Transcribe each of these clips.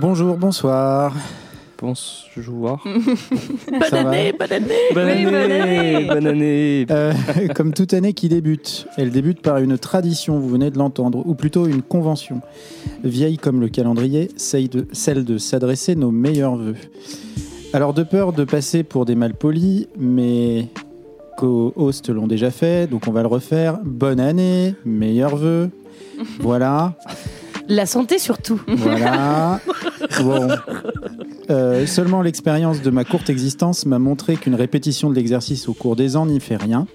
Bonjour, bonsoir. Bonjour. Bonne année, bonne année. Bonne Oui, année, bonne année. bonne année. Euh, comme toute année qui débute, elle débute par une tradition, vous venez de l'entendre, ou plutôt une convention. Vieille comme le calendrier, celle de, celle de s'adresser nos meilleurs voeux. Alors de peur de passer pour des malpolis, mais co-hosts l'ont déjà fait, donc on va le refaire. Bonne année, meilleurs voeux. Voilà. La santé surtout. Voilà. Bon. Euh, seulement l'expérience de ma courte existence m'a montré qu'une répétition de l'exercice au cours des ans n'y fait rien.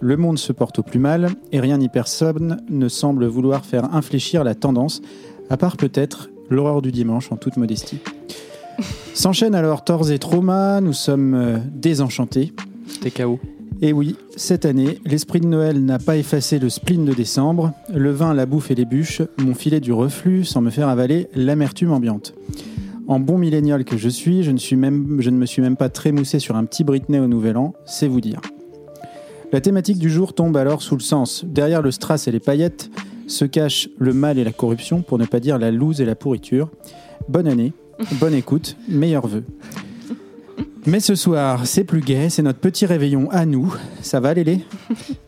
Le monde se porte au plus mal et rien ni personne ne semble vouloir faire infléchir la tendance, à part peut-être l'horreur du dimanche en toute modestie. S'enchaînent alors torts et traumas, nous sommes euh, désenchantés. T'es KO. Et oui, cette année, l'esprit de Noël n'a pas effacé le spleen de décembre. Le vin, la bouffe et les bûches m'ont filé du reflux sans me faire avaler l'amertume ambiante. En bon millénial que je suis, je ne, me suis même pas trémoussé sur un petit Britney au Nouvel An, c'est vous dire. La thématique du jour tombe alors sous le sens. Derrière le strass et les paillettes se cachent le mal et la corruption, pour ne pas dire la loose et la pourriture. Bonne année, bonne écoute, meilleurs vœux. Mais ce soir, c'est plus gai, c'est notre petit réveillon à nous. Ça va, Lélé?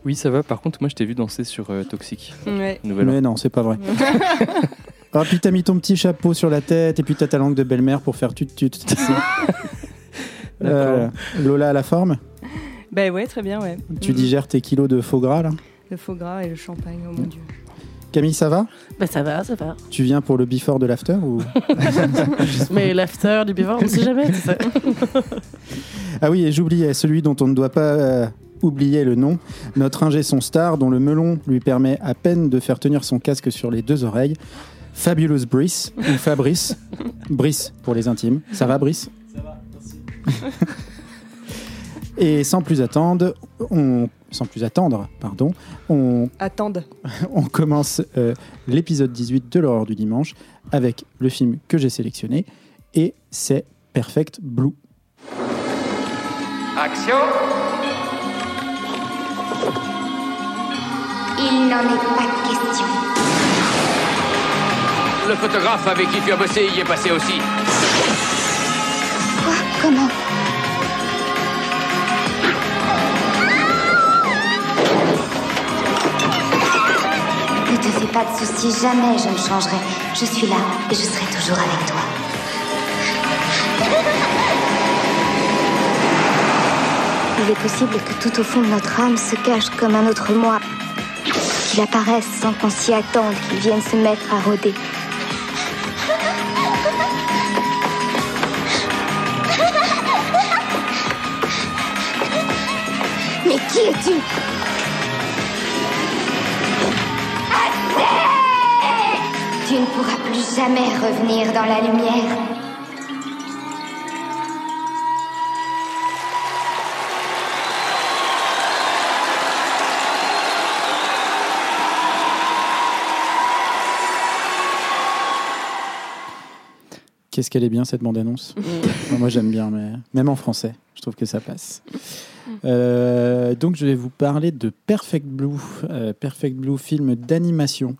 Oui, ça va. Par contre, moi, je t'ai vu danser sur euh, Toxic. Ouais. Nouvelle. Mais non, c'est pas vrai. Ah, puis t'as mis ton petit chapeau sur la tête, et puis t'as ta langue de belle-mère pour faire tut-tut. Euh, Lola à la forme? Ben ouais, très bien, ouais. Tu Mhm. digères tes kilos de faux gras, là? Le faux gras et le champagne, oh mon dieu. Camille, ça va Bah ça va, ça va. Tu viens pour le before de l'after ou... Mais l'after du bivouac, on ne sait jamais. Ah oui, et j'oubliais celui dont on ne doit pas euh, oublier le nom. Notre ingé son star, dont le melon lui permet à peine de faire tenir son casque sur les deux oreilles. Fabulous Brice, ou Fabrice. Brice pour les intimes. Ça va, Brice? Ça va, merci. Et sans plus attendre, on, sans plus attendre, pardon, on, Attende. on commence euh, l'épisode 18 de l'horreur du dimanche avec le film que j'ai sélectionné et c'est Perfect Blue. Action Il n'en est pas question. Le photographe avec qui tu as bossé y est passé aussi. Quoi? Comment? Te fais pas de soucis, jamais je ne changerai. Je suis là et je serai toujours avec toi. Il est possible que tout au fond de notre âme se cache comme un autre moi. Qu'il apparaisse sans qu'on s'y attende, qu'il vienne se mettre à rôder. Mais qui es-tu? Tu ne pourras plus jamais revenir dans la lumière. Qu'est-ce qu'elle est bien cette bande-annonce? Enfin, Moi j'aime bien, mais même en français, je trouve que ça passe. Euh, donc je vais vous parler de Perfect Blue, euh, Perfect Blue, film d'animation.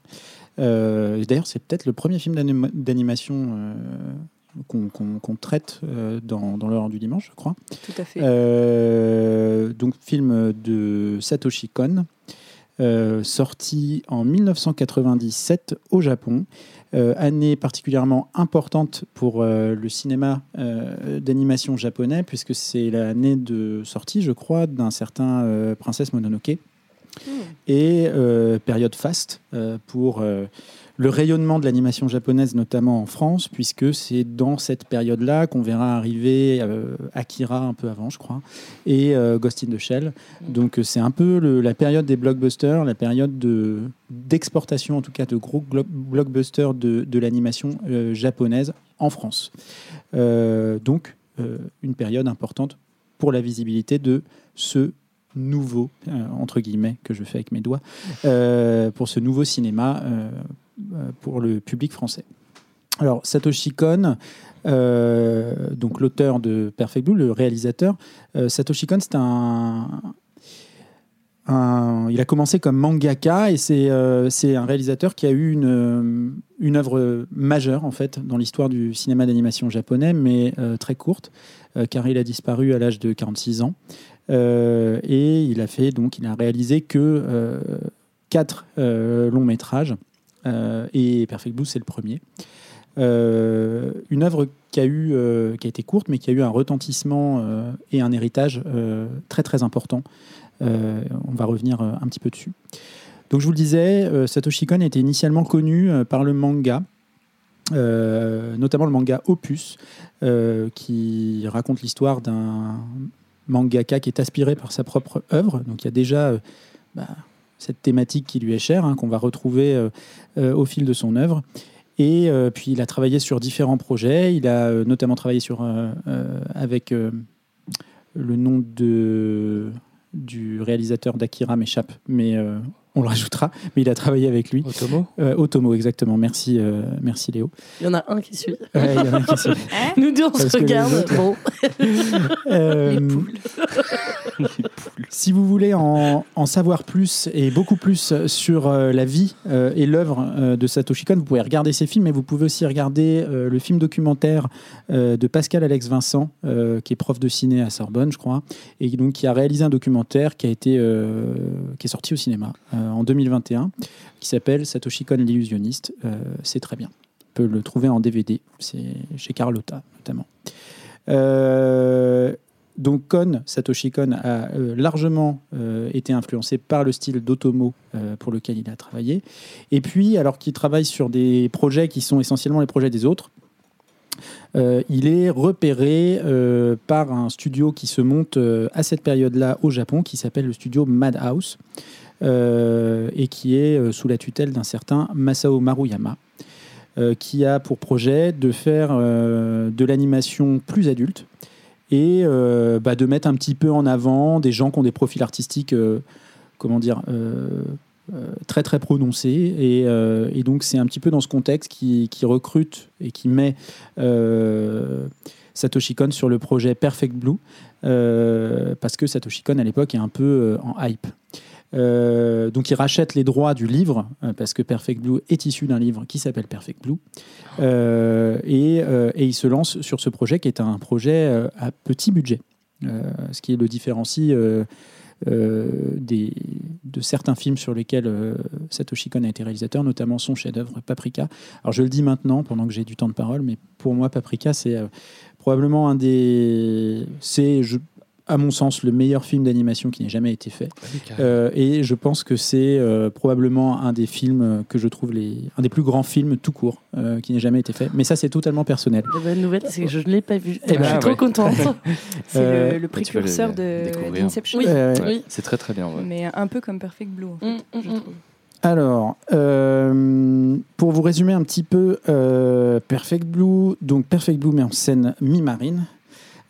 Euh, D'ailleurs c'est peut-être le premier film d'anima- d'animation qu'on traite dans, dans l'heure du dimanche, je crois. Tout à fait. Donc film de Satoshi Kon, sorti en 1997 au Japon. Euh, année particulièrement importante pour euh, le cinéma euh, d'animation japonais, puisque c'est l'année de sortie, je crois, d'un certain Princesse Mononoke. Et euh, période faste pour le rayonnement de l'animation japonaise, notamment en France, puisque c'est dans cette période-là qu'on verra arriver euh, Akira un peu avant, je crois, et euh, Ghost in the Shell. Donc euh, c'est un peu la période des blockbusters, la période de- d'exportation, en tout cas de gros blockbusters de, de l'animation euh, japonaise en France. Donc une période importante pour la visibilité de ce nouveau, entre guillemets, que je fais avec mes doigts, pour ce nouveau cinéma pour le public français. Alors, Satoshi Kon, euh, donc l'auteur de Perfect Blue, le réalisateur, euh, Satoshi Kon, c'est un, il a commencé comme mangaka et c'est euh, un réalisateur qui a eu une, euh, une œuvre majeure en fait dans l'histoire du cinéma d'animation japonais, mais euh, très courte, euh, car il a disparu à l'âge de 46 ans. Euh, et il a fait donc il a réalisé que euh, quatre euh, longs métrages euh, et Perfect Blue c'est le premier. Euh, une œuvre qui a eu euh, qui a été courte mais qui a eu un retentissement euh, et un héritage euh, très très important. Euh, on va revenir euh, un petit peu dessus. Donc je vous le disais, euh, Satoshi Kon était initialement connu euh, par le manga, euh, notamment le manga Opus, euh, qui raconte l'histoire d'un mangaka qui est aspiré par sa propre œuvre. Donc il y a déjà euh, bah, cette thématique qui lui est chère, hein, qu'on va retrouver euh, euh, au fil de son œuvre. Et euh, puis il a travaillé sur différents projets. Il a notamment travaillé avec le nom du réalisateur d'Akira m'échappe, mais on le rajoutera. Mais il a travaillé avec lui. Otomo Euh, Otomo, exactement. Merci, euh, merci Léo. Il y en a un qui suit. Ouais, il y en a qui sont- Nous deux, on Parce se les regarde. autres- Bon, Euh, si vous voulez en, en savoir plus et beaucoup plus sur euh, la vie euh, et l'œuvre euh, de Satoshi Kon, vous pouvez regarder ses films, mais vous pouvez aussi regarder euh, le film documentaire euh, de Pascal Alex Vincent, euh, qui est prof de ciné à Sorbonne, je crois, et donc qui a réalisé un documentaire qui a été euh, qui est sorti au cinéma euh, en 2021, qui s'appelle Satoshi Kon l'illusionniste. Euh, C'est très bien. On peut le trouver en DVD. C'est chez Carlotta notamment. Euh, donc Kon, Satoshi Kon a euh, largement euh, été influencé par le style d'Otomo euh, pour lequel il a travaillé. Et puis, alors qu'il travaille sur des projets qui sont essentiellement les projets des autres, euh, il est repéré euh, par un studio qui se monte euh, à cette période-là au Japon, qui s'appelle le studio Madhouse, euh, et qui est euh, sous la tutelle d'un certain Masao Maruyama, euh, qui a pour projet de faire euh, de l'animation plus adulte et euh, bah, de mettre un petit peu en avant des gens qui ont des profils artistiques, euh, comment dire, euh, euh, très très prononcés. Et, euh, donc c'est un petit peu dans ce contexte qui, recrute et qui met euh, Satoshi Kon sur le projet Perfect Blue, euh, parce que Satoshi Kon à l'époque est un peu euh, en hype. Euh, donc il rachète les droits du livre euh, parce que Perfect Blue est issu d'un livre qui s'appelle Perfect Blue Euh, et, et il se lance sur ce projet qui est un projet à petit budget, ce qui le différencie des, de certains films sur lesquels Satoshi Kon a été réalisateur, notamment son chef-d'œuvre Paprika. Alors je le dis maintenant pendant que j'ai du temps de parole, mais pour moi Paprika c'est probablement un des, c'est je- à mon sens le meilleur film d'animation qui n'ait jamais été fait. Euh, et je pense que c'est euh, probablement un des films que je trouve les, un des plus grands films tout court euh, qui n'ait jamais été fait. Mais ça, c'est totalement personnel. la bonne nouvelle, c'est que je ne l'ai pas vu. Eh ben, je suis trop ouais. contente. C'est Euh, le, précurseur d'Inception. Oui, Euh, oui. C'est très très bien. ouais. Mais un peu comme Perfect Blue, en fait, Mm, mm, je mm. trouve. Alors, euh, pour vous résumer un petit peu, euh, Perfect Blue, donc Perfect Blue met en scène Mi-Marine,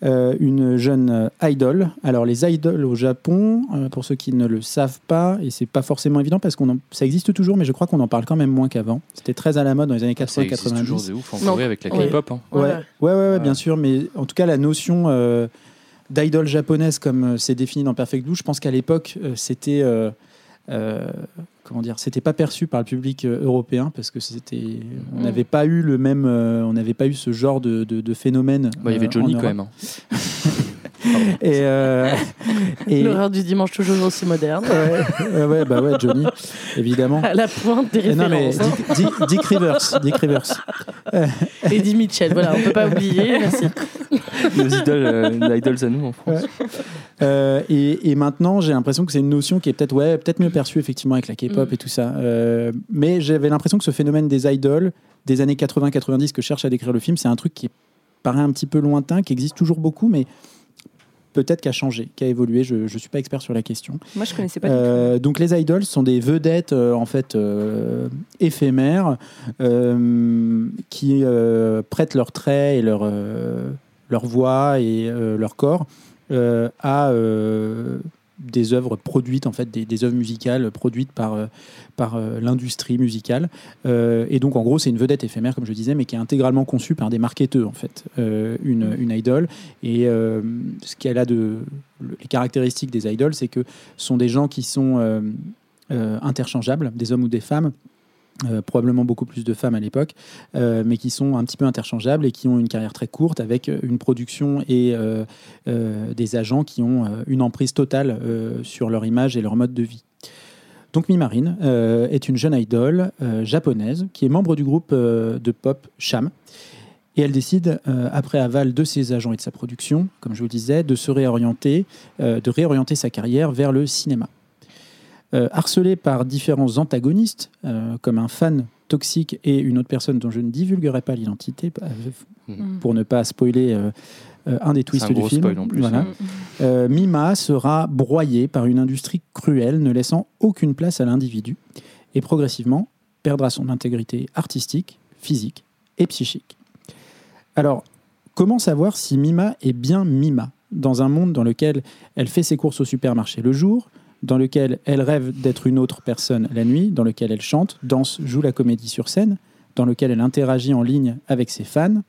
euh, une jeune idol. Alors, les idoles au Japon, euh, pour ceux qui ne le savent pas, et c'est pas forcément évident parce qu'on en- ça existe toujours, mais je crois qu'on en parle quand même moins qu'avant. C'était très à la mode dans les années Ah, Ça existe toujours 80-90. de ouf en. Corée avec la Ouais. K-pop. hein. Ouais, Ouais. ouais, ouais, ouais, Ouais. bien sûr, mais en tout cas, la notion euh, d'idole japonaise, comme euh, c'est défini dans Perfect Blue, je pense qu'à l'époque, euh, c'était. Euh, comment dire C'était pas perçu par le public euh, européen parce que c'était. On Mm. n'avait pas eu le même. euh, on n'avait pas eu ce genre de, de- de phénomène. Bah, il y avait Johnny quand même. hein. Et. euh, et L'horreur du dimanche toujours aussi moderne. ouais, ouais, bah ouais, Johnny, évidemment. À la pointe des Et non, mais références. hein. Dick, Dick- Dick Rivers. Dick Rivers. Eddie Mitchell, voilà, on peut pas oublier. Merci. Nos idoles, euh, nos idols à nous en France. Euh, et, et maintenant, j'ai l'impression que c'est une notion qui est peut-être ouais, peut-être mieux perçue effectivement avec la K-pop Mm. et tout ça. Euh, mais j'avais l'impression que ce phénomène des idoles des années 80-90 que cherche à décrire le film, c'est un truc qui paraît un petit peu lointain, qui existe toujours beaucoup, mais peut-être qu'a changé, qu'a évolué. Je ne suis pas expert sur la question. Moi, je connaissais pas Euh, donc les idols sont des vedettes euh, en fait euh, éphémères qui prêtent leurs traits et leur, leur voix et leur corps à des œuvres produites, en fait, des, des œuvres musicales produites par, euh, par euh, l'industrie musicale. Euh, et donc, en gros, c'est une vedette éphémère, comme je disais, mais qui est intégralement conçue par des marketeurs, en fait, une, une idole. Et ce qu'elle a de. Les caractéristiques des idoles, c'est que ce sont des gens qui sont interchangeables, des hommes ou des femmes. Euh, probablement beaucoup plus de femmes à l'époque, euh, mais qui sont un petit peu interchangeables et qui ont une carrière très courte avec une production et euh, euh, des agents qui ont euh, une emprise totale euh, sur leur image et leur mode de vie. Donc Mimarine euh, est une jeune idole euh, japonaise qui est membre du groupe euh, de pop Sham. Et elle décide, euh, après aval de ses agents et de sa production, comme je vous le disais, de se réorienter, euh, de réorienter sa carrière vers le cinéma. Euh, harcelée par différents antagonistes, euh, comme un fan toxique et une autre personne dont je ne divulguerai pas l'identité euh, Mhm. pour ne pas spoiler euh, euh, un des twists un du film. plus. Voilà. Mm. Euh, Mima sera broyée par une industrie cruelle, ne laissant aucune place à l'individu, et progressivement perdra son intégrité artistique, physique et psychique. Alors, comment savoir si Mima est bien Mima? Dans un monde dans lequel elle fait ses courses au supermarché le jour, dans lequel elle rêve d'être une autre personne la nuit, dans lequel elle chante, danse, joue la comédie sur scène, dans lequel elle interagit en ligne avec ses fans.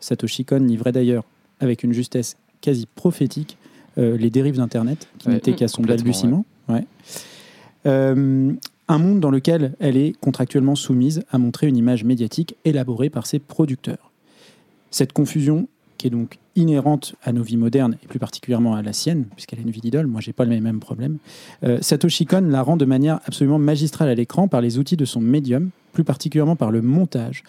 Satoshi Kon livrait d'ailleurs avec une justesse quasi prophétique euh, les dérives d'Internet, qui Ouais, n'étaient qu'à son balbutiement. Ouais. Euh, un monde dans lequel elle est contractuellement soumise à montrer une image médiatique élaborée par ses producteurs. Cette confusion, qui est donc inhérente à nos vies modernes, et plus particulièrement à la sienne, puisqu'elle a une vie d'idole, moi j'ai pas le même problème, euh, Satoshi Kon la rend de manière absolument magistrale à l'écran par les outils de son médium, plus particulièrement par le montage,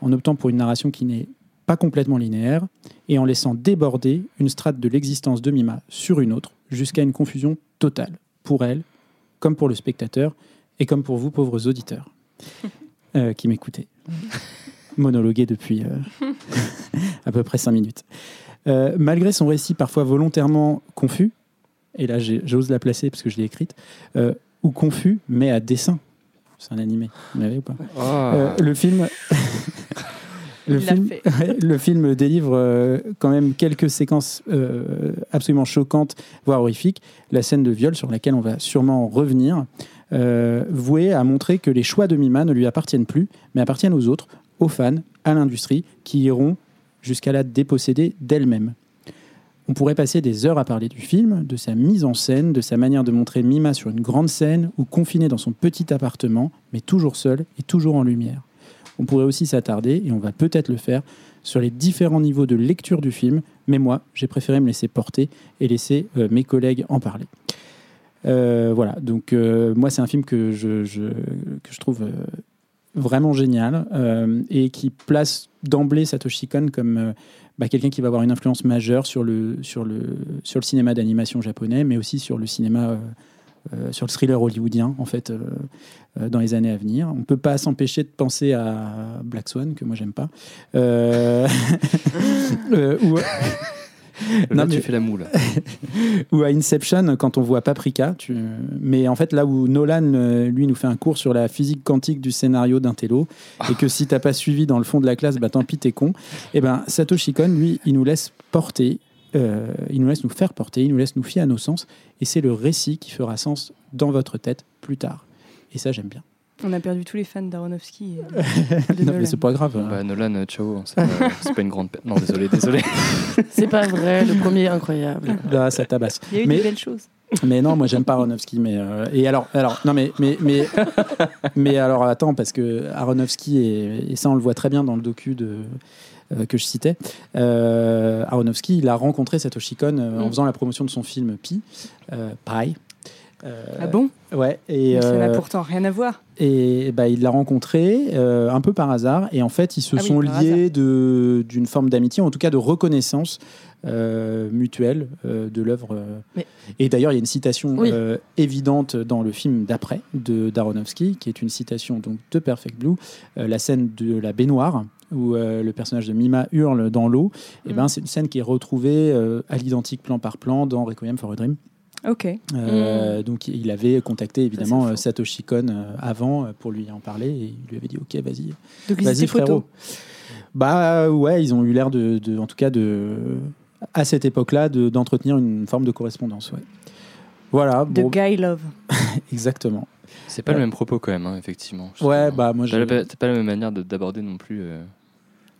en optant pour une narration qui n'est pas complètement linéaire, et en laissant déborder une strate de l'existence de Mima sur une autre, jusqu'à une confusion totale, pour elle, comme pour le spectateur, et comme pour vous, pauvres auditeurs, euh, qui m'écoutez. Monologuer depuis euh, à peu près cinq minutes. Euh, malgré son récit parfois volontairement confus, et là j'ose la placer parce que je l'ai écrite, euh, ou confus, mais à dessin. C'est un animé, vous l'avez ou pas Ah. Euh, Le film... Le film, fait. le film délivre euh, quand même quelques séquences euh, absolument choquantes, voire horrifiques. La scène de viol, sur laquelle on va sûrement revenir, euh, vouée à montrer que les choix de Mima ne lui appartiennent plus, mais appartiennent aux autres, aux fans, à l'industrie, qui iront jusqu'à la déposséder d'elle-même. On pourrait passer des heures à parler du film, de sa mise en scène, de sa manière de montrer Mima sur une grande scène ou confinée dans son petit appartement, mais toujours seule et toujours en lumière. On pourrait aussi s'attarder, et on va peut-être le faire, sur les différents niveaux de lecture du film, mais moi, j'ai préféré me laisser porter et laisser euh, mes collègues en parler. Euh, voilà, donc euh, moi, c'est un film que je, que je trouve vraiment génial euh, et qui place d'emblée Satoshi Kon comme euh, bah, quelqu'un qui va avoir une influence majeure sur le, sur le, sur le cinéma d'animation japonais, mais aussi sur le cinéma, euh, sur le thriller hollywoodien, en fait, dans les années à venir. On ne peut pas s'empêcher de penser à Black Swan, que moi, j'aime pas. Là, non, tu fais la moule. ou à Inception quand on voit Paprika. tu- Mais en fait, là où Nolan, euh, lui, nous fait un cours sur la physique quantique du scénario d'un télo, et que si t'as pas suivi dans le fond de la classe, bah tant pis, t'es con. Et ben Satoshi Kon, lui, il nous laisse porter, euh, il nous laisse nous faire porter, il nous laisse nous fier à nos sens, et c'est le récit qui fera sens dans votre tête plus tard. Et ça, j'aime bien. On a perdu tous les fans d'Aronofsky. de Non, Nolan. mais c'est pas grave. Bah, Nolan, euh, ciao. C'est pas, c'est pas une grande perte. Non, désolé, désolé. C'est pas vrai, le premier est incroyable. Là, ça tabasse. Il y a eu Mais- des belles choses. Mais non, moi j'aime pas Aronofsky. Mais euh, et alors, alors non mais mais mais mais alors attends parce que Aronofsky et, et ça on le voit très bien dans le docu de euh, que je citais. Euh, Aronofsky, il a rencontré Satoshi Kon euh, en Mm. faisant la promotion de son film Pi, euh, Pi. Euh, Ah bon? Ouais. Et Mais Ça n'a euh, pourtant rien à voir. et bah, il l'a rencontré euh, un peu par hasard. Et en fait, ils se Ah sont liés d'une forme d'amitié, en tout cas de reconnaissance euh, mutuelle euh, de l'œuvre. Mais- Et d'ailleurs, il y a une citation Oui. évidente dans le film d'après de d'Aronofsky, qui est une citation donc, de Perfect Blue, la scène de la baignoire où le personnage de Mima hurle dans l'eau. Et Mm. ben, c'est une scène qui est retrouvée à l'identique plan par plan dans Requiem for a Dream. Ok. Euh, Donc il avait contacté évidemment Mm. euh, Satoshi Kon euh, avant euh, pour lui en parler et il lui avait dit ok vas-y Donc vas-y frérot. Bah ouais ils ont eu l'air de, de- en tout cas de à cette époque-là de- d'entretenir une forme de correspondance ouais. Voilà, De bon, Guy Love. exactement. C'est pas Ouais. le même propos quand même, hein, effectivement. Ouais, trouve. bah moi pas, c'est pas la même manière de- d'aborder non plus euh,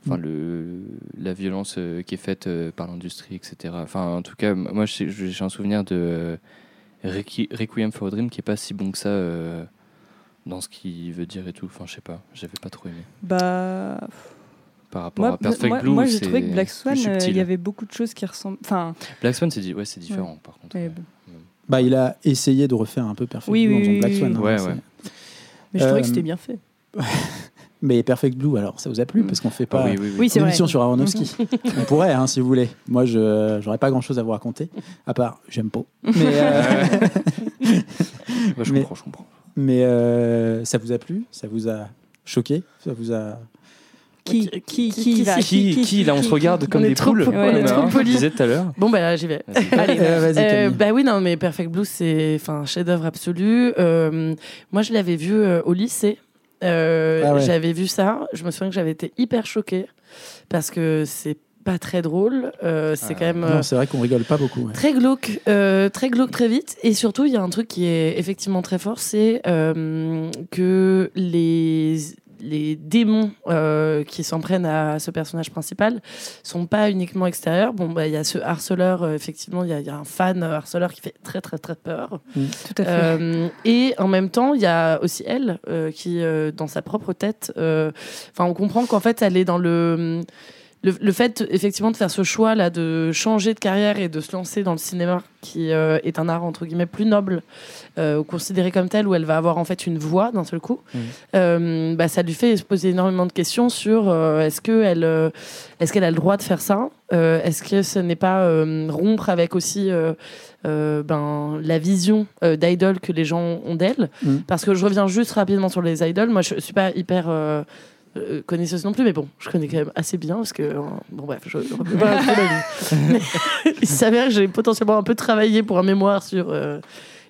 enfin, Mm. le, la violence euh, qui est faite euh, par l'industrie, etc. Enfin, en tout cas, moi j'ai j'ai un souvenir de euh, Requi- Requiem for a Dream qui est pas si bon que ça euh, dans ce qu'il veut dire et tout. Enfin, je sais pas, j'avais pas trop aimé. Bah, Par rapport moi, à Perfect moi, Blue, moi, j'ai trouvé que Black Swan, il y avait beaucoup de choses qui ressemblent. Enfin, Black Swan, c'est di- ouais, c'est différent par contre. ouais. bon. Bah, il a essayé de refaire un peu Perfect Oui, Blue en oui, faisant oui, Black Swan. oui. hein, Ouais, c'est- ouais. Mais je trouvais que c'était bien fait. Mais Perfect Blue, alors ça vous a plu Mm. parce qu'on fait Ah pas oui, oui, oui. Oui, c'est une vrai. émission sur Aronofsky. On pourrait, hein, si vous voulez. Moi, je j'aurais pas grand-chose à vous raconter, à part j'aime pas. Mais, euh, je Mais- comprends, je comprends. mais euh, ça vous a plu? Ça vous a choqué? Ça vous a Qui, Qui- qui, qui- qui, qui- va Qui, qui, là, on se regarde comme on est des trop poules, on est trop on polis. disait tout à l'heure. Bon, bah là, j'y vais. Allez, Euh, vas-y, Euh, Camille. bah oui, non, mais Perfect Blue, c'est enfin, un chef-d'œuvre absolu. Euh, moi, je l'avais vu euh, au lycée. Euh, Ah ouais. J'avais vu ça. Je me souviens que j'avais été hyper choquée parce que c'est pas très drôle. Euh, c'est Ah, quand même. euh, Non, c'est vrai qu'on rigole pas beaucoup. ouais. Très glauque, euh, très glauque très vite. Et surtout, il y a un truc qui est effectivement très fort, c'est euh, que les les démons euh, qui s'en prennent à ce personnage principal sont pas uniquement extérieurs. Bon, bah, il y a ce harceleur, euh, effectivement, il y, a- il y a un fan euh, harceleur qui fait très, très, très peur. Tout à fait. Euh, et en même temps, il y a aussi elle euh, qui, euh, dans sa propre tête, euh, enfin, on comprend qu'en fait, elle est dans le, le, le fait effectivement de faire ce choix là, de changer de carrière et de se lancer dans le cinéma, qui euh, est un art entre guillemets plus noble, euh, considéré comme tel, où elle va avoir en fait une voix d'un seul coup. Mhm. Euh, bah, ça lui fait se poser énormément de questions sur est-ce que elle, est-ce qu'elle a le droit de faire ça Est-ce que ce n'est pas rompre avec aussi ben, la vision d'idol que les gens ont d'elle? Mm. Parce que je reviens juste rapidement sur les idoles. Moi, je suis pas hyper euh, connaisseuse non plus, mais bon, je connais quand même assez bien parce que, euh, bon, bref, je je reviens pas trop la vie. Mais il s'avère que j'ai potentiellement un peu travaillé pour un mémoire sur euh,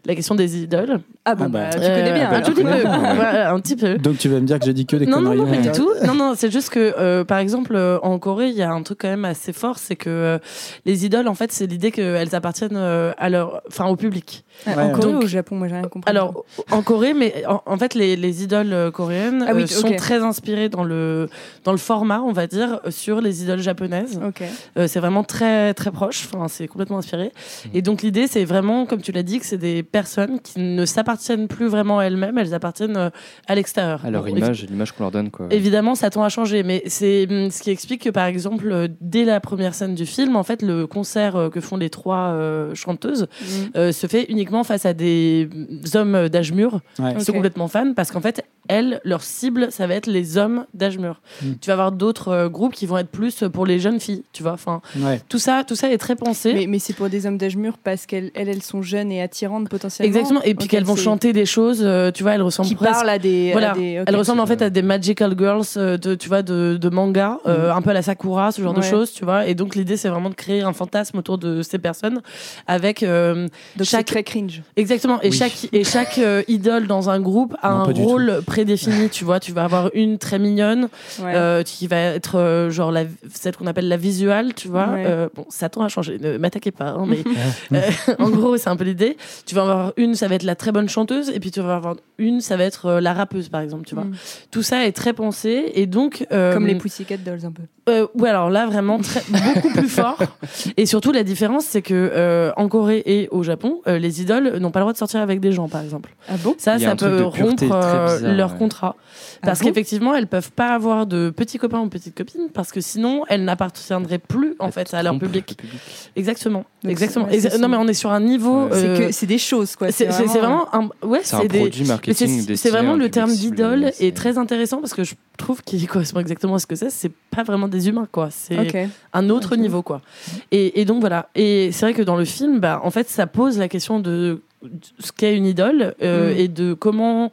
la question des idoles. Ah bon, Ah bah, bah, tu Euh, connais bien. Un tout petit peu. Voilà, un petit peu. Donc tu vas me dire que j'ai dit que des Non, non, conneries. non, pas Ouais. du tout. Non, non, c'est juste que, euh, par exemple, euh, en Corée, il y a un truc quand même assez fort, c'est que euh, les idoles, en fait, c'est l'idée qu'elles appartiennent euh, à leur, enfin, au public. Ouais, en Corée donc- ou au Japon, moi j'ai rien compris. Alors, en Corée, mais en, en fait, les, les idoles euh, coréennes Ah oui, euh, sont très inspirées dans le, dans le format, on va dire, euh, sur les idoles japonaises. Ok. Euh, c'est vraiment très, très proche, enfin, c'est complètement inspiré. Et donc, l'idée, c'est vraiment, comme tu l'as dit, que c'est des personnes qui ne s'appartiennent plus vraiment à elles-mêmes, elles appartiennent euh, à l'extérieur. À leur image, l'image qu'on leur donne, quoi. Évidemment, ça tend à changer, mais c'est hum, ce qui explique que, par exemple, euh, dès la première scène du film, en fait, le concert euh, que font les trois euh, chanteuses Mm. euh, se fait uniquement face à des hommes d'âge mûr Ouais. qui sont complètement fans, parce qu'en fait, elles, leur cible, ça va être les hommes d'âge mûr. Mm. Tu vas avoir d'autres euh, groupes qui vont être plus pour les jeunes filles, tu vois. Enfin, Ouais. tout ça, tout ça est très pensé. Mais, mais c'est pour des hommes d'âge mûr parce qu'elles elles, elles sont jeunes et attirantes potentiellement. Exactement. Et puis qu'elles vont chanter des choses, euh, tu vois, elles ressemblent Qui presque parlent à des. à Voilà. des- ok. Elle ressemble en fait à des magical girls, euh, de, tu vois, de, de manga, euh, un peu à la Sakura, ce genre de choses, tu vois. Et donc l'idée, c'est vraiment de créer un fantasme autour de ces personnes, avec euh, Donc chaque- très cringe. exactement. Et Oui. chaque et chaque euh, idole dans un groupe a Non, un rôle prédéfini, tu vois. Tu vas avoir une très mignonne, Ouais. euh, qui va être euh, genre la, celle qu'on appelle la visuelle, tu vois. Ouais. Euh, bon, ça tend à changer. Ne m'attaquez pas, hein, mais euh, en gros, c'est un peu l'idée. Tu vas avoir une, ça va être la très bonne chanteuse, et puis tu vas avoir une, ça va être euh, la rappeuse, par exemple, tu vois. Mm. Tout ça est très pensé, et donc euh, Comme les Pussycat Dolls un peu. euh, ouais, alors là, vraiment très, beaucoup plus fort. Et surtout, la différence, c'est que euh, en Corée et au Japon, euh, les idoles n'ont pas le droit de sortir avec des gens, par exemple. Ah bon? Ça, ça peut rompre euh, bizarre, leur ouais. contrat. Parce bon? qu'effectivement, elles peuvent pas avoir de petits copains ou petites copines, parce que sinon, elles n'appartiendraient plus, en fait, à leur public. le public. Exactement. Donc Exactement. ouais, non, mais on est sur un niveau. Ouais. C'est euh, que c'est des choses quoi. c'est vraiment un. Ouais, C'est un des. produit c'est- marketing C'est vraiment le terme d'idole est très intéressant parce que je trouve qu'il correspond exactement à ce que c'est. C'est pas vraiment des humains, quoi. C'est un autre niveau, quoi. Et, et donc voilà. Et c'est vrai que dans le film, bah, en fait, ça pose la question de ce qu'est une idole euh, Mm. et de comment,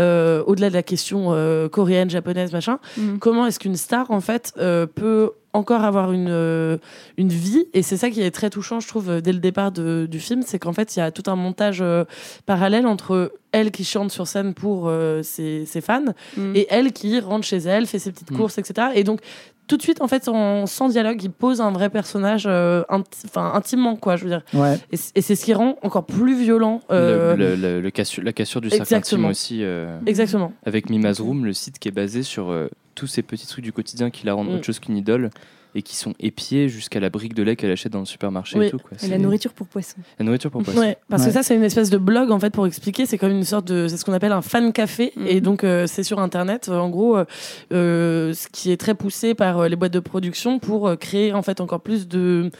euh, au-delà de la question euh, coréenne, japonaise, machin, Mm. comment est-ce qu'une star en fait euh, peut encore avoir une euh, une vie et c'est ça qui est très touchant je trouve dès le départ de- du film c'est qu'en fait il y a tout un montage euh, parallèle entre elle qui chante sur scène pour euh, ses, ses fans Mm. et elle qui rentre chez elle fait ses petites Mm. courses etc et donc tout de suite, en fait, en- sans dialogue, il pose un vrai personnage, euh, inti- enfin intimement, quoi, je veux dire. Ouais. Et, c'est ce qui rend encore plus violent. euh, Le- le- le- le cassu- la cassure du cercle aussi, euh, Exactement. avec Mima's Room, le site qui est basé sur euh, tous ces petits trucs du quotidien qui la rendent Mm. autre chose qu'une idole et qui sont épiés jusqu'à la brique de lait qu'elle achète dans le supermarché Oui. et tout. Quoi. Et C'est- la nourriture pour poissons. La nourriture pour poisson. Ouais, parce Ouais. que ça, c'est une espèce de blog, en fait, pour expliquer. C'est comme une sorte de. C'est ce qu'on appelle un fan café. Mhm. Et donc, euh, c'est sur Internet, en gros, euh, euh, ce qui est très poussé par euh, les boîtes de production pour euh, créer, en fait, encore plus de.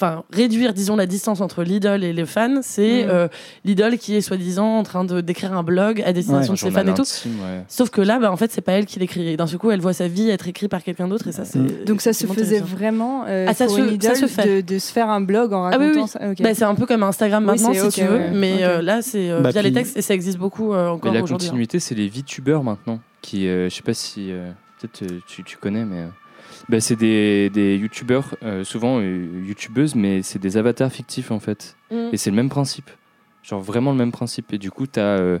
Enfin, réduire, disons, la distance entre l'idole et les fans. C'est Mhm. euh, l'idole qui est soi-disant en train de d'écrire un blog à destination Un de ses fans et tout. intime, ouais. Sauf que là, bah, en fait, c'est pas elle qui l'écrit. Et D'un seul coup, elle voit sa vie être écrite par quelqu'un d'autre. Et ça, c'est. Mhm. Donc ça se faisait vraiment euh, Ah, ça pour se- une ça idole se fait. De, de se faire un blog en Ah oui, racontant oui. ça? Ok. Bah, c'est un peu comme Instagram maintenant, si tu veux. ouais. Mais euh, là, c'est euh, Bah, via les textes et ça existe beaucoup euh, encore Mais la aujourd'hui. hein. continuité, c'est les VTubers maintenant. Qui, je sais pas si. Peut-être tu, tu connais, mais. Euh, bah, c'est des, des youtubeurs, euh, souvent euh, youtubeuses, mais c'est des avatars fictifs en fait. Mm. Et c'est le même principe. Genre vraiment le même principe. Et du coup, tu as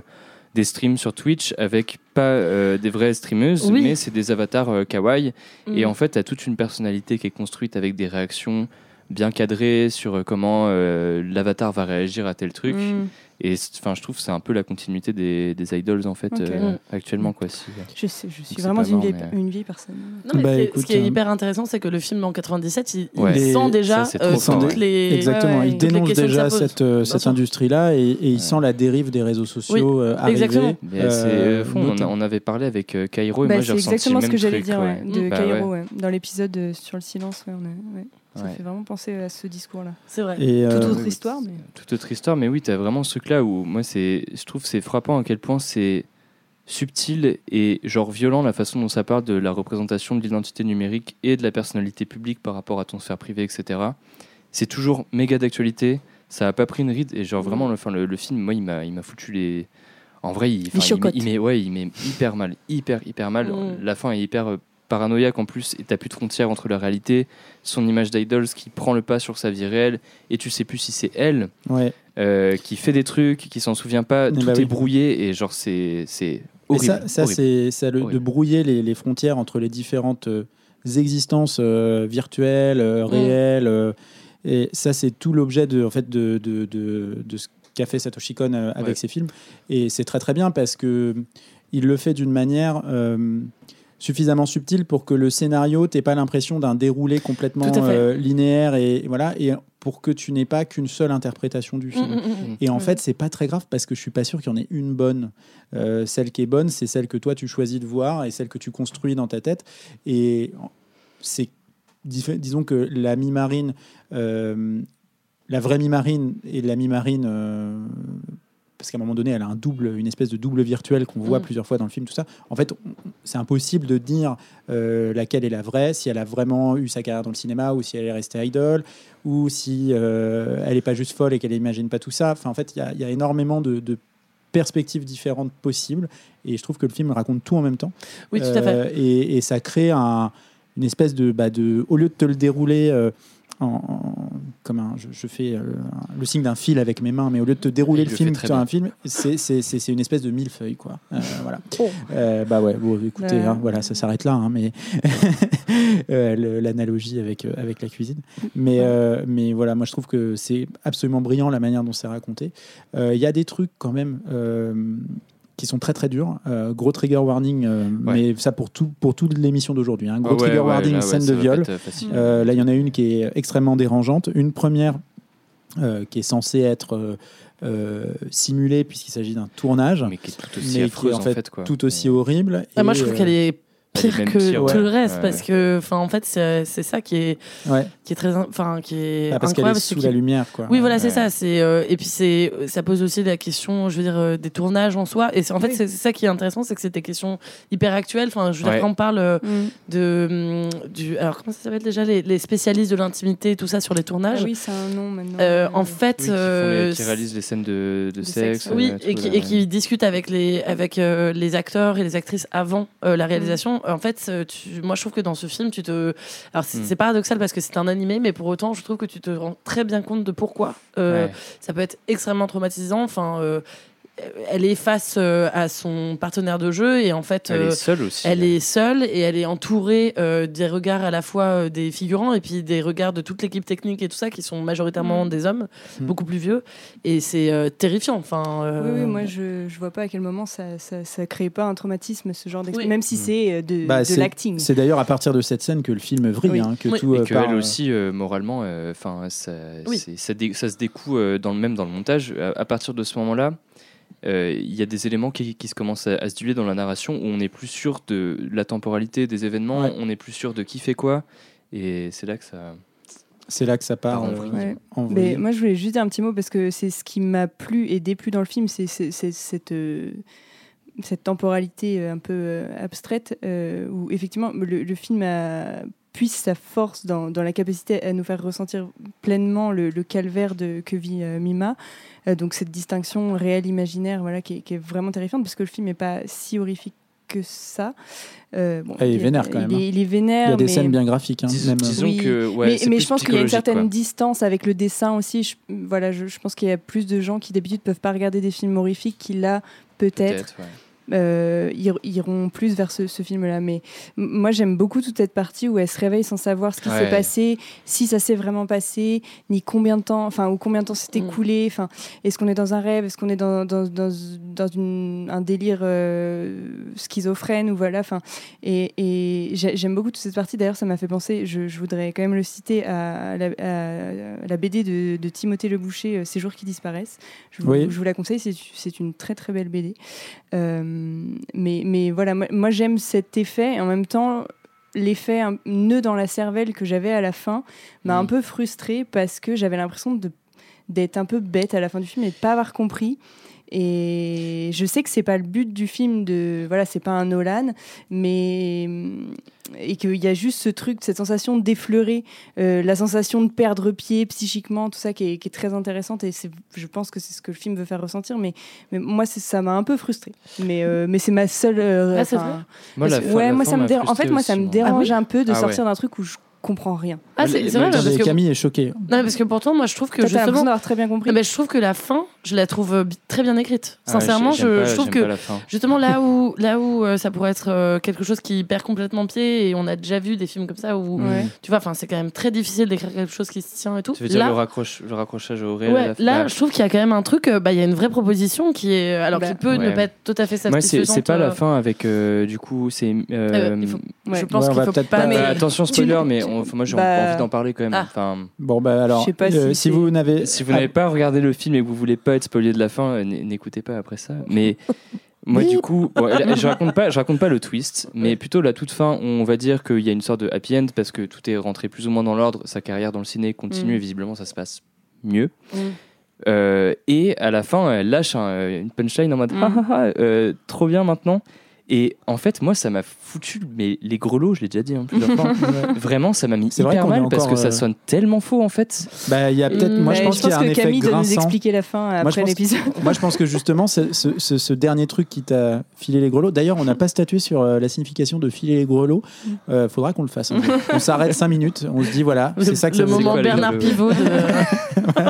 des streams sur Twitch avec pas euh, des vraies streameuses, Oui. mais c'est des avatars euh, kawaii. Et Mm. en fait, tu as toute une personnalité qui est construite avec des réactions bien cadrées sur euh, comment euh, l'avatar va réagir à tel truc. Mm. Et enfin, je trouve que c'est un peu la continuité des, des idols en fait euh, Mm. actuellement quoi. Si, Je, sais, je suis vraiment une, mort, vieille, mais- une vieille personne. Non, mais Bah, écoute, ce qui est euh, hyper intéressant, c'est que le film en 97, il, sent déjà ça, euh, toutes ouais. les. Exactement, ouais, il dénonce déjà cette, euh, cette sûr. industrie-là et, et il sent la dérive des réseaux sociaux euh, arriver. exactement. Euh, euh, fond, on, a- notamment- on avait parlé avec euh, Cairo et Bah, moi j'ai c'est ressenti exactement ce que j'allais dire de Bah Cairo, ouais. dans l'épisode sur le silence. Ça Ouais. fait vraiment penser à ce discours-là. C'est vrai. Et, euh, Toute autre oui, histoire, mais toute autre histoire, mais oui, tu as vraiment ce truc-là où moi, c'est, je trouve que c'est frappant à quel point c'est subtil et genre violent la façon dont ça parle de la représentation de l'identité numérique et de la personnalité publique par rapport à ton sphère privée, etc. C'est toujours méga d'actualité, ça a pas pris une ride et genre vraiment, le, enfin, le, le film, moi, il m'a, il m'a foutu les. En vrai, il, il, il met- ouais, il met hyper mal, hyper, hyper mal. Mm. La fin est hyper euh, paranoïaque en plus et t'as plus de frontières entre la réalité, son image d'idols qui prend le pas sur sa vie réelle et tu sais plus si c'est elle ouais. euh, qui fait des trucs, qui s'en souvient pas, Eh tout bah est oui. brouillé et genre c'est c'est Mais horrible. ça, c'est ça le- de brouiller les, les frontières entre les différentes euh, existences euh, virtuelles, euh, Mm. réelles. euh, et ça, c'est tout l'objet de, en fait, de, de, de, de ce qu'a fait Satoshi Kon avec Ouais. ses films. Et c'est très très bien parce que il le fait d'une manière euh, suffisamment subtile pour que le scénario t'ait pas l'impression d'un déroulé complètement euh, linéaire et voilà et pour que tu n'aies pas qu'une seule interprétation du Mm, film. mm, mm. Et en fait, c'est pas très grave parce que je suis pas sûr qu'il y en ait une bonne. Euh, celle qui est bonne, c'est celle que toi tu choisis de voir et celle que tu construis dans ta tête. Et c'est disons que la mi-marine, euh, la vraie mi-marine et la mi-marine. Parce qu'à un moment donné, elle a un double, une espèce de double virtuel qu'on voit Mm. plusieurs fois dans le film, tout ça. En fait, c'est impossible de dire euh, laquelle est la vraie, si elle a vraiment eu sa carrière dans le cinéma ou si elle est restée idole ou si euh, elle n'est pas juste folle et qu'elle n'imagine pas tout ça. Enfin, en fait, il y a- il y, a énormément de, de perspectives différentes possibles et je trouve que le film raconte tout en même temps. Oui, tout à fait. Euh, et, et ça crée un- une espèce de, bah, de. Au lieu de te le dérouler. En, en- comme un, je, je fais euh, le signe d'un fil avec mes mains, mais au lieu de te dérouler le le film bien. un film, c'est- une espèce de millefeuille, quoi. Euh, voilà. Oh. Euh, bah ouais, bon, écoutez, Ouais. hein, voilà, ça s'arrête là, hein, mais euh, l'analogie avec, avec la cuisine. Mais, euh, mais voilà, moi je trouve que c'est absolument brillant la manière dont c'est raconté. Euh, Il y a des trucs quand même euh, qui sont très très durs. Euh, gros trigger warning, euh, mais ça pour, tout, pour toute l'émission d'aujourd'hui. hein. Gros ouais, trigger ouais, warning, là, scène de viol. euh, là, il y en a une qui est extrêmement dérangeante. Une première euh, qui est censée être euh, euh, simulée puisqu'il s'agit d'un tournage, mais qui est tout aussi mais affreuse qui est en en fait, fait, quoi. tout aussi Mais- horrible. Ah, moi, je trouve euh, qu'elle est elle est pire même que pire, tout le reste Ouais, parce que, enfin, en fait, c'est ça qui est ouais. qui est très, enfin, qui est Ah, parce qu'elle est sous la lumière, quoi. Oui, voilà, c'est ça. C'est euh, et puis c'est ça pose aussi la question, je veux dire, euh, des tournages en soi. Et c'est en fait Oui. c'est ça qui est intéressant, c'est que c'est des questions hyper actuelles. Enfin, je veux Ouais. dire, quand on parle euh, Mm. de hum, du, alors comment ça s'appelle déjà les, les spécialistes de l'intimité, tout ça sur les Ah tournages. oui, c'est un nom maintenant. Euh, en fait, Oui, qui, les- qui réalisent les scènes de, sexe. sexe, oui, euh, et tout, qui, et qui discutent avec les avec euh, les acteurs et les actrices avant euh, la réalisation. En fait, euh, tu, moi, je trouve que dans ce film, tu te, alors c'est Mm. c'est paradoxal parce que c'est un animé, mais pour autant, je trouve que tu te rends très bien compte de pourquoi. Euh, Ouais. ça peut être extrêmement traumatisant. Enfin, euh, elle est face euh, à son partenaire de jeu et en fait, Elle euh, est seule aussi. elle est seule et elle est entourée euh, des regards à la fois euh, des figurants et puis des regards de toute l'équipe technique et tout ça qui sont majoritairement Mm. des hommes, Mm. beaucoup plus vieux. Et c'est euh, terrifiant. Enfin, euh, Oui, oui, moi je, je vois pas à quel moment ça, ça, ça crée pas un traumatisme, ce genre d'expérience, Oui. même si Mm. c'est euh, de, Bah, de c'est- l'acting. C'est d'ailleurs à partir de cette scène que le film vrille, Oui. hein, que Oui. tout Et euh, que part, elle euh, aussi, euh, moralement, euh, enfin, ça, ça, dé- ça se découe euh, dans le même dans le montage. À, à partir de ce moment-là, euh, il y a des éléments qui, qui se commencent à, à se diluer dans la narration où on n'est plus sûr de la temporalité des événements, Ouais. on n'est plus sûr de qui fait quoi, et c'est là que ça. c'est là que ça part en euh. Ouais. en Mais moi, je voulais juste dire un petit mot parce que c'est ce qui m'a plu et déplu dans le film, c'est cette, euh, cette temporalité euh, un peu euh, abstraite euh, où effectivement le, le film a, puise sa force dans, dans la capacité à nous faire ressentir pleinement le, le calvaire de, que vit euh, Mima. Euh, donc cette distinction réelle-imaginaire voilà, qui, est, qui est vraiment terrifiante parce que le film n'est pas si horrifique que ça. Euh, bon, Ah, il est vénère quand même, Il hein. est, il est vénère. Il y a des mais- scènes bien graphiques. hein, Dis- même. disons Oui, que ouais, mais, je pense qu'il y a une certaine quoi. distance avec le dessin aussi. Je, voilà, je, je pense qu'il y a plus de gens qui d'habitude peuvent pas regarder des films horrifiques qui là peut-être Peut-être, ouais. Euh, ir- iront plus vers ce, ce film-là. Mais moi j'aime beaucoup toute cette partie où elle se réveille sans savoir ce qui Ouais. s'est passé, si ça s'est vraiment passé, ni combien de temps, enfin ou combien de temps s'est Mm. écoulé. Enfin, est-ce qu'on est dans un rêve, est-ce qu'on est dans, dans, dans, dans une- un délire euh, schizophrène ou voilà. Enfin, et, et j'ai- j'aime beaucoup toute cette partie. D'ailleurs, ça m'a fait penser. Je, je voudrais quand même le citer à la, à la BD de, de Timothée Le Boucher, euh, Ces jours qui disparaissent. Je vous, Oui. je vous la conseille. C'est c'est une très très belle BD. Euh, mais, mais voilà, moi, moi, j'aime cet effet. Et en même temps, l'effet nœud dans la cervelle que j'avais à la fin m'a un peu frustrée parce que j'avais l'impression de d'être un peu bête à la fin du film et de pas avoir compris. Et je sais que c'est pas le but du film de voilà, c'est pas un Nolan, mais et qu'il y a juste ce truc, cette sensation d'effleurer, euh, la sensation de perdre pied psychiquement, tout ça qui est, qui est très intéressante et c'est, je pense que c'est ce que le film veut faire ressentir. Mais, mais moi, c'est- ça m'a un peu frustrée. Mais, euh, mais c'est ma seule. euh, Ah, c'est enfin, vrai Moi, la fin- ouais, la moi fin ça me. En fait, moi, ça me dérange Ah oui un peu de Ah ouais. sortir d'un truc où je comprends rien. Ah, c'est Mais- vrai, mais parce que, Camille est choquée. non, parce que pourtant, moi, je trouve que justement, d'avoir très bien compris. Eh ben, je trouve que la fin, je la trouve euh, très bien écrite. Ah, Sincèrement, je, pas- je trouve que. Justement, là où, là où euh, ça pourrait être euh, quelque chose qui perd complètement pied, et on a déjà vu des films comme ça où, Ouais. tu vois, enfin, c'est quand même très difficile d'écrire quelque chose qui se tient et tout. Tu veux dire là, le, raccroche, le raccrochage au réel là, Bah, je trouve qu'il y a quand même un truc, euh, bah, il y a une vraie proposition qui est, alors Bah, qui peut ne pas être tout à fait satisfaisante. c'est pas la fin avec euh, du coup c'est euh, euh, faut- Ouais. Je pense qu'il faut peut-être pas. mais- Bah, attention spoiler, mais on- moi j'ai Bah, envie d'en parler quand même. Ah. Enfin, Bon, bah alors, pas euh, si vous n'avez. si vous n'avez pas regardé le film et que vous voulez pas être spoilé de la fin, euh, n'écoutez pas après ça. Mais moi du coup, bon, je raconte pas, je raconte pas le twist, mais plutôt la toute fin. On va dire qu'il y a une sorte de happy end parce que tout est rentré plus ou moins dans l'ordre. Sa carrière dans le ciné continue Mm. et visiblement ça se passe mieux. Mm. Euh, et à la fin, elle lâche un- une punchline en mode Mm. Ah, ah, ah, euh, trop bien maintenant. Et en fait, moi, ça m'a foutu mais les grelots, je l'ai déjà dit hein, plusieurs fois. Vraiment, ça m'a mis vrai hyper est mal parce encore, que ça euh, sonne tellement faux en fait. Bah, il y a peut-être. Mm, Moi, je pense qu'il y a un que effet Camille doit nous grinçant. expliquer la fin après l'épisode. Moi, je pense que justement, ce, ce- ce- ce dernier truc qui t'a filé les grelots. D'ailleurs, on n'a pas statué sur euh, la signification de filer les grelots. Euh, faudra qu'on le fasse. on s'arrête 5 minutes. On se dit voilà, c'est ça que ça le veut dire. moment quoi, Bernard Pivot. de-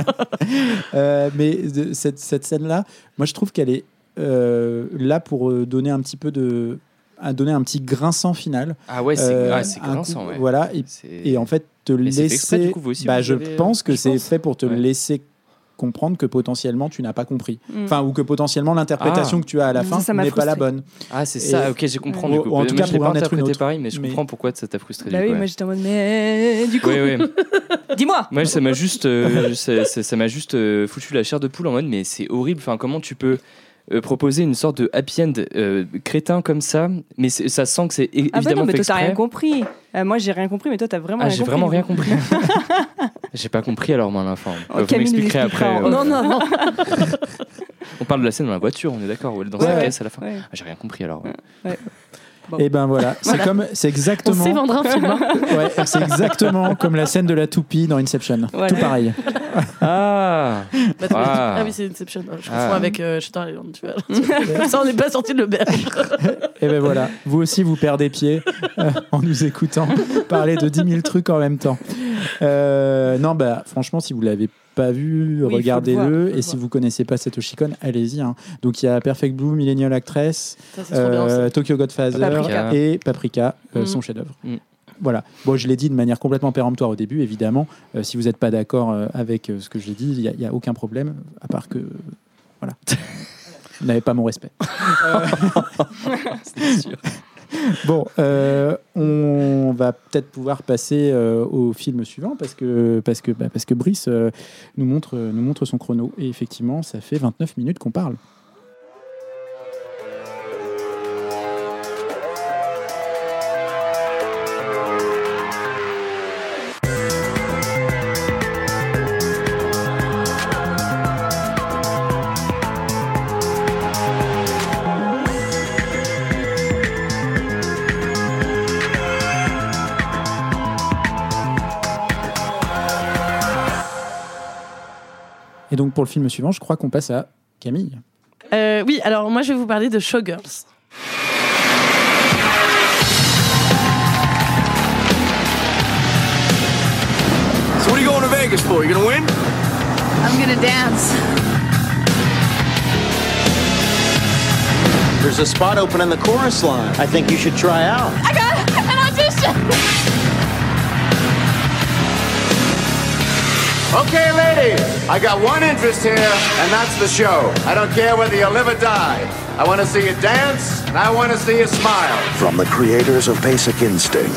Euh, mais de- cette, cette scène-là, moi, je trouve qu'elle est là pour euh, donner un petit peu de. à donner un petit grinçant final. Ah ouais, c'est Euh, ah, grinçant. coup- ouais. Voilà. Et, et en fait, te Mais exprès, laisser. du coup, vous aussi, bah, vous je avez- pense que c'est fait pour te Ouais. laisser comprendre que potentiellement tu n'as pas compris. Mm. Enfin, ou que potentiellement l'interprétation Ah. que tu as à la Ça, fin n'est pas la bonne. Ah, c'est ça, ok, j'ai compris. Ou- du coup. ou en tout cas, pour pas en être une autre. pareil, mais je Mais- comprends pourquoi ça t'a frustré. Bah du oui, coup, moi j'étais en mode, mais du coup, dis-moi. Moi, ça m'a juste, euh, ça m'a juste euh, foutu la chair de poule en mode, mais c'est horrible. Enfin, comment tu peux euh, proposer une sorte de happy end euh, crétin comme ça Mais ça sent que c'est é- Ah bah évidemment non, mais fait toi t'as rien compris. Euh, moi j'ai rien compris, mais toi t'as vraiment Ah, rien j'ai compris. vraiment rien compris. j'ai pas compris alors, moi, fin. Oh, vous Camille nous m'expliquerez expliquera après. euh, non, non, non. On parle de la scène dans la voiture, on est d'accord, ou dans Ouais, sa ouais. caisse à la fin. Ouais. Ah, j'ai rien compris alors. Ouais. Bon. Et ben voilà, c'est Voilà. comme, c'est On exactement. sait vendre un film. hein. Ouais, c'est exactement comme la scène de la toupie dans Inception. Voilà. Tout pareil. Ah Bah, Ah. Ah oui, c'est Inception. Je confonds Ah. avec euh, Shutter Island, tu vois. ça, on n'est pas sorti de l'auberge. Et ben voilà, vous aussi vous perdez pied euh, en nous écoutant parler de 10 000 trucs en même temps. Euh, non, bah, franchement, si vous l'avez pas vu, voir, regardez-le. Et si vous connaissez pas Satoshi Kon, allez-y. hein. Donc il y a Perfect Blue, Millennial Actress, Ça, euh. Tokyo Godfather Paprika. et Paprika, euh, Mm. son chef-d'œuvre. Mm. Voilà. Bon, je l'ai dit de manière complètement péremptoire au début, évidemment. Euh, si vous n'êtes pas d'accord euh, avec euh, ce que j'ai dit, il n'y a, aucun problème, à part que. Voilà. vous n'avez pas mon respect. C'est sûr. Bon, euh, on va peut-être pouvoir passer euh, au film suivant parce que, parce que, bah, parce que Brice euh, nous, montre, nous montre son chrono. Et effectivement, ça fait 29 minutes qu'on parle. Donc, pour le film suivant, je crois qu'on passe à Camille. Euh, oui, alors moi je vais vous parler de Showgirls. So what are you going to Vegas for? You gonna win? I'm gonna dance. There's a spot open in the chorus line. I think you should try out. I got an audition. Okay, ladies, I got one interest here, and that's the show. I don't care whether you live or die. I want to see you dance, and I want to see you smile. From the creators of Basic Instinct.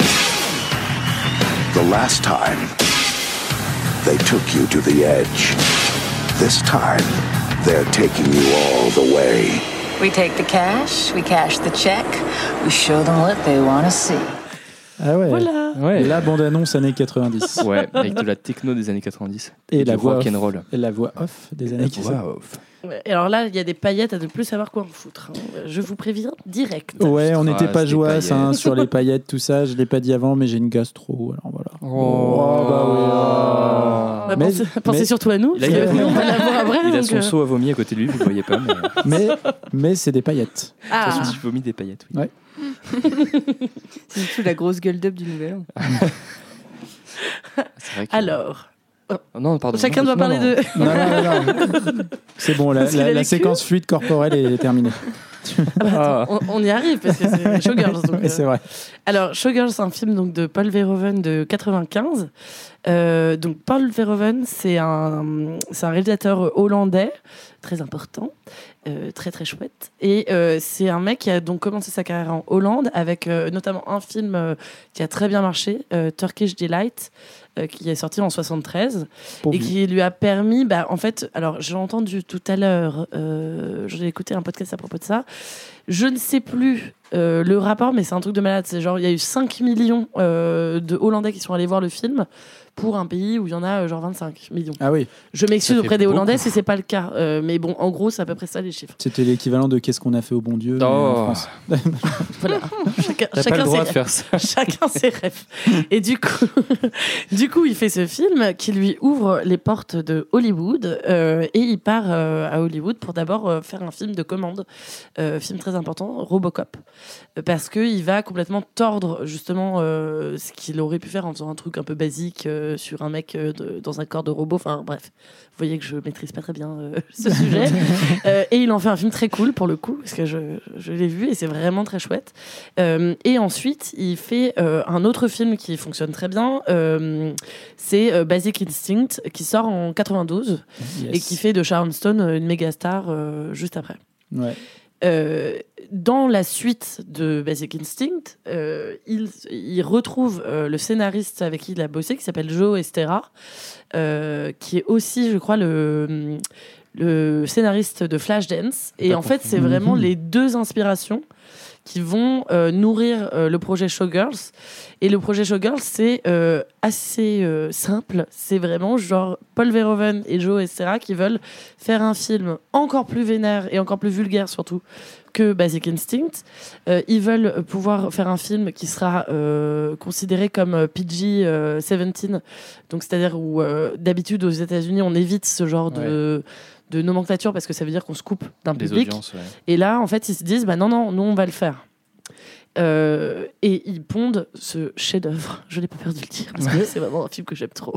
The last time, they took you to the edge. This time, they're taking you all the way. We take the cash, we cash the check, we show them what they want to see. Ah ouais. Voilà. Ouais. La bande-annonce années 90. Ouais, avec de la techno des années 90. Et la voix, off, rock'n'roll. et la voix off des années 90. Ouais, Et alors là, il y a des paillettes à ne plus savoir quoi en foutre. hein. Je vous préviens direct. Ouais, on n'était Ah, pas jouasse hein, sur les paillettes, tout ça. Je l'ai pas dit avant, mais j'ai une gastro. Alors voilà. Oh, bah oui. ah. Bah, Mais- pensez, surtout à nous, Il a- on va après. Il a son euh, seau à vomi à côté de lui, vous ne voyez pas. Mais... De toute Mais, mais c'est des paillettes. Ah, façon, je vomis des paillettes. Oui. Ouais. C'est surtout la grosse gueule d'up du nouvel an. C'est vrai que- alors, Oh, non, pardon. chacun non, doit non, parler non. de. Non, non, non, non. C'est bon, la, Parce séquence fluide corporelle est terminée. Ah bah, attends, on, on y arrive parce que c'est Showgirls. donc, euh, c'est vrai. Alors, Showgirls, c'est un film donc, de Paul Verhoeven de 95. Euh, donc, Paul Verhoeven, c'est un, c'est un réalisateur hollandais très important, euh, très très chouette. Et euh, c'est un mec qui a donc commencé sa carrière en Hollande avec euh, notamment un film qui a très bien marché, Turkish Delight, qui est sorti en 73 Pour et qui lui a permis, bah, en fait, alors j'ai entendu tout à l'heure, j'ai écouté un podcast à propos de ça. Je ne sais plus le rapport, mais c'est un truc de malade. C'est genre, il y a eu 5 millions de Hollandais qui sont allés voir le film pour un pays où il y en a euh, genre 25 millions. Ah oui, Je m'excuse auprès des beaucoup. Hollandais si c'est pas le cas, Euh, mais bon, en gros, c'est à peu près ça les chiffres. c'était l'équivalent de Qu'est-ce qu'on a fait au bon Dieu en Oh. France. Voilà. Chacun, ses de faire ça. Chacun ses rêves. Et du coup, du coup, il fait ce film qui lui ouvre les portes de Hollywood euh, et il part euh, à Hollywood pour d'abord euh, faire un film de commande, euh, film très important, Robocop, Euh, parce que il va complètement tordre justement euh, ce qu'il aurait pu faire en faisant un truc un peu basique euh, sur un mec euh, de- dans un corps de robot. Enfin bref, vous voyez que je maîtrise pas très bien euh, ce sujet. Et il en fait un film très cool pour le coup, parce que je, je l'ai vu et c'est vraiment très chouette. Et ensuite, il fait un autre film qui fonctionne très bien. c'est Basic Instinct, qui sort en 92 Yes. et qui fait de Sharon Stone une méga star juste après. Ouais. Euh, dans la suite de Basic Instinct, euh, il, il retrouve euh, le scénariste avec qui il a bossé, qui s'appelle Joe Estera, qui est aussi, je crois, le, le scénariste de Flashdance. Et en fait, c'est vraiment les deux inspirations qui vont euh, nourrir euh, le projet Showgirls. Et le projet Showgirls, c'est euh, assez simple. C'est vraiment genre Paul Verhoeven et Joe Estera qui veulent faire un film encore plus vénère et encore plus vulgaire surtout que Basic Instinct. Ils veulent pouvoir faire un film qui sera considéré comme euh, PG-17, donc c'est-à-dire où d'habitude aux États-Unis on évite ce genre de, de nomenclature parce que ça veut dire qu'on se coupe d'un public. audiences, ouais. Et là, en fait, ils se disent, bah non, non, nous, on va le faire. Euh, et ils pondent ce chef-d'œuvre. Je n'ai pas peur de le dire parce que c'est vraiment un film que j'aime trop.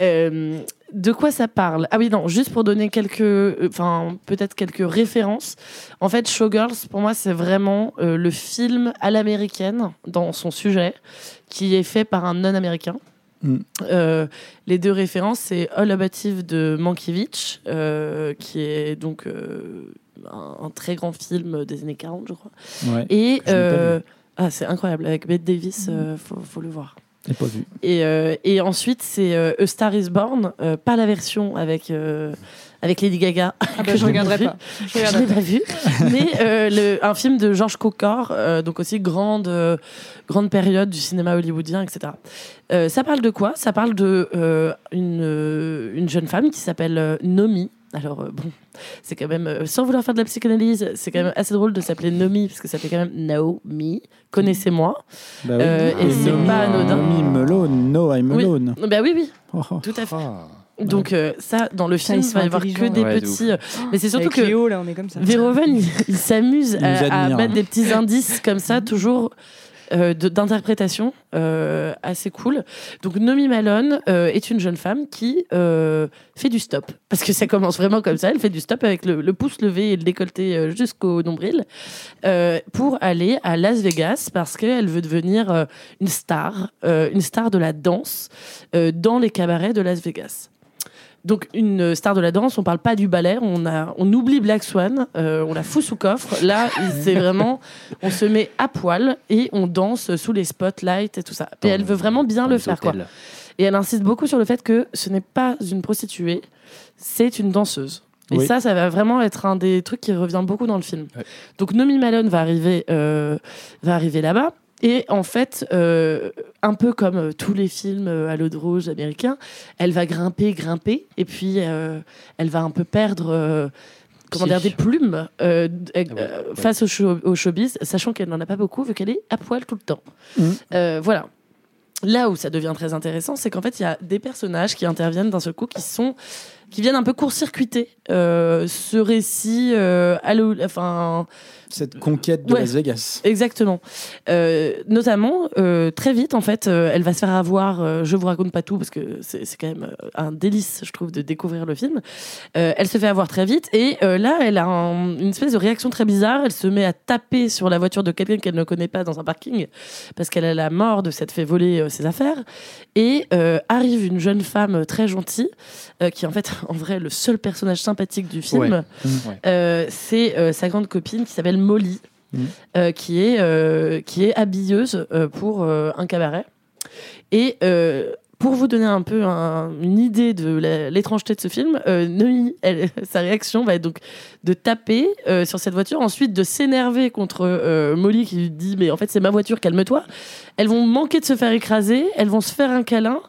Euh, de quoi ça parle? Ah oui, non, juste pour donner quelques, euh, enfin peut-être quelques références. En fait, Showgirls, pour moi, c'est vraiment le film à l'américaine dans son sujet, qui est fait par un non-américain. Mm. Euh, les deux références, c'est All About Eve de Mankiewicz, euh, qui est donc euh, un, un très grand film des années 40, je crois. Ouais. Et ah, c'est incroyable, avec Bette Davis, euh, faut, faut le voir. Pas vu. Et, et ensuite, c'est A Star is Born, pas la version avec, avec Lady Gaga. Ah bah, que je regarderai pas. Je Je l'ai pas vu. Mais euh, le- un film de Georges Cukor, euh, donc aussi grande, euh, grande période du cinéma hollywoodien, etc. Euh, ça parle de quoi? Ça parle de euh, une, une jeune femme qui s'appelle euh, Nomi. Alors euh, bon, c'est quand même, euh, sans vouloir faire de la psychanalyse, c'est quand même assez drôle de s'appeler Nomi, parce que ça fait quand même No Me, connaissez-moi. Bah oui. Euh, et c'est pas anodin. Nomi Malone, No I'm Oui. Alone. Bah oui, oui, Oh, oh. tout à fait. Ah. Donc euh, ça, dans le film, il va y avoir que des Ouais, de petits... euh, mais c'est surtout que... Léo, là, on est comme ça. Verhoeven, il, il s'amuse à, mettre des petits indices comme ça, toujours euh, d'interprétation euh, assez cool. Donc Nomi Malone euh, est une jeune femme qui euh, fait du stop. Parce que ça commence vraiment comme ça. Elle fait du stop avec le, le pouce levé et le décolleté jusqu'au nombril euh, pour aller à Las Vegas parce qu'elle veut devenir euh, une star, euh, une star de la danse euh, dans les cabarets de Las Vegas. Donc une star de la danse, on parle pas du ballet, on, a, on oublie Black Swan, euh, on la fout sous coffre. Là, c'est vraiment, on se met à poil et on danse sous les spotlights et tout ça. Et elle veut vraiment bien le faire, quoi. Et elle insiste beaucoup sur le fait que ce n'est pas une prostituée, c'est une danseuse. Et Oui. ça, ça va vraiment être un des trucs qui revient beaucoup dans le film. Ouais. Donc Nomi Malone va arriver, euh, va arriver là-bas. Et en fait, euh, un peu comme euh, tous les films euh, à l'eau de rouge américains, elle va grimper, grimper, et puis elle va un peu perdre comment dire, des plumes Ah ouais, ouais. face au, show- au showbiz, sachant qu'elle n'en a pas beaucoup, vu qu'elle est à poil tout le temps. Euh, voilà. Là où ça devient très intéressant, c'est qu'en fait, il y a des personnages qui interviennent d'un seul coup, qui sont, qui viennent un peu court-circuiter ce récit, à l'eau- enfin, Cette conquête de Ouais. Las Vegas. Exactement. Euh, notamment, euh, très vite, en fait, euh, elle va se faire avoir. euh, je vous raconte pas tout parce que c'est quand même un délice, je trouve, de découvrir le film. Euh, elle se fait avoir très vite et euh, là, elle a un- une espèce de réaction très bizarre. Elle se met à taper sur la voiture de quelqu'un qu'elle ne connaît pas dans un parking parce qu'elle a la mort de s'être fait voler euh, ses affaires. Et euh, arrive une jeune femme très gentille euh, qui est en fait, en vrai, le seul personnage sympathique du film. Ouais. Euh, c'est euh, sa grande copine qui s'appelle Molly, Mhm. euh, qui, est, euh, qui est habilleuse euh, pour un cabaret. Et pour vous donner un peu un- une idée de l'étrangeté de ce film, euh, Noémie, elle- sa réaction va être donc de taper euh, sur cette voiture, ensuite de s'énerver contre euh, Molly qui lui dit mais en fait c'est ma voiture, calme-toi. Elles vont manquer de se faire écraser, elles vont se faire un câlin.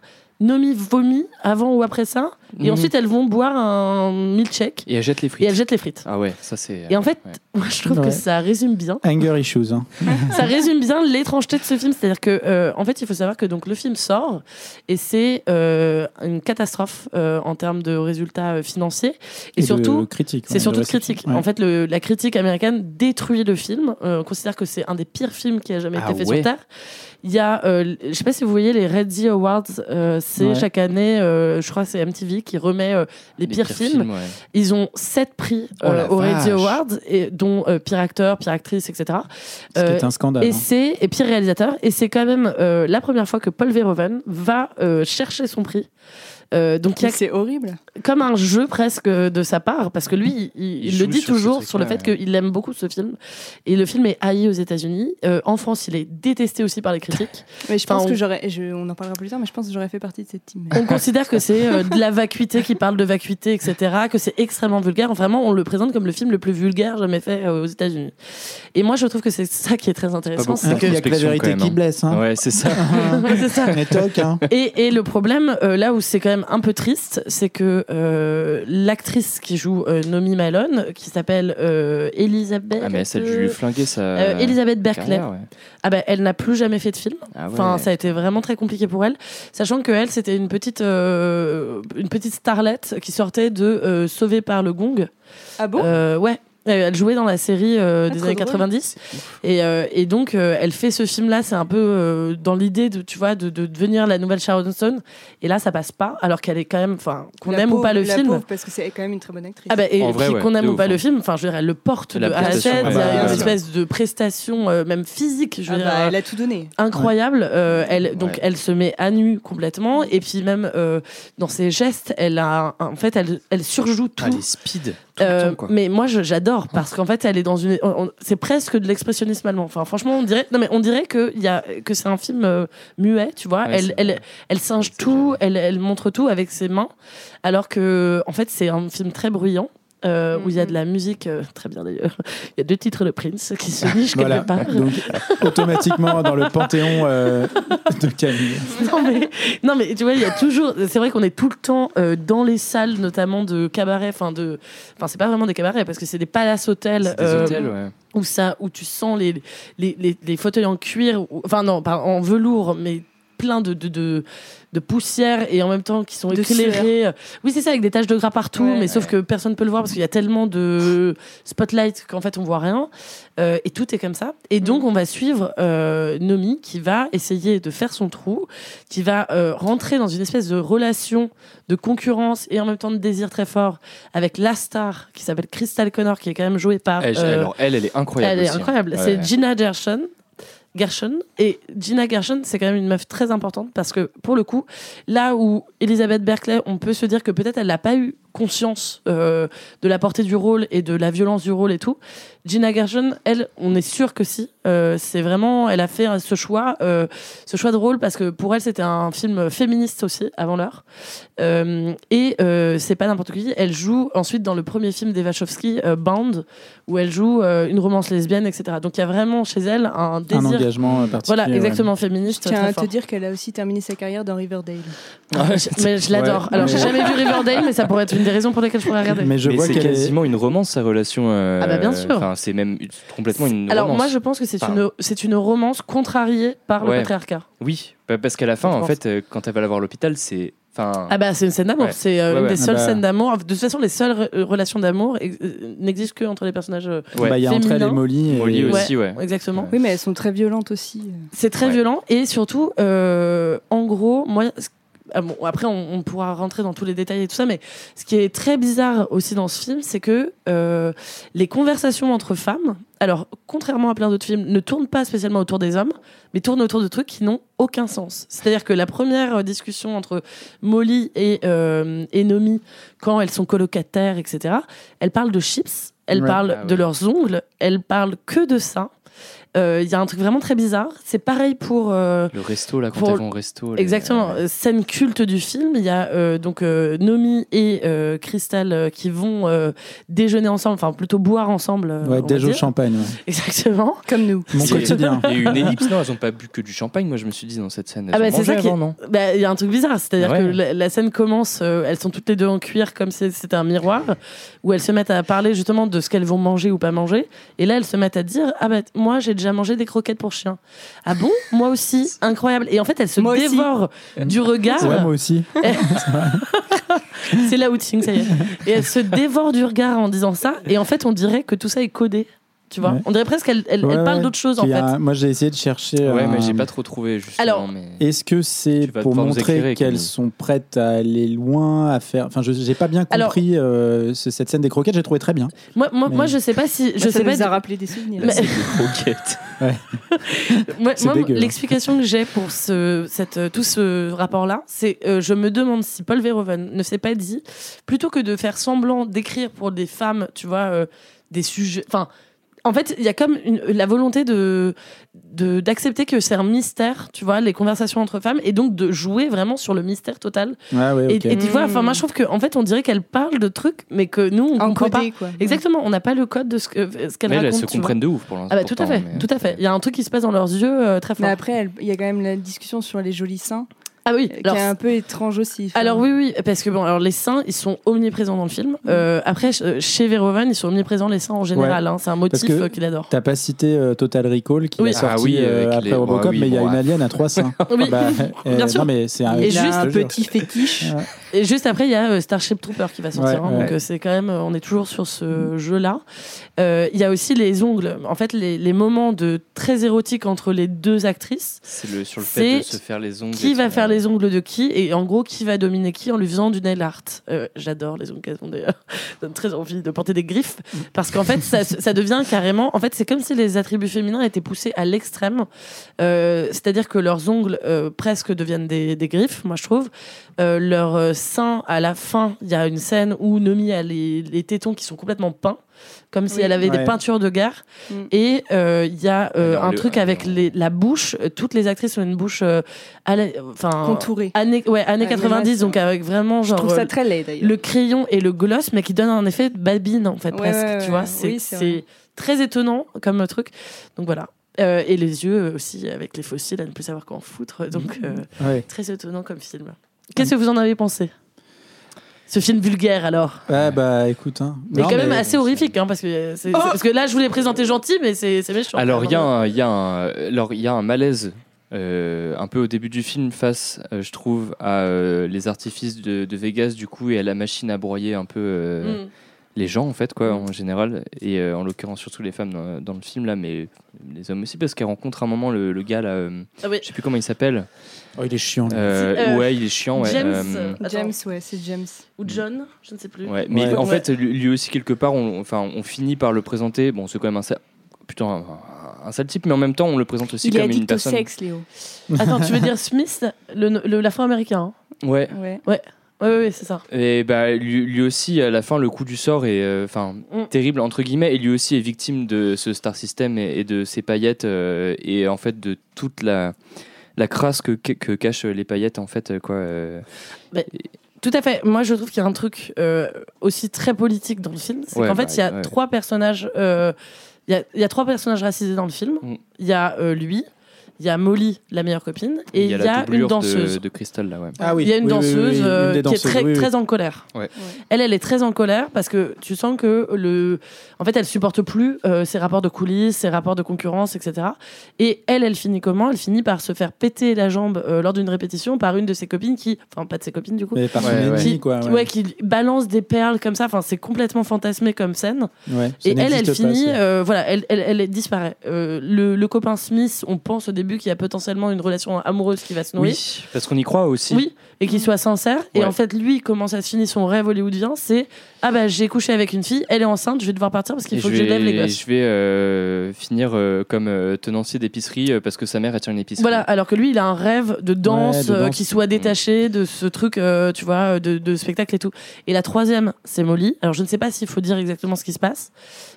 Nomi vomit avant ou après ça, et Mhm. ensuite elles vont boire un milkshake Et elle jette les et frites. elles jettent les frites. Ah ouais, ça c'est. Et en fait, ouais. moi, je trouve Ouais. que ça résume bien. Anger issues. hein. Ça résume bien l'étrangeté de ce film. C'est-à-dire que, euh, en fait, il faut savoir que donc le film sort et c'est euh, une catastrophe euh, en termes de résultats financiers et, de surtout. critique. C'est ouais, surtout critique. Ouais. En fait, le- la critique américaine détruit le film. Euh, on considère que c'est un des pires films qui a jamais Ah été fait ouais. sur Terre. Il y a, euh, je sais pas si vous voyez les Reddy Awards, euh, c'est Ouais. chaque année, euh, je crois que c'est MTV qui remet euh, les, pires, films. ouais. Ils ont sept prix Oh aux Reddy. Awards, et, dont pire acteur, pire actrice, etc. Ce qui Euh, est un scandale. et hein. c'est et pire réalisateur. Et c'est quand même la première fois que Paul Verhoeven va chercher son prix. Euh, donc il y a C'est horrible. comme un jeu presque de sa part, parce que lui, il, il Il le dit sur toujours sur le fait qu'il aime beaucoup ce film. Et le film est haï aux États-Unis. Euh, en France, il est détesté aussi par les critiques. Mais je Enfin, pense on- que j'aurais. je- On en parlera plus tard, mais je pense que j'aurais fait partie de cette team. On considère que c'est euh, de la vacuité qui parle de vacuité, etc. Que c'est extrêmement vulgaire. Vraiment, on le présente comme le film le plus vulgaire jamais fait euh, aux États-Unis. Et moi, je trouve que c'est ça qui est très intéressant. C'est Hein, que Il n'y a que la vérité qui hein. blesse. Hein. Ouais, c'est ça. Ouais, c'est ça. Hein. Et, et le problème, euh, là où c'est quand même un peu triste, c'est que euh, l'actrice qui joue euh, Nomi Malone, qui s'appelle euh, Elisabeth. Ah, mais ça a dû lui flinguer sa. euh, Elisabeth Berkeley. carrière, ouais. Ah ben, elle n'a plus jamais fait de film. Ah ouais. Enfin, ça a été vraiment très compliqué pour elle, sachant que elle, c'était une petite, euh, une petite starlette qui sortait de euh, Sauvée par le Gong. Ah bon? Euh, ouais. Euh, Elle jouait dans la série euh, des trop années drôle. 90. Et, euh, et donc, euh, elle fait ce film-là, c'est un peu euh, dans l'idée de, tu vois, de, de devenir la nouvelle Sharon Stone. Et là, ça passe pas, alors qu'elle est quand même, enfin, qu'on La aime ou pas le la film. pauvre, parce que c'est quand même une très bonne actrice. Ah bah, et vrai, ouais, qu'on aime ou ouf, pas hein. le film, enfin, je veux dire, elle le porte La de A à Z. prestation, Il y a une espèce de prestation, euh, même physique, je Ah veux bah, dire, elle a tout donné. incroyable. Euh, elle, donc, Ouais. elle se met à nu complètement. Et puis, même euh, dans ses gestes, elle a, en fait, elle, elle surjoue tout. Ah, les speed. Tout Euh, le temps, quoi. mais moi je- j'adore parce qu'en fait elle est dans une c'est presque de l'expressionnisme allemand. Enfin franchement on dirait non mais on dirait que il y a que c'est un film euh, muet tu vois. Ouais, elle elle elle singe tout elle elle montre tout avec ses mains alors que en fait c'est un film très bruyant euh, où il y a de la musique euh, très bien d'ailleurs il y a deux titres de Prince qui se nichent Voilà. quelque part Donc, automatiquement dans le panthéon euh, de Camille. non mais, non mais tu vois il y a toujours c'est vrai qu'on est tout le temps euh, dans les salles notamment de cabaret enfin de enfin c'est pas vraiment des cabarets parce que c'est des palaces hôtels des euh, hôtels, ouais. où ça où tu sens les les, les, les fauteuils en cuir enfin non pas en velours mais plein de, de, de, de poussière et en même temps qui sont éclairés oui c'est ça avec des taches de gras partout Ouais. mais sauf que personne peut le voir parce qu'il y a tellement de spotlight qu'en fait on voit rien Euh, et tout est comme ça et donc on va suivre euh, Nomi qui va essayer de faire son trou qui va euh, rentrer dans une espèce de relation de concurrence et en même temps de désir très fort avec la star qui s'appelle Crystal Connor qui est quand même jouée par Elle, euh, alors, elle, elle est incroyable. elle est aussi, hein. incroyable. Ouais. C'est Gina Gershon. Gershon. Et Gina Gershon, c'est quand même une meuf très importante parce que, pour le coup, là où Elizabeth Berkley, on peut se dire que peut-être elle n'a pas eu conscience euh, de la portée du rôle et de la violence du rôle et tout, Gina Gershon, elle, on est sûr que si. Euh, c'est vraiment, elle a fait ce choix, euh, ce choix de rôle parce que pour elle, c'était un film féministe aussi, avant l'heure. Euh, et euh, c'est pas n'importe qui. Elle joue ensuite dans le premier film d'Eva Wachowski, euh, Bound, où elle joue euh, une romance lesbienne, etc. Donc il y a vraiment chez elle un Un désir. engagement euh, particulier. Voilà, exactement féministe. Je tiens très à te dire qu'elle a aussi terminé sa carrière dans Riverdale. Ah, je- mais je l'adore. Ouais, Alors j'ai mais- jamais vu Riverdale, mais ça pourrait être une des raisons pour lesquelles je pourrais regarder. Mais je Mais vois c'est qu'elle est. quasiment une romance, sa relation. euh, Ah bah, bien sûr. Enfin, c'est même complètement une Alors romance. moi je pense que c'est Enfin, une c'est une romance contrariée par le Ouais. patriarcat. Oui, bah, parce qu'à la fin, Je en pense. fait, euh, quand elle va la voir à l'hôpital, c'est. Enfin, Ah bah c'est une scène d'amour, Ouais. c'est euh, Ouais, une ouais. des seules Ah bah. scènes d'amour. De toute façon, les seules re- euh, relations d'amour ex- euh, n'existent que entre les personnages. euh, ouais. Bah, il y a entre elle et. Molly. et- Molly aussi, ouais. Exactement. Oui, mais elles sont très violentes aussi. C'est très Ouais. violent et surtout, euh, en gros, moi. ce- ah bon, après, on, on pourra rentrer dans tous les détails et tout ça, mais ce qui est très bizarre aussi dans ce film, c'est que euh, les conversations entre femmes, alors contrairement à plein d'autres films, ne tournent pas spécialement autour des hommes, mais tournent autour de trucs qui n'ont aucun sens. C'est-à-dire que la première euh, discussion entre Molly et, euh, et Nomi, quand elles sont colocataires, etc., elles parlent de chips, elles Ouais. parlent Ah de leurs ongles, elles parlent que de ça. Euh, Il y a un truc vraiment très bizarre. C'est pareil pour. euh, Le resto, là, quand Pour- elles vont au resto. les- Exactement, euh, scène culte du film. Il y a euh, donc euh, Nomi et euh, Crystal euh, qui vont euh, déjeuner ensemble, enfin plutôt boire ensemble. euh, Ouais, on déj va au champagne. ouais. Exactement. Comme nous. Mon quotidien. Il y a eu une ellipse, non Elles ont pas bu que du champagne, moi je me suis dit dans cette scène. Elles Ah bah ont c'est ça qui Bah, Il y a un truc bizarre, c'est-à-dire Ouais. que la, la scène commence, euh, elles sont toutes les deux en cuir comme si c'était un miroir, où elles se mettent à parler justement de ce qu'elles vont manger ou pas manger, et là elles se mettent à dire ah bah moi j'ai déjà mangé des croquettes pour chien. Ah bon? Moi aussi, incroyable. Et en fait elles se Moi aussi. dévorent du regard. Ouais, moi aussi. C'est l'outing, ça y est. Et elle se dévore du regard en disant ça. Et en fait, on dirait que tout ça est codé. Tu vois Ouais. On dirait presque qu'elle elle, Ouais, elle parle ouais. d'autre chose, en fait. un- Moi, j'ai essayé de chercher. Ouais, mais un- j'ai pas trop trouvé, justement. Alors, mais... Est-ce que c'est pour montrer qu'elles sont prêtes à aller loin, à faire. Enfin, je j'ai pas bien Alors- compris euh, ce- cette scène des croquettes. J'ai trouvé très bien. Moi, moi, Mais- moi, je sais pas si. Je ça sais pas. nous a rappelé des souvenirs. Mais- C'est des croquettes. Moi, hein. l'explication que j'ai pour ce, cette, euh, tout ce rapport-là, c'est euh, je me demande si Paul Verhoeven ne s'est pas dit, plutôt que de faire semblant d'écrire pour des femmes, tu vois, euh, des sujets. Enfin, en fait, il y a comme une- la volonté de d'accepter que c'est un mystère, tu vois, les conversations entre femmes, et donc de jouer vraiment sur le mystère total. Ah ouais, Et, tu vois, enfin, moi, je trouve qu'en fait, on dirait qu'elle parle de trucs, mais que nous, on comprend pas. Encodé, quoi. Exactement, on n'a pas le code de ce que- ce qu'elle Mais elles, raconte. elles se comprennent de ouf pour l'instant. Ah bah tout à fait, mais- tout à fait. Il y a un truc qui se passe dans leurs yeux euh, très fort. Mais après, il y a quand même la discussion sur les jolis seins, ah oui, qui alors, est un peu étrange aussi. Alors oui, oui, parce que bon, alors les seins, ils sont omniprésents dans le film. Euh, après, ch- chez Verhoeven, ils sont omniprésents les seins en général. hein. C'est un motif euh, qu'il adore. T'as pas cité euh, Total Recall qui Oui. est sorti Ah oui, euh, avec après les- Robocop, oui, mais il y a bon, une ouais. alien à trois seins. Oui, Bah, euh, Bien sûr. Non, mais c'est un. Et juste, un petit fétiche. Et juste après, il y a euh, Starship Trooper qui va sortir. Ouais, hein, ouais. donc euh, c'est quand même, euh, on est toujours sur ce jeu-là. Euh, Il y a aussi les ongles. En fait, les, les moments de très érotiques entre les deux actrices. C'est le, sur le fait de se faire les ongles. Qui va faire les ongles de qui et en gros qui va dominer qui en lui faisant du nail art. Euh, J'adore les ongles qu'elles ont d'ailleurs. Ça donne très envie de porter des griffes parce qu'en fait ça, ça devient carrément. En fait c'est comme si les attributs féminins étaient poussés à l'extrême. Euh, C'est-à-dire que leurs ongles euh, presque deviennent des, des griffes, moi je trouve. Euh, leur euh, sein à la fin, il y a une scène où Nomi a les, les tétons qui sont complètement peints. Comme si Oui. elle avait des peintures de guerre. Mm. Et euh, il y a euh, un le- truc avec les- la bouche. Toutes les actrices ont une bouche euh, à la- enfin, Contouré. Années, ouais, années Ouais, mais 90, moi, donc avec vraiment Je genre trouve ça très laid d'ailleurs. le crayon et le gloss, mais qui donne un effet de babine en fait Ouais, presque. ouais, tu ouais. vois, c'est Oui, c'est c'est vrai. très étonnant comme truc. Donc voilà. Euh, et les yeux aussi avec les fossiles à ne plus savoir qu'en foutre. Donc euh, Ouais. très étonnant comme film. Qu'est-ce que vous en avez pensé? Ce film vulgaire alors Ouais, bah écoute. Hein. mais Non, quand même mais- assez horrifique, hein, parce, que c'est- c'est- parce que là, je voulais présenter gentil, mais c'est c'est méchant. Alors il y, a un- il y, a un- alors, il y a un malaise euh, un peu au début du film face, euh, je trouve, à euh, les artifices de, de Vegas du coup et à la machine à broyer un peu euh, Mm. Les gens en fait quoi Mm. en général et euh, en l'occurrence surtout les femmes dans, dans le film là mais les hommes aussi parce qu'elle rencontre un moment le, le gars là euh, Ah oui. je sais plus comment il s'appelle Oh, il est chiant. Euh, Euh, ouais il est chiant ouais James. James, ouais, c'est James. Ou John, je ne sais plus. Ouais, mais Ouais. en fait, lui aussi, quelque part, on, enfin, on finit par le présenter. Bon, c'est quand même un, sa- putain, un, un sale type, mais en même temps, on le présente aussi Il est comme une addict au personne. sexe, Léo. Attends, tu veux dire Smith, le, le- l'afro-américain hein? Ouais. Ouais. Ouais, ouais, ouais, c'est ça. Et bah, lui, lui aussi, à la fin, le coup du sort est euh, Mm. terrible, entre guillemets, et lui aussi est victime de ce star system et, et de ses paillettes, euh, et en fait, de toute la, la crasse que, que, cachent les paillettes, en fait, quoi. euh. Tout à fait. Moi, je trouve qu'il y a un truc euh, aussi très politique dans le film. C'est Ouais, qu'en fait, bah, il y a ouais. trois personnages. euh, Il y, a, il y a trois personnages racisés dans le film. Mm. Il y a euh, lui, il y a Molly, la meilleure copine, et il y a, une danseuse. de, de Crystal, là, ouais. Ah oui. Il y a une oui, danseuse oui, oui, euh, une des qui est très, oui, oui. très en colère. Ouais. Elle, elle est très en colère parce que tu sens que le, en fait, elle supporte plus euh, ses rapports de coulisses, ses rapports de concurrence, etc. Et elle, elle finit comment? Elle finit par se faire péter la jambe euh, lors d'une répétition par une de ses copines qui, enfin pas de ses copines du coup, Mais par Ouais, ouais. ennemi, qui, quoi. qui- Ouais. ouais, qui balance des perles comme ça. Enfin, c'est complètement fantasmé comme scène. Et elle, elle pas, finit, euh, voilà, elle, elle, elle disparaît. Euh, le, le copain Smith, on pense au début qu'il y a potentiellement une relation amoureuse qui va se nouer. Oui, parce qu'on y croit aussi. Oui, et qu'il soit sincère. Et en fait, lui, comment ça se finit son rêve hollywoodien C'est ah bah j'ai couché avec une fille, elle est enceinte, je vais devoir partir parce qu'il faut je que j'élève les vais, gosses. je vais euh, finir euh, comme euh, tenancier d'épicerie euh, parce que sa mère tient une épicerie. Voilà, alors que lui, il a un rêve de danse, Ouais, euh, danse. qui soit détaché de ce truc, euh, tu vois, de, de spectacle et tout. Et la troisième, c'est Molly. Alors je ne sais pas s'il faut dire exactement ce qui se passe,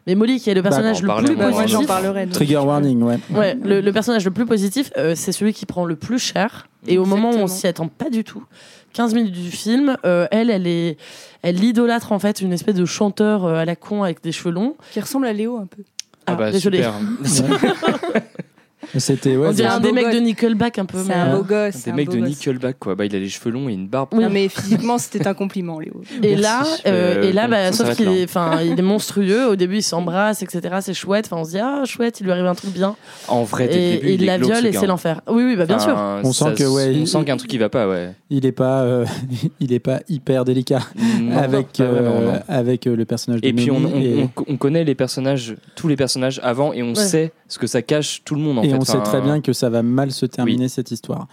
mais Molly, qui est le personnage en le plus moi, Bah, moi, positif. j'en parlerai. donc. Trigger warning, ouais. Ouais, le, le personnage le plus positif, euh, c'est celui qui prend le plus cher. Et au moment où on s'y attend pas du tout, 15 minutes du film, euh, elle, elle est, elle idolâtre en fait une espèce de chanteur euh, à la con avec des cheveux longs. Qui ressemble à Léo un peu. Ah bah désolé. super. C'était ouais, on dirait un un des mecs de Nickelback un peu. C'est mais, un euh, beau gosse. Des c'est un mecs de gosse. Nickelback quoi. Bah il a les cheveux longs et une barbe. Oui. Non, mais physiquement, c'était un compliment, Léo. Et là, euh, Euh, et là, bon, bah, sauf qu'il est, enfin, il est monstrueux. Au début, il s'embrasse, etc. C'est chouette. Enfin, on se dit ah chouette, il lui arrive un truc bien. En vrai, Et, début, et il la viole et c'est l'enfer. Oui, oui, bah bien sûr. On sent que, ouais, on il- sent qu'il y a un truc qui va pas ouais. il est pas, euh, il est pas hyper délicat avec euh, avec euh, le personnage de Et puis on, connaît les personnages, tous les personnages avant, et on sait ce que ça cache tout le monde en et on sait très bien que ça va mal se terminer cette histoire.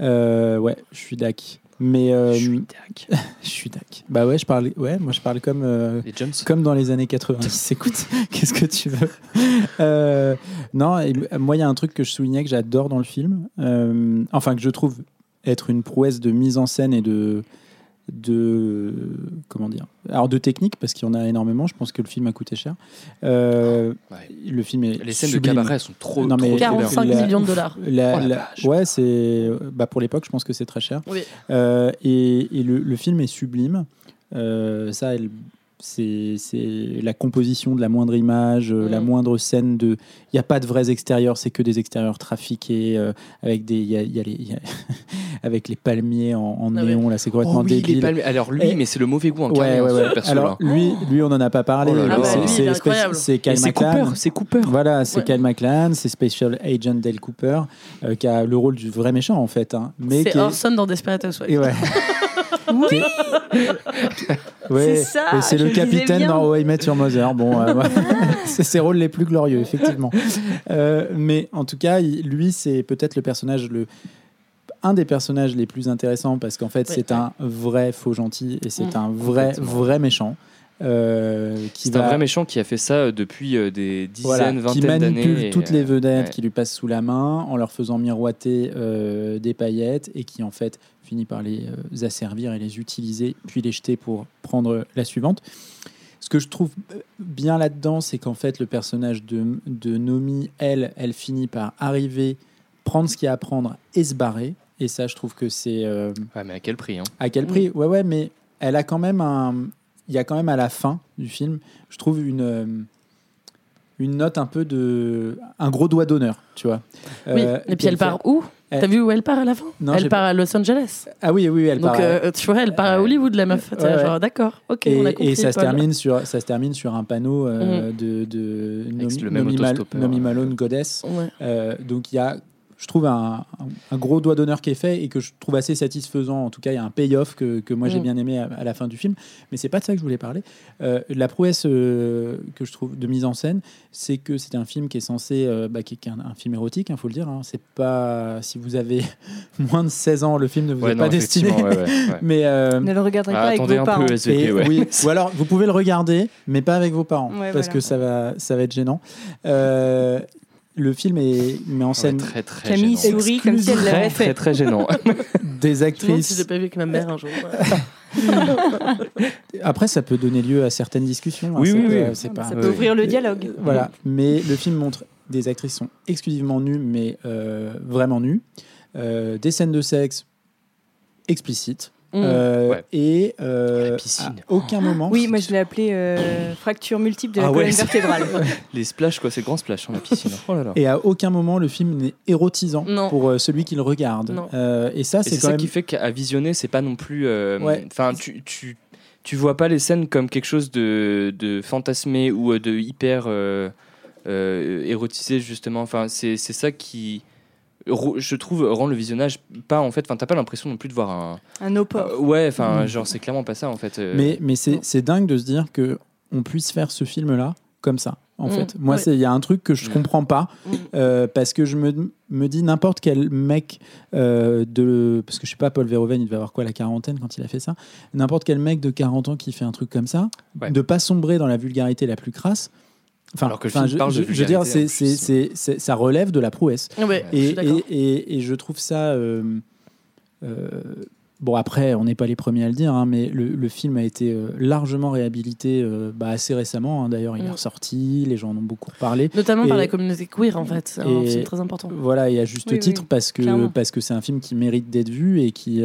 Euh, ouais, je suis dac. Mais euh, Je suis dac. je suis dac. Bah ouais, je parle. Ouais, moi je parle comme euh, Les comme dans les années 90. Écoute, qu'est-ce que tu veux? Euh, Non, et moi il y a un truc que je soulignais que j'adore dans le film. enfin que je trouve être une prouesse de mise en scène et de de comment dire alors de technique parce qu'il y en a énormément je pense que le film a coûté cher Euh, Ouais. le film est Les scènes sublime. de cabaret sont trop, Non, mais- trop, trop bien. 45 la- millions de dollars. La- Oh la la- vache. ouais, c'est bah pour l'époque, je pense que c'est très cher. Oui. Euh, et et le, le film est sublime. Euh, ça, elle- c'est la composition de la moindre image, euh, Mm. la moindre scène de. Il n'y a pas de vrais extérieurs, c'est que des extérieurs trafiqués euh, avec des. y a- il y a les- il y a- avec les palmiers en, en Ah ouais. néon là, c'est complètement Oh oui, débile. Alors lui, Et- mais c'est le mauvais goût incarné, Ouais, ouais. Alors lui, lui, on en a pas parlé. Oh. Ah bah, C'est- Kyle MacLachlan. Cooper, c'est Cooper. Voilà, c'est. Kyle MacLachlan, c'est Special Agent Dale Cooper, euh, qui a le rôle du vrai méchant en fait. hein, mais C'est est- Orson dans Desperate Housewives. Oui, Ouais, C'est ça, et c'est le capitaine dans How I Met Your Mother. Bon, euh, ouais. c'est ses rôles les plus glorieux, effectivement. Euh, mais en tout cas, lui, c'est peut-être le personnage le un des personnages les plus intéressants parce qu'en fait, c'est ouais. un vrai faux gentil et c'est Mm. un vrai vrai méchant. euh, qui C'est un vrai méchant qui a fait ça depuis des dizaines, voilà, qui vingtaines d'années. manipule et, toutes euh, les vedettes ouais. qui lui passent sous la main en leur faisant miroiter euh, des paillettes et qui en fait finit par les euh, asservir et les utiliser puis les jeter pour prendre la suivante. Ce que je trouve euh, bien là-dedans, c'est qu'en fait le personnage de, de Nomi, elle, elle finit par arriver, prendre ce qu'il y a à prendre et se barrer. Et ça, je trouve que c'est euh, Ouais, mais à quel prix hein? à quel prix? Ouais, ouais, mais elle a quand même un. Il y a quand même à la fin du film, je trouve une. euh, Une note un peu de. Un gros doigt d'honneur, tu vois. Oui, Euh, et puis elle part fait- où? T'as vu où elle part à la fin Non, Elle part à Los Angeles. Ah oui, oui, elle Donc, part. euh, tu vois, elle part à. Hollywood, la meuf. Ouais, genre, ouais. d'accord, ok, et, on a compris. et ça, se termine sur, ça se termine sur un panneau euh, Mhm. de, de Nomi, Mal-. Nomi Malone Goddess. Ouais. Euh, donc il y a, je trouve, un, un- un gros doigt d'honneur qui est fait et que je trouve assez satisfaisant. En tout cas, il y a un payoff que, que moi j'ai Mm. bien aimé à, à la fin du film. Mais c'est pas de ça que je voulais parler. Euh, la prouesse euh, que je trouve de mise en scène, c'est que c'est un film qui est censé, euh, bah, qui est un, un film érotique, il faut le dire. hein. C'est pas si vous avez moins de 16 ans, le film ne vous Ouais, est non, pas destiné. ouais, ouais, ouais. Mais euh, ne le regarderez Ah, pas avec attendez vos un parents. peu, SVP, et ouais. oui, ou alors vous pouvez le regarder, mais pas avec vos parents, Ouais, parce voilà. que ça va, ça va être gênant. Euh, le film est, met en Ouais, scène très très Camille gênant. sourit comme si elle Très l'avait très fait. très gênant. des Je me demande si actrices. j'ai pas vu avec ma mère un jour. Après, ça peut donner lieu à certaines discussions. hein, Oui, oui, oui. C'est Ça pas. peut ouvrir le dialogue. Voilà, mais le film montre des actrices sont exclusivement nues, mais euh, vraiment nues. Euh, des scènes de sexe explicites. Mm. Euh, Ouais. Et euh, La piscine. à aucun moment. Oui, moi je l'ai appelé euh, fracture multiple de la Ah colonne vertébrale. Les splashs, quoi, c'est grand splash dans la piscine. Oh là là. Et à aucun moment le film n'est érotisant Non. pour euh, celui qui le regarde. Non. Euh, et ça, c'est ça même. qui fait qu'à visionner, c'est pas non plus. euh, Ouais. Enfin, tu, tu, tu vois pas les scènes comme quelque chose de, de fantasmé ou de hyper euh, euh, érotisé, justement. Enfin, c'est c'est ça qui. Je trouve rend le visionnage pas en fait. Enfin, t'as pas l'impression non plus de voir un. Un opor. Euh, ouais, enfin, Mm. genre c'est clairement pas ça en fait. euh. Mais, mais c'est dingue de se dire que on puisse faire ce film-là comme ça. En Mm, fait, moi, ouais. c'est il y a un truc que je Mm. comprends pas euh, parce que je me, me dis n'importe quel mec euh, de parce que je sais pas Paul Verhoeven, il devait avoir quoi la quarantaine quand il a fait ça. N'importe quel mec de 40 ans qui fait un truc comme ça, Ouais. de pas sombrer dans la vulgarité la plus crasse. Enfin, Alors que je, parle de je- je veux dire, c'est c'est- c'est- c'est- ça relève de la prouesse. Ouais, Et, suis d'accord. et, et- et je trouve ça. euh, euh, bon, après, on n'est pas les premiers à le dire, hein, mais le, le film a été euh, largement réhabilité euh, bah, assez récemment. hein. D'ailleurs, il est ressorti, les gens en ont beaucoup parlé. Notamment par la communauté queer, en fait. C'est un film très important. Voilà, et à juste Oui, titre, oui, parce que clairement. parce que c'est un film qui mérite d'être vu et qui.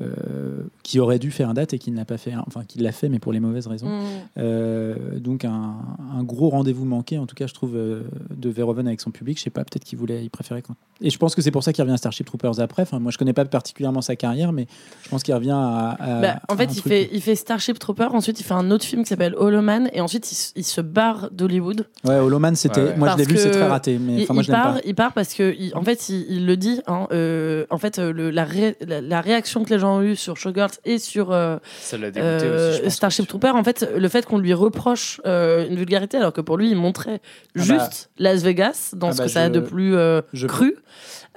Euh, qui aurait dû faire date et qui ne l'a pas fait, enfin qui l'a fait mais pour les mauvaises raisons. Mm. Euh, donc un, un gros rendez-vous manqué, en tout cas je trouve, euh, de Verhoeven avec son public. Je sais pas, peut-être qu'il voulait, il préférait quand. Et je pense que c'est pour ça qu'il revient à Starship Troopers après. Enfin, moi je connais pas particulièrement sa carrière, mais je pense qu'il revient à. à- Bah, en à fait, un il truc- fait, il fait Starship Trooper, ensuite il fait un autre film qui s'appelle Hollow Man, et ensuite il, se barre d'Hollywood. Ouais, Hollow Man, c'était. Ouais, ouais. Moi je l'ai Parce vu, c'est très raté, mais Il, moi je part, pas. il part parce que, il- en fait, il, il le dit. hein, euh, en fait, le- la, ré- la, la réaction que les gens ont eue sur Showgirls et sur euh, euh, aussi. Starship Trooper, en fait, le fait qu'on lui reproche euh, une vulgarité, alors que pour lui, il montrait bah. juste Las Vegas dans Ah ce bah, que ça a de plus euh, je- cru.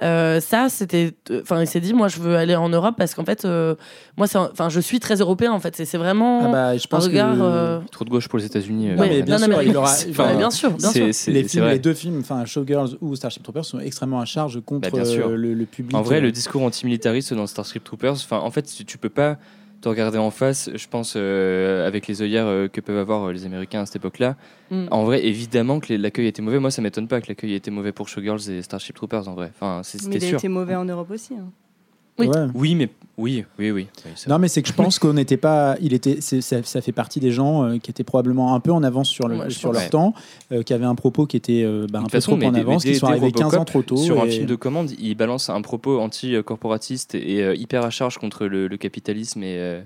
Euh, ça, c'était. Enfin, il s'est dit, moi, je veux aller en Europe parce qu'en fait, euh, moi, c'est un- enfin, je suis très européen, en fait. C'est c'est vraiment Ah bah, je un pense regard. que euh, Trop de gauche pour les États-Unis. euh, Non, ouais, mais bien non, sûr, mais- il aura- Enfin, enfin, bien sûr, bien sûr. c'est- les films, deux films, enfin Showgirls ou Starship Troopers, sont extrêmement à charge contre Bah, bien sûr. euh, le, le public. En vrai, euh, le discours antimilitariste dans Starship Troopers, enfin, en fait, tu, tu peux pas te regarder en face, je pense, euh, avec les œillères euh, que peuvent avoir euh, les Américains à cette époque-là. Mm. En vrai, évidemment que l'accueil était mauvais. Moi, ça m'étonne pas que l'accueil ait été mauvais pour Showgirls et Starship Troopers, en vrai. Enfin, c'était il a sûr. été mauvais en Europe aussi. hein. Oui. ouais. Oui, mais oui, oui, oui. Non, mais c'est que je pense qu'on n'était pas. Il était. Ça, ça fait partie des gens euh, qui étaient probablement un peu en avance sur, le, Ouais, sur leur temps, euh, qui avaient un propos qui était euh, bah, un peu façon, trop en des- avance, qui sont arrivés 15 ans Robocop, trop tôt. Sur un film de commande, il balance un propos anti-corporatiste et euh, hyper à charge contre le, le capitalisme et euh,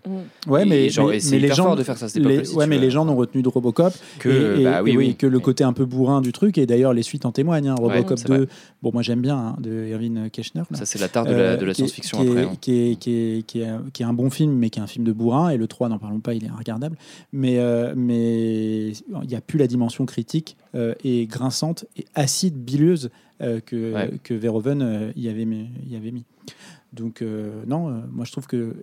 Ouais, et mais, genre, mais, et c'est mais les gens, de faire ça les, époque-là, si ouais, mais les gens n'ont retenu de Robocop que et, et- bah oui, et oui, que le côté un peu bourrin du truc. Et d'ailleurs, les suites en témoignent. hein. Robocop c'est 2, vrai. bon, moi j'aime bien, hein, de Irving Keschner. Ça, c'est la tare de la, science-fiction. Réflexion qui est, après. hein. qui, est, qui, est, qui, est, qui est un bon film, mais qui est un film de bourrin. Et le 3, n'en parlons pas, il est regardable. Mais euh, mais il n'y a plus la dimension critique euh, et grinçante et acide, bileuse euh, que, Ouais. que Verhoeven euh, y, avait mis, y avait mis. Donc, euh, non, euh, moi je trouve que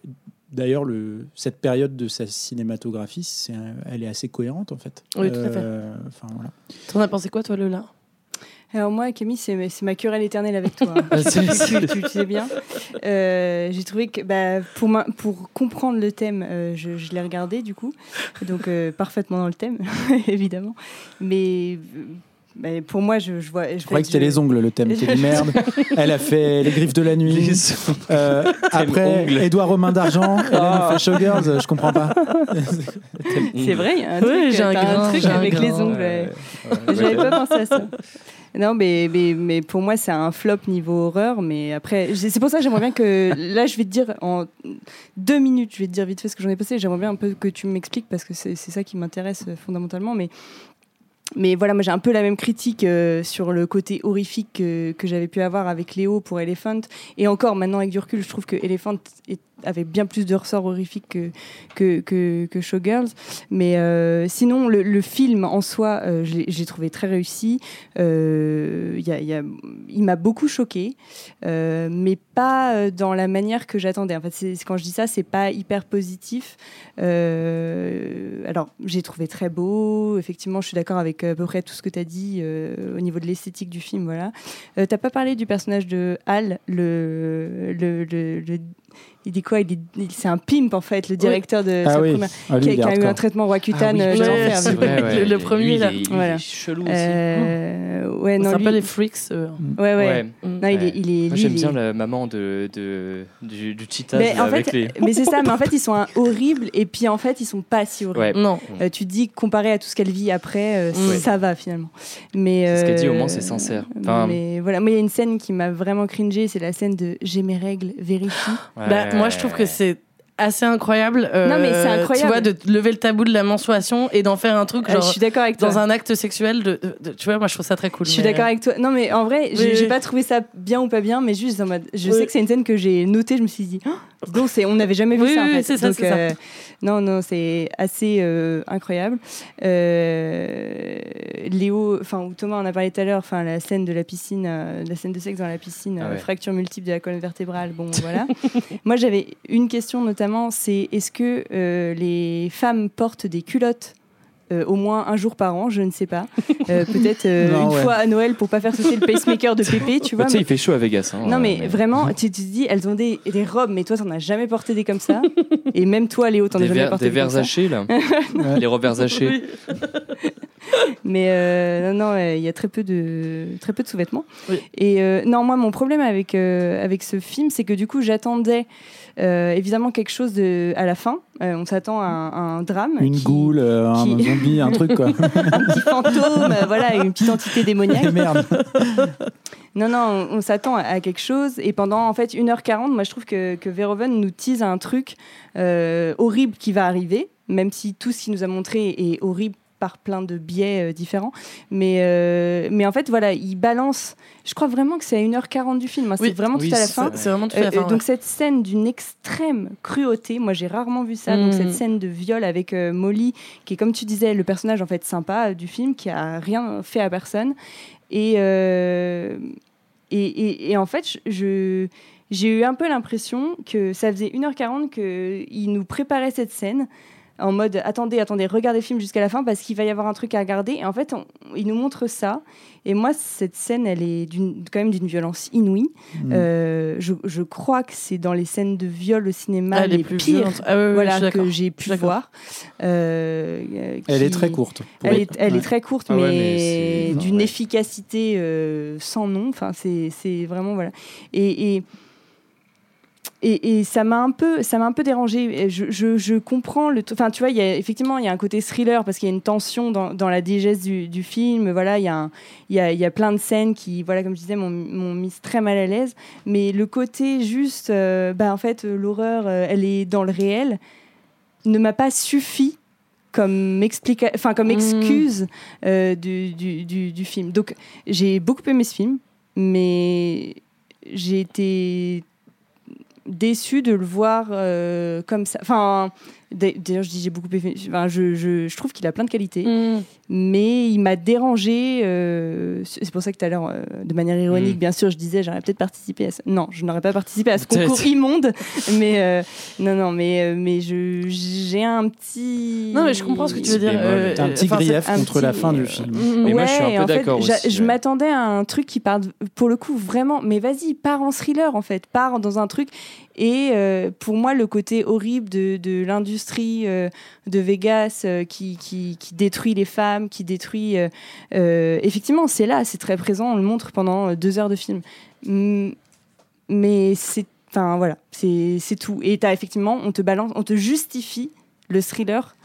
d'ailleurs, le- cette période de sa cinématographie, elle est assez cohérente en fait. Oui, tout à fait. Euh, Enfin, voilà. T'en as pensé quoi, toi, Lola Alors moi, Camille, c'est c'est ma querelle éternelle avec toi. Ah, c'est- tu, tu- tu sais bien. Euh, J'ai trouvé que bah, pour, ma- pour comprendre le thème, euh, je, je l'ai regardé du coup, donc euh, parfaitement dans le thème, évidemment. Mais bah, pour moi, je, je vois. Je croyais que c'était les ongles le thème. T'es dit merde. Elle a fait les griffes de la nuit. Euh, après, ongles. Édouard Romain d'Argent. Elle a fait Showgirls. Je comprends pas. C'est vrai, il y a un Ouais, truc, j'ai un grain, truc j'ai un avec les ongles. ouais. J'avais pas pensé à ça. Non, mais, mais, mais pour moi, c'est un flop niveau horreur. Mais après, c'est pour ça que j'aimerais bien que. Là, je vais te dire en deux minutes, je vais te dire vite fait ce que j'en ai passé. J'aimerais bien un peu que tu m'expliques parce que c'est ça qui m'intéresse euh, fondamentalement. Mais, mais voilà, moi, j'ai un peu la même critique euh, sur le côté horrifique que, que j'avais pu avoir avec Léo pour Elephant. Et encore, maintenant, avec du recul, je trouve que Elephant est- avait bien plus de ressorts horrifiques que, que, que, Showgirls. Mais euh, sinon, le, film en soi, euh, j'ai trouvé très réussi. Euh, il m'a beaucoup choqué, mais pas dans la manière que j'attendais. En fait, quand je dis ça, c'est pas hyper positif. Alors, j'ai trouvé très beau. Effectivement, je suis d'accord avec à peu près tout ce que tu as dit au niveau de l'esthétique du film. Voilà. T'as pas parlé du personnage de Hal, le, le- le- il dit quoi? Il dit- il- C'est un pimp en fait, le directeur de Ah sa oui. première, Ah, lui, qui, a- il est qui a eu un traitement Roaccutane. Ah oui, euh, vrai, ouais. Le- le premier, Lui, il là. est- il est Voilà. chelou aussi. Euh, ouais, non, lui- les Freaks. euh. Ouais, ouais. Ouais. Non, il est, il est, Moi, lui, j'aime il bien est- la maman de, de, du, du cheetah Mais en avec fait, les. mais c'est ça. Mais en fait, ils sont un- horribles et puis en fait, ils sont pas si horribles. Ouais. Non. Euh, tu dis comparé à tout ce qu'elle vit après, euh, Ouais. ça va finalement. Mais C'est ce qu'elle dit, au moins, c'est sincère. Enfin- mais voilà, moi il y a une scène qui m'a vraiment cringé, c'est la scène de j'ai mes règles, vérifie. Moi, je trouve que c'est assez incroyable. euh, Non, mais c'est incroyable. Tu vois, de lever le tabou de la menstruation et d'en faire un truc Euh, genre je suis d'accord avec toi. dans un acte sexuel. De, de- de- tu vois, moi, je trouve ça très cool. Je suis mais- d'accord avec toi. Non, mais en vrai, j'ai Oui, j'ai oui. pas trouvé ça bien ou pas bien, mais juste en mode. Je Oui. sais que c'est une scène que j'ai notée, je me suis dit, oh, donc, c'est- on n'avait jamais vu Oui, ça en fait. c'est ça, Donc, c'est ça. euh, non, non, c'est assez euh, incroyable. Euh, Léo, enfin, ou Thomas en a parlé tout à l'heure, enfin, la scène de la piscine, euh, la scène de sexe dans la piscine, Ah euh, ouais. fracture multiple de la colonne vertébrale, bon, voilà. Moi, j'avais une question notamment, c'est est-ce que euh, les femmes portent des culottes euh, au moins un jour par an, je ne sais pas. Euh, Peut-être euh, une ouais. fois à Noël pour pas faire sauter le pacemaker de Pépé, tu vois. Tu sais, mais- il fait chaud à Vegas. hein, non, mais euh, vraiment, tu, tu te dis, elles ont des, des robes, mais toi, t'en as jamais porté des comme ça. Et même toi, Léo, t'en as jamais porté des des verres hachés, là. Les robes verres hachés. Mais euh, non, non, euh, il y a très peu de, très peu de sous-vêtements. Oui. Et euh, non, moi, mon problème avec, euh, avec ce film, c'est que du coup, j'attendais évidemment quelque chose de, à la fin. Euh, on s'attend à, un- à un drame. Une qui- goule, euh, un zombie, un truc quoi. un petit fantôme, euh, voilà, une petite entité démoniaque. Merde. Non, non, on, on s'attend à, à quelque chose. Et pendant en fait 1h40, moi je trouve que, que Verhoeven nous tease un truc euh, horrible qui va arriver, même si tout ce qu'il nous a montré est horrible par plein de biais euh, différents. Mais, euh, mais en fait, voilà, il balance. Je crois vraiment que c'est à 1h40 du film. hein, Oui, c'est vraiment oui, tout à la fin. C'est vraiment tout à la fin. donc cette scène d'une extrême cruauté, moi j'ai rarement vu ça. Donc Mhm. cette scène de viol avec euh, Molly, qui est comme tu disais le personnage en fait sympa du film, qui a rien fait à personne. Et euh, et, et- et en fait je- je j'ai eu un peu l'impression que ça faisait 1h40 qu'il nous préparait cette scène en mode attendez, attendez, regardez le film jusqu'à la fin parce qu'il va y avoir un truc à regarder. Et en fait, on- il nous montre ça. Et moi, cette scène, elle est d'une- quand même d'une violence inouïe. Mm. Euh, je, je crois que c'est dans les scènes de viol au cinéma Ah, les, les plus pires. Ah, voilà, que j'ai pu voir. Euh, Elle qui- est très courte. Elle, est, elle ouais. est très courte, Ah ouais, mais, d'une ouais. efficacité euh, sans nom. Enfin, c'est c'est vraiment voilà. Et, et, et, et ça m'a un peu, ça m'a un peu dérangé. Je, je, je comprends le, enfin tu vois, il y a effectivement il y a un côté thriller parce qu'il y a une tension dans, dans la digeste du, du film. Voilà, il y a, un- il y a, il y a plein de scènes qui, voilà, comme je disais, m'ont mise très mal à l'aise. Mais le côté juste, euh, bah en fait, euh, l'horreur, euh, elle est dans le réel, ne m'a pas suffi comme enfin comme Mm. excuse euh, du, du, du, du film. Donc j'ai beaucoup aimé ce film, mais j'ai été déçue de le voir euh, comme ça. D'ailleurs, je dis j'ai beaucoup aimé. Enfin, je, je, je trouve qu'il a plein de qualités, Mm. mais il m'a dérangé. euh, c'est pour ça que tout à l'heure, euh, de manière ironique, Mm. bien sûr, je disais j'aurais peut-être participé à ça. Non, je n'aurais pas participé à ce concours immonde, mais euh, non, non, mais euh, mais je j'ai un petit. Non, mais je comprends ce que tu veux dire. euh, un petit grief un contre petit- la fin du film. Mm, Et moi, je suis un peu d'accord j'a- aussi, Je m'attendais à un truc qui part, pour le coup, vraiment. Mais vas-y, pars en thriller, en fait. Pars dans un truc. Et euh, pour moi, le côté horrible de, de l'industrie euh, de Vegas euh, qui, qui, qui détruit les femmes, qui détruit. euh, effectivement, c'est là, c'est très présent. On le montre pendant deux heures de film. Mais c'est. Enfin, voilà, c'est tout. Et t'as effectivement, on te balance, on te justifie le thriller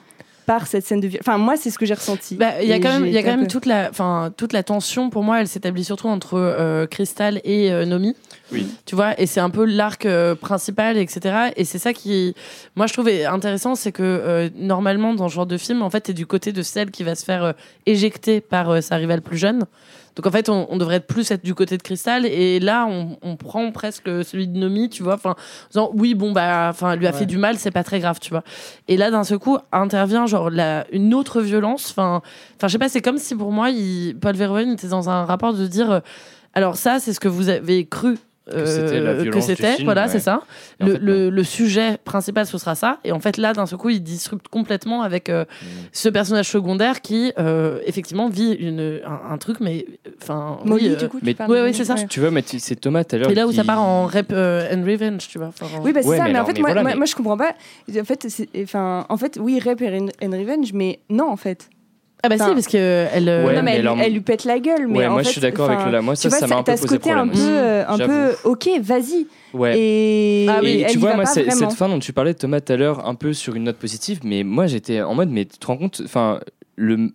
par cette scène de viol. Enfin, moi, c'est ce que j'ai ressenti. Bah, il y a quand même, y a quand même peu- toute la, enfin, toute la tension. Pour moi, elle s'établit surtout entre euh, Crystal et euh, Nomi. Oui. Tu vois, et c'est un peu l'arc euh, principal, etc. Et c'est ça qui, moi, je trouve intéressant, c'est que euh, normalement, dans ce genre de film, en fait, t'es du côté de celle qui va se faire euh, éjecter par euh, sa rivale plus jeune. Donc en fait, on, on devrait être plus être du côté de Crystal. Et là, on, on prend presque celui de Nomi, tu vois. Enfin, en disant oui, bon bah, enfin, elle lui a Ouais. fait du mal, c'est pas très grave, tu vois. Et là, d'un seul coup, intervient genre la, une autre violence. Enfin, enfin, je sais pas, c'est comme si pour moi, il, Paul Verhoeven était dans un rapport de dire, euh, alors ça, c'est ce que vous avez cru. Euh, c'était la que violence c'était, film, voilà, ouais. c'est ça. En Le, fait, le- le sujet principal, ce sera ça. Et en fait, là, d'un seul coup, il disrupte complètement avec euh, Mm. ce personnage secondaire qui, euh, effectivement, vit une, un, un truc, mais enfin, oui, Molly, euh, du coup, tu mais- Ouais, ouais, c'est ça. ouais. Tu vois, mais c'est Thomas tout à l'heure. et là où ça part en rep euh, and revenge, tu vois. Enfin, Oui, bah c'est Ouais, ça, mais mais, en fait, mais moi, voilà, moi, mais- moi, je comprends pas. En fait, enfin, en fait oui, Rep and and Revenge, mais non, en fait. Ah bah si, parce que elle. euh, Ouais, non, mais, mais elle, lui pète la gueule. Mais Ouais, en moi, fait, je suis d'accord avec Lola. Moi, tu ça, vois, ça m'a un peu t'as ce posé côté un problème. peu, euh, un peu, ok, vas-y. Ouais. Et, Ah oui, et tu vois, moi, cette fin dont tu parlais, Thomas, tout à l'heure, un peu sur une note positive, mais moi, j'étais en mode, mais tu te rends compte, enfin, le,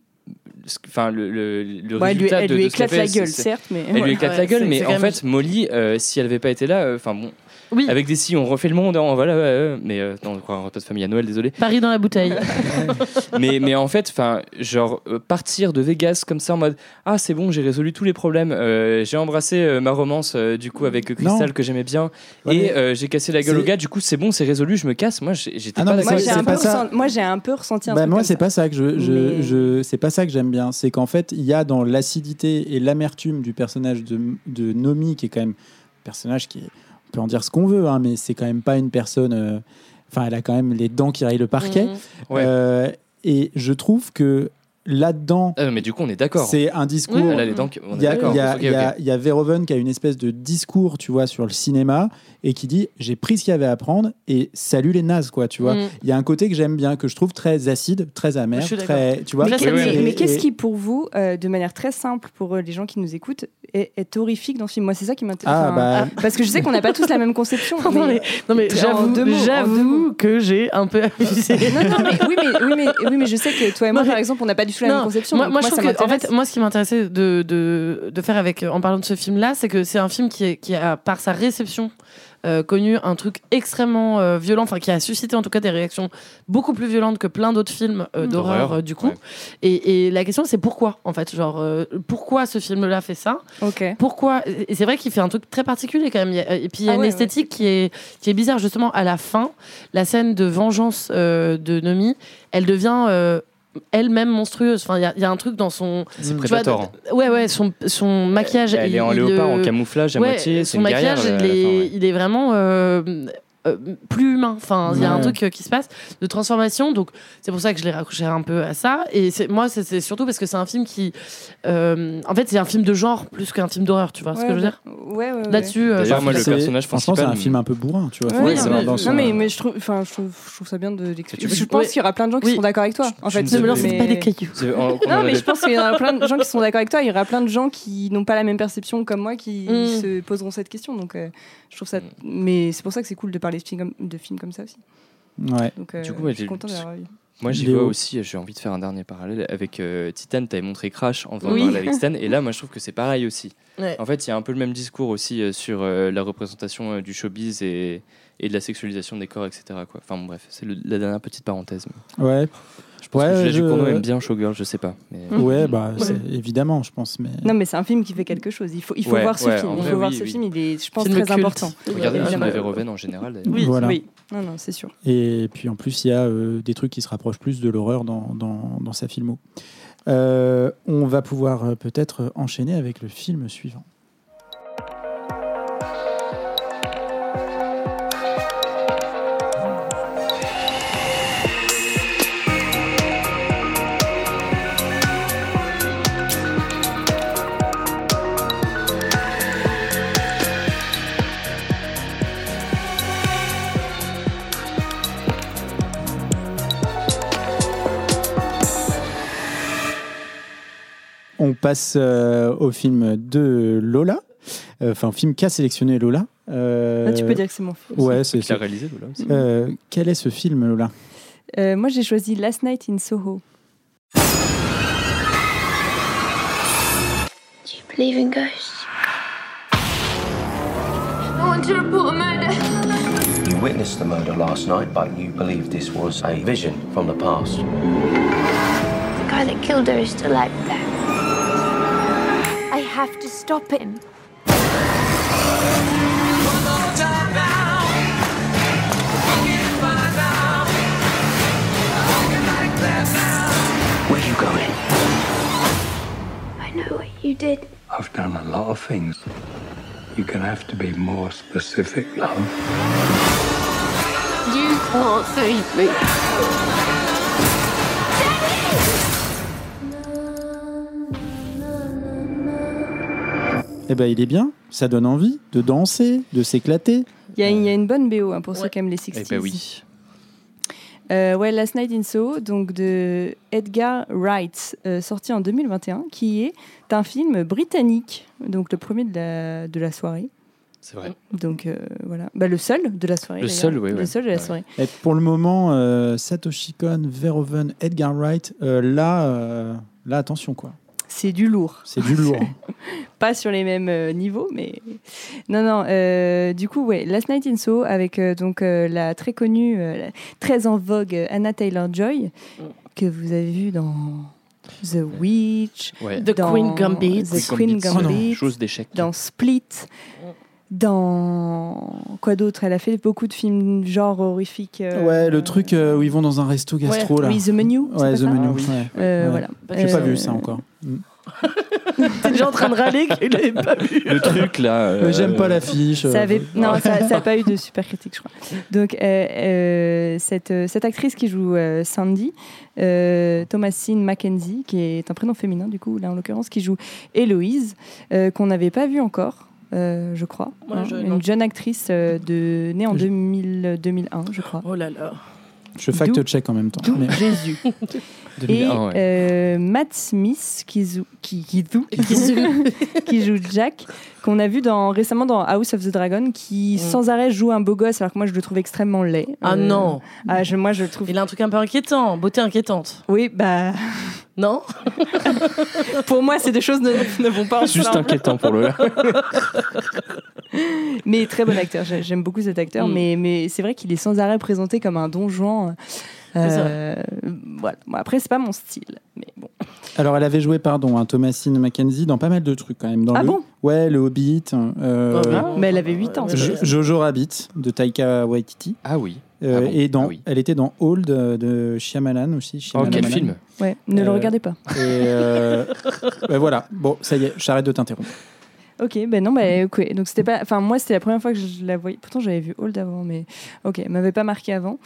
enfin, le, le, le elle lui, résultat elle de, lui de ce éclate la fait, gueule, certes, mais. Elle lui éclate Ouais, la gueule, mais en fait, Molly, euh, si elle avait pas été là, euh, enfin bon, Oui, avec des si, on refait le monde, hein, voilà, ouais, ouais, mais euh, non, on croit un repas de famille à Noël, désolé. Paris dans la bouteille. mais, mais en fait, enfin, genre euh, partir de Vegas comme ça en mode ah c'est bon, j'ai résolu tous les problèmes, euh, j'ai embrassé euh, ma romance euh, du coup avec Crystal Non. que j'aimais bien Ouais, et euh, j'ai cassé la gueule au gars. Du coup c'est bon, c'est résolu, je me casse. Moi j'ai- j'étais Ah pas d'accord. Moi, j'ai un, pas peu ça. ressenti- moi, j'ai un peu ressenti un Bah, truc moi, c'est pas ça que je, je, Mais- je- c'est pas ça que j'aime bien. C'est qu'en fait, il y a dans l'acidité et l'amertume du personnage de, de Nomi, qui est quand même un personnage qui, est- peut en dire ce qu'on veut, hein, mais c'est quand même pas une personne. euh, Enfin, elle a quand même les dents qui rayent le parquet. Ouais. Euh, et je trouve que là-dedans, Ah, mais du coup on est d'accord. c'est un discours. Oui, Il y a, d'accord. il y a- y y Verhoeven qui a une espèce de discours, tu vois, sur le cinéma et qui dit j'ai pris ce qu'il y avait à prendre et salut les nazes, quoi, tu vois. Mm. Il y a un côté que j'aime bien, que je trouve très acide, très amer, très, tu vois. Mais, qu'est-ce qui, pour vous, euh, de manière très simple pour euh, les gens qui nous écoutent, est, est horrifique dans ce film? Moi, c'est ça qui m'intéresse. Ah, bah, Parce que je sais qu'on n'a pas tous la même conception. Non, mais, non, mais En j'avoue, que j'ai un peu abusé. non, non, mais oui, mais, oui, mais, oui, mais je sais que toi et moi, Non, mais- par exemple, on n'a pas du tout la Non, même conception. Moi, je trouve que, en fait, moi, ce qui m'intéressait de, de, de faire avec, en parlant de ce film-là, c'est que c'est un film qui, est, qui a, par sa réception, euh, connu un truc extrêmement euh, violent, enfin qui a suscité en tout cas des réactions beaucoup plus violentes que plein d'autres films euh, d'horreur D'horreur, euh, du coup. ouais. Et, et la question c'est pourquoi en fait, genre euh, pourquoi ce film-là fait ça? Ok. Pourquoi Et c'est vrai qu'il fait un truc très particulier quand même. A- Et puis il y a Ah une ouais, esthétique qui est qui est bizarre justement à la fin, la scène de vengeance euh, de Nomi, elle devient euh, elle-même monstrueuse. Enfin, il y a- il y, a un truc dans son. C'est hein. Ouais, ouais, son, son maquillage. Elle il- est en léopard, euh, en camouflage à ouais, moitié. Son une maquillage, il, fin, est, ouais. il est vraiment euh, euh, plus humain. Enfin, il y a un truc euh, qui se passe de transformation. Donc, c'est pour ça que je l'ai raccroché un peu à ça. Et c'est- moi, c'est c'est surtout parce que c'est un film qui. euh, en fait, c'est un film de genre plus qu'un film d'horreur, tu vois ce que je veux dire? Ouais, ouais, ouais. Là-dessus. D'ailleurs, moi, le C'est- personnage Franchement, principal. c'est un film un peu bourrin, tu vois. Ouais, mais- dans son- Non, mais, mais je, trouve, enfin, je, trouve, je trouve ça bien de l'expliquer. Je pense qu'il y aura plein de gens qui Oui. seront d'accord avec toi. En Je fait, ne Ne me lance mais- pas des cailloux. Non, mais je pense qu'il y aura plein de gens qui seront d'accord avec toi. Il y aura plein de gens qui n'ont pas la même perception comme moi qui Mm. se poseront cette question. Donc, je trouve ça. Mais c'est pour ça que c'est cool de parler de films comme, de films comme ça aussi. Ouais. Donc, euh, Du coup, moi, je suis content d'avoir eu. Moi, j'y vois aussi, j'ai envie de faire un dernier parallèle avec euh, Titan. Tu avais montré Crash en faisant Oui. parallèle avec Stan. Et là, moi, je trouve que c'est pareil aussi. Ouais. En fait, il y a un peu le même discours aussi euh, sur euh, la représentation euh, du showbiz et, et de la sexualisation des corps, etc. Quoi. Enfin, bon, bref, c'est la dernière petite parenthèse. Ouais. Je pense Ouais, que Julia je- Ducournau aime bien Showgirl, je sais pas. Mais... Ouais, bah, c'est- évidemment, je pense. Mais... Non, mais c'est un film qui fait quelque chose. Il faut, il faut Ouais, voir ce ouais, film. Il faut voir oui, ce oui. film. Il est, je pense, Film très culte. important. Regardez le film de Verhoeven en général. d'ailleurs. Oui, Voilà. oui. Non, non, c'est sûr. Et puis en plus, il y a euh, des trucs qui se rapprochent plus de l'horreur dans, dans, dans sa filmo. Euh, on va pouvoir euh, peut-être enchaîner avec le film suivant. On passe euh, au film de Lola, Euh, enfin, film qu'a sélectionné Lola. Euh, Ah, tu peux dire que c'est mon film. Ouais, c'est c'est- réalisé, Lola aussi. Euh, quel est ce film, Lola? Euh, moi, j'ai choisi Last Night in Soho. Do you believe in ghosts? I want to report a murder? You witnessed the murder last night, but you believe this was a vision from the past. The guy that killed her is still out there. I have to stop him. Where are you going? I know what you did. I've done a lot of things. You're gonna have to be more specific, love. You can't save me. Eh ben, il est bien. Ça donne envie de danser, de s'éclater. Il y, a, il y a une bonne BO hein, pour ceux qui aiment les 60s. Eh ben oui. Euh, ouais, Last Night in Soho, donc de Edgar Wright, euh, sorti en 2021, qui est un film britannique, donc le premier de la, de la soirée. C'est vrai. Donc euh, voilà, bah, le seul de la soirée. Le seul, oui, Le ouais. seul de la Ouais. soirée. Et pour le moment, euh, Satoshi Kon, Verhoeven, Edgar Wright, euh, là, euh, là, attention quoi. C'est du lourd. C'est du lourd. Pas sur les mêmes euh, niveaux, mais non, non. euh, du coup, ouais, Last Night in Soho avec euh, donc euh, la très connue, euh, la- très en vogue Anna Taylor Joy que vous avez vu dans The Witch, Ouais. The Queen Gambit. The Queen Oh. Gambit, Chose d'échec. dans Split, dans quoi d'autre? Elle a fait beaucoup de films genre horrifiques. euh, Ouais, le truc euh, où ils vont dans un resto gastro là. Oui, The Menu. Ouais, The ça? Menu. Ah oui. ouais. Euh, Ouais. Voilà. J'ai pas Euh, vu ça encore. Mm. T'es déjà en train de râler qu'il l'avait pas vu. Le truc là. J'aime pas l'affiche. Ça avait... Non, ça n'a pas eu de super critique, je crois. Donc, euh, euh, cette, cette actrice qui joue euh, Sandy, euh, Thomasine Mackenzie, qui est un prénom féminin, du coup, là en l'occurrence, qui joue Héloïse, euh, qu'on n'avait pas vu encore. Euh, je crois. Ouais, hein, je- une non. jeune actrice euh, de, née en Je- 2000, 2001, je crois. Oh là là. Je fact-check en même temps. Mais- Jésus. 2001, Et ouais. euh, Matt Smith qui joue, qui, qui joue, qui joue, qui joue Jack, qu'on a vu dans, récemment dans House of the Dragon, qui sans arrêt joue un beau gosse, alors que moi je le trouve extrêmement laid. Ah Euh, non. ah, je, moi je le trouve. Il a un truc un peu inquiétant, beauté inquiétante. Oui, bah Non pour moi ces deux choses ne, ne vont pas Juste ensemble. inquiétant pour Lola. Mais très bon acteur, j'ai- j'aime beaucoup cet acteur, Mm. mais, mais c'est vrai qu'il est sans arrêt présenté comme un don Juan. Euh, voilà. Bon, après c'est pas mon style, mais bon. Alors, elle avait joué, pardon, hein, Thomasine Mackenzie dans pas mal de trucs quand même. Dans Ah le... bon? Ouais, le Hobbit. euh, Ah bon Mais elle avait 8 ans. Jo-. Jojo Rabbit de Taika Waititi. Ah oui. Euh, Ah bon et dans, Ah oui. elle était dans Old euh, de Shyamalan aussi. Oh, Shyamalan. quel film Ouais, ne le Euh, regardez pas. Et euh, ben voilà. Bon, ça y est, j'arrête de t'interrompre. Ok, ben non, ben ok. Donc c'était pas. Enfin, moi, c'était la première fois que je la voyais. Pourtant, j'avais vu Old avant, mais ok, elle m'avait pas marqué avant.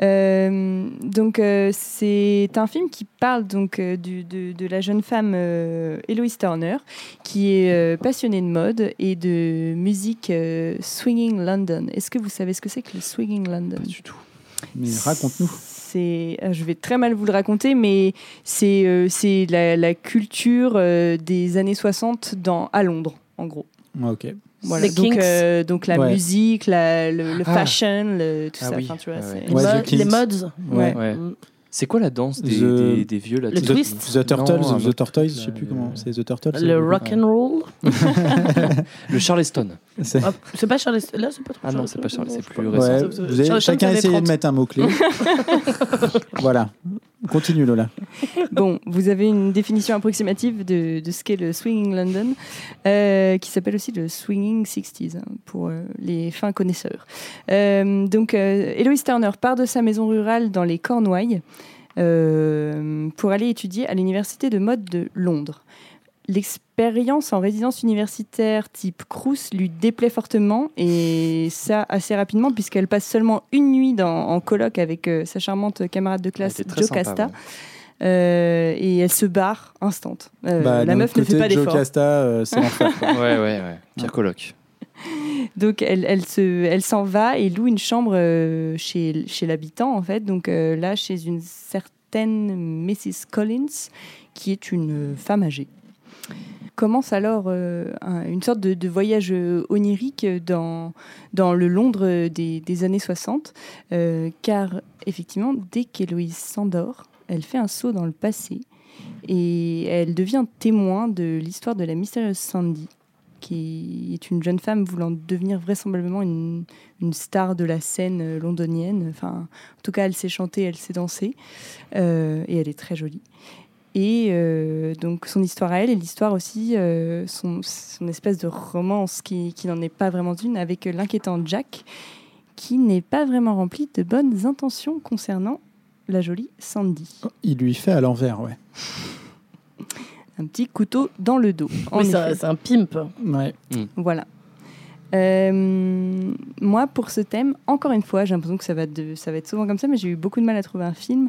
Euh, donc, euh, c'est un film qui parle donc euh, du- de, de la jeune femme Eloise Turner, qui est passionnée de mode et de musique swinging London. Est-ce que vous savez ce que c'est que le swinging London? Pas du tout. Mais raconte-nous. C'est, euh, je vais très mal vous le raconter, mais c'est euh, c'est la, la culture euh, des années 60 dans, à Londres, en gros. Ok. Voilà. Les donc, Kinks. euh, donc la Ouais. musique, la- le, le Ah. fashion, le- tout Ah ça. oui. Enfin, tu vois, Ah ouais. c'est- Ouais, Mode- The Kinks. les mods. Ouais. Ouais. Mm. C'est quoi la danse des, The- des, des vieux là Le The, twist. The Turtles, Non, The autre Tortoise, je sais plus comment. C'est The Turtles. Le rock and roll. Le Charleston. C'est- Ah, pas Charles. Là, c'est pas trop. Ah non, c'est pas Charles, c'est plus récent. Ouais, vous avez Charleston, chacun essayé de 30. mettre un mot-clé. voilà. Continue Lola. Bon, vous avez une définition approximative de, ce qu'est le Swinging London, euh, qui s'appelle aussi le Swinging 60s, hein, pour euh, les fins connaisseurs. Euh, donc, Eloise Turner part de sa maison rurale dans les Cornouailles pour aller étudier à l'université de mode de Londres. L'expérience en résidence universitaire type Crous lui déplaît fortement et ça assez rapidement puisqu'elle passe seulement une nuit dans- en colloque avec euh, sa charmante camarade de classe Elle était très Jo sympa, Casta. ouais. Euh, et elle se barre instant. Euh, Bah, la meuf ne fait pas d'effort. Casta, euh, c'est l'enfer. Ouais, ouais, ouais. Pire coloc. Donc elle, elle se, elle s'en va et loue une chambre euh, chez, chez l'habitant en fait. Donc euh, là, chez une certaine Mrs. Collins, qui est une femme âgée. Commence alors euh, un- une sorte de, voyage euh, onirique dans, le Londres des, années 60, euh, car effectivement, dès qu'Héloïse s'endort, elle fait un saut dans le passé et elle devient témoin de l'histoire de la mystérieuse Sandy, qui est une jeune femme voulant devenir vraisemblablement une, star de la scène londonienne. Enfin, en tout cas, elle sait chanter, elle sait danser, et elle est très jolie. Et euh, donc son histoire à elle et l'histoire aussi, euh, son, son espèce de romance qui, qui n'en est pas vraiment une, avec l'inquiétant Jack, qui n'est pas vraiment rempli de bonnes intentions concernant la jolie Sandy. Il lui fait à l'envers, ouais. Un petit couteau dans le dos. en Oui, c'est un- effet. c'est un pimp. Ouais. Voilà. Euh, moi, pour ce thème, encore une fois, j'ai l'impression que ça va, de- ça va être souvent comme ça, mais j'ai eu beaucoup de mal à trouver un film.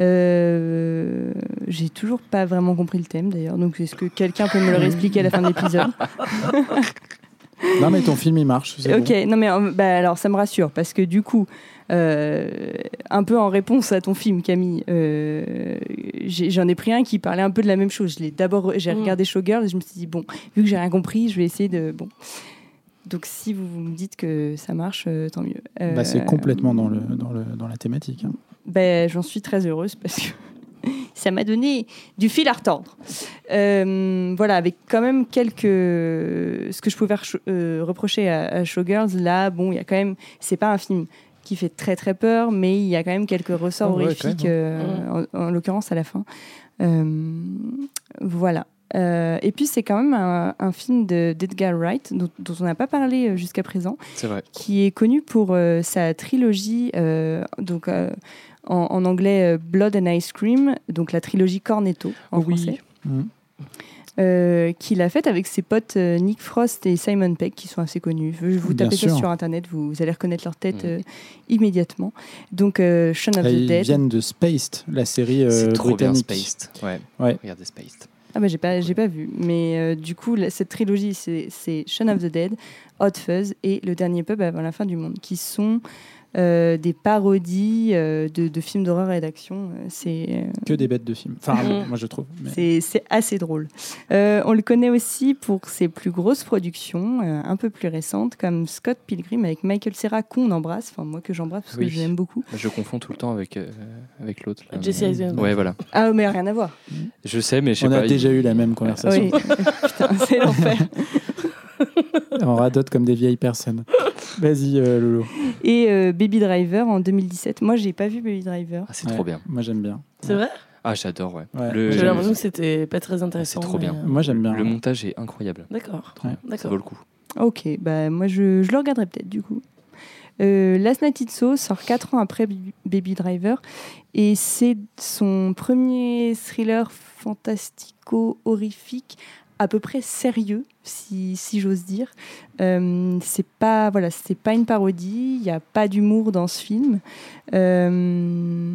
Euh, j'ai toujours pas vraiment compris le thème d'ailleurs, donc est-ce que quelqu'un peut me le réexpliquer à la fin de l'épisode? Non, mais ton film, il marche. Ok, bon. non mais euh, bah, alors ça me rassure parce que du coup, euh, un peu en réponse à ton film, Camille, euh, j'en ai, pris un qui parlait un peu de la même chose. Je l'ai d'abord, j'ai Mm. regardé Showgirl et je me suis dit bon, vu que j'ai rien compris, je vais essayer de bon. Donc si vous me dites que ça marche, euh, tant mieux. Euh, Bah, c'est complètement dans, le, dans, le, dans la thématique. hein. ben, j'en suis très heureuse parce que ça m'a donné du fil à retordre. Euh, voilà, avec quand même quelques. Ce que je pouvais euh, reprocher à, à Showgirls, là, bon, il y a quand même. C'est pas un film qui fait très très peur, mais il y a quand même quelques ressorts Oh, horrifiques, même, euh, en, en l'occurrence à la fin. Euh, voilà. Euh, et puis c'est quand même un, un film de- d'Edgar Wright dont, dont on n'a pas parlé euh, jusqu'à présent, vrai. qui est connu pour euh, sa trilogie, euh, donc euh, en, en anglais euh, Blood and Ice Cream, donc la trilogie Cornetto en Oui. français, euh, qu'il a faite avec ses potes euh, Nick Frost et Simon Pegg, qui sont assez connus. Je vous Bien tapez ça sur internet, vous, vous allez reconnaître leur tête euh, immédiatement. Donc euh, Shaun of the ils Dead. viennent de Spaced, la série euh, C'est trop bien britannique. Spaced. Ouais. Ouais. Regardez Spaced. Ah bah j'ai pas j'ai pas vu. Mais euh, du coup cette trilogie c'est c'est Shaun of the Dead, Hot Fuzz et le dernier pub avant la fin du monde qui sont euh, des parodies euh, de, de films d'horreur et d'action. Euh, C'est euh, Que des bêtes de films. Enfin, moi, je trouve. mais- c'est assez drôle. Euh, on le connaît aussi pour ses plus grosses productions, euh, un peu plus récentes, comme Scott Pilgrim avec Michael Cera, qu'on embrasse, enfin moi que j'embrasse parce Oui. que je l'aime beaucoup. Je confonds tout le temps avec, euh, avec l'autre. Jesse Eisenberg. Ouais, voilà. Ah mais rien à voir. Je sais, mais je sais On pas. a déjà eu la même conversation. Oui. Putain, c'est l'enfer. On radote comme des vieilles personnes. Vas-y, euh, Lolo. Et euh, Baby Driver en 2017. Moi j'ai pas vu Baby Driver. Ah, c'est Ouais, trop bien. Moi, j'aime bien. C'est vrai? Ah, j'adore, ouais. Ouais. Le, J'avais l'impression que c'était pas très intéressant. C'est trop bien. euh, Moi, j'aime bien. le montage est incroyable. D'accord. Ouais. Ça D'accord. vaut le coup. Ok, bah moi je, je le regarderai peut-être du coup. Euh, Last Night It So sort 4 ans après Baby- Baby Driver et c'est son premier thriller fantastico-horrifique à peu près sérieux, si, j'ose dire. Euh, c'est pas voilà, c'est pas une parodie, il n'y a pas d'humour dans ce film. Euh,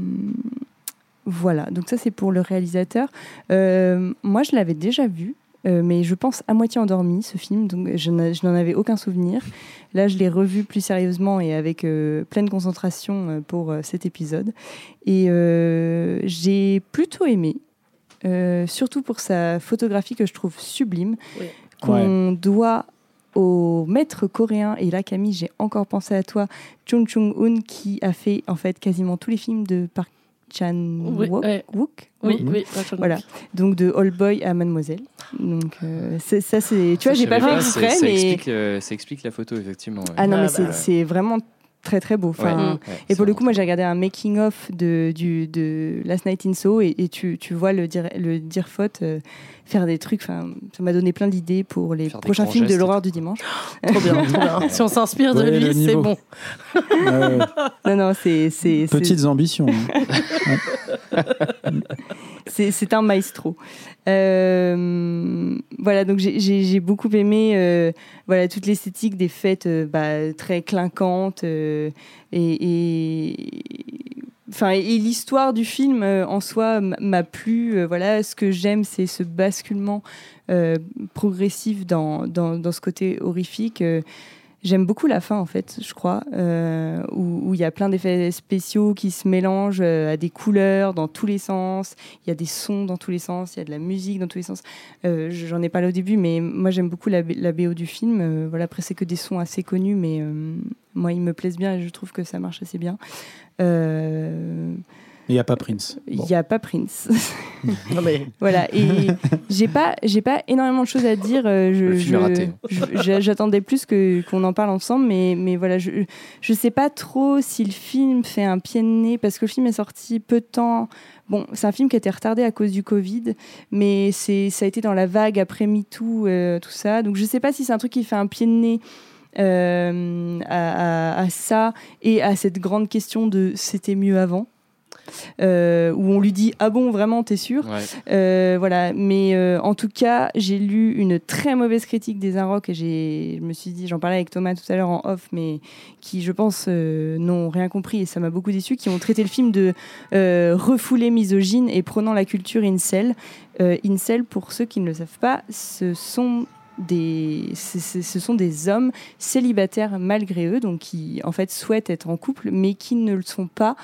voilà, donc ça c'est pour le réalisateur. Euh, moi je l'avais déjà vu, euh, mais je pense à moitié endormi ce film, donc je n'en avais aucun souvenir. Là, je l'ai revu plus sérieusement et avec pleine concentration pour cet épisode. Et j'ai plutôt aimé, euh, surtout pour sa photographie que je trouve sublime, Oui. qu'on doit au maître coréen, et là Camille, j'ai encore pensé à toi, Chung Chung-un, qui a fait en fait quasiment tous les films de Park Oui, ouais. Wook Oui, oui. Voilà. Donc de All Boy à Mademoiselle. Donc euh, ça c'est, tu vois, j'ai pas fait exprès, mais explique, euh, ça explique la photo, effectivement. ouais. ah non Ah, mais bah c'est, ouais. c'est vraiment très très beau. Enfin, Ouais. Ouais, et pour le coup, moi j'ai regardé un making of de, du, de Last Night in Soho et, et tu, tu vois le, dir, le Dirfot euh, faire des trucs. Enfin, ça m'a donné plein d'idées pour les Faire prochains films de l'horreur du dimanche. Trop bien, trop bien. Si on s'inspire de Ouais, lui, c'est bon. Non, non, c'est c'est- c'est- Petites ambitions. hein. c'est un maestro. Euh, voilà, donc j'ai- beaucoup aimé euh, voilà, toute l'esthétique des fêtes euh, bah, très clinquantes et, enfin, et l'histoire du film en soi m'a plu. Voilà, ce que j'aime, c'est ce basculement progressif dans, dans ce côté horrifique. J'aime beaucoup la fin, en fait, je crois, euh, où il y a plein d'effets spéciaux qui se mélangent euh, à des couleurs dans tous les sens. Il y a des sons dans tous les sens, il y a de la musique dans tous les sens. Euh, J'en ai parlé au début, mais moi j'aime beaucoup la, BO du film. Voilà, après, c'est que des sons assez connus, mais moi, ils me plaisent bien et je trouve que ça marche assez bien. Il n'y a pas Prince. Il Bon. n'y a pas Prince. Non, mais Voilà, et j'ai pas, j'ai pas énormément de choses à dire. euh, Je, Le film est je- raté. je- je- J'attendais plus que qu'on en parle ensemble, mais, mais voilà, je, je sais pas trop si le film fait un pied de nez parce que le film est sorti peu de temps. Bon, c'est un film qui a été retardé à cause du Covid, mais c'est, ça a été dans la vague après MeToo, euh, tout ça. Donc je sais pas si c'est un truc qui fait un pied de nez. euh, à, à- à ça et à cette grande question de c'était mieux avant euh, où on lui dit ah bon vraiment t'es sûr Ouais. euh, voilà, mais euh, en tout cas, j'ai lu une très mauvaise critique des Inrocks et j'ai, je me suis dit, j'en parlais avec Thomas tout à l'heure en off, mais qui, je pense, n'ont rien compris et ça m'a beaucoup déçu, qui ont traité le film de refoulé misogyne et prenant la culture incel. Incel, pour ceux qui ne le savent pas, ce sont des, ce sont des hommes célibataires malgré eux, donc qui en fait souhaitent être en couple, mais qui ne le sont pas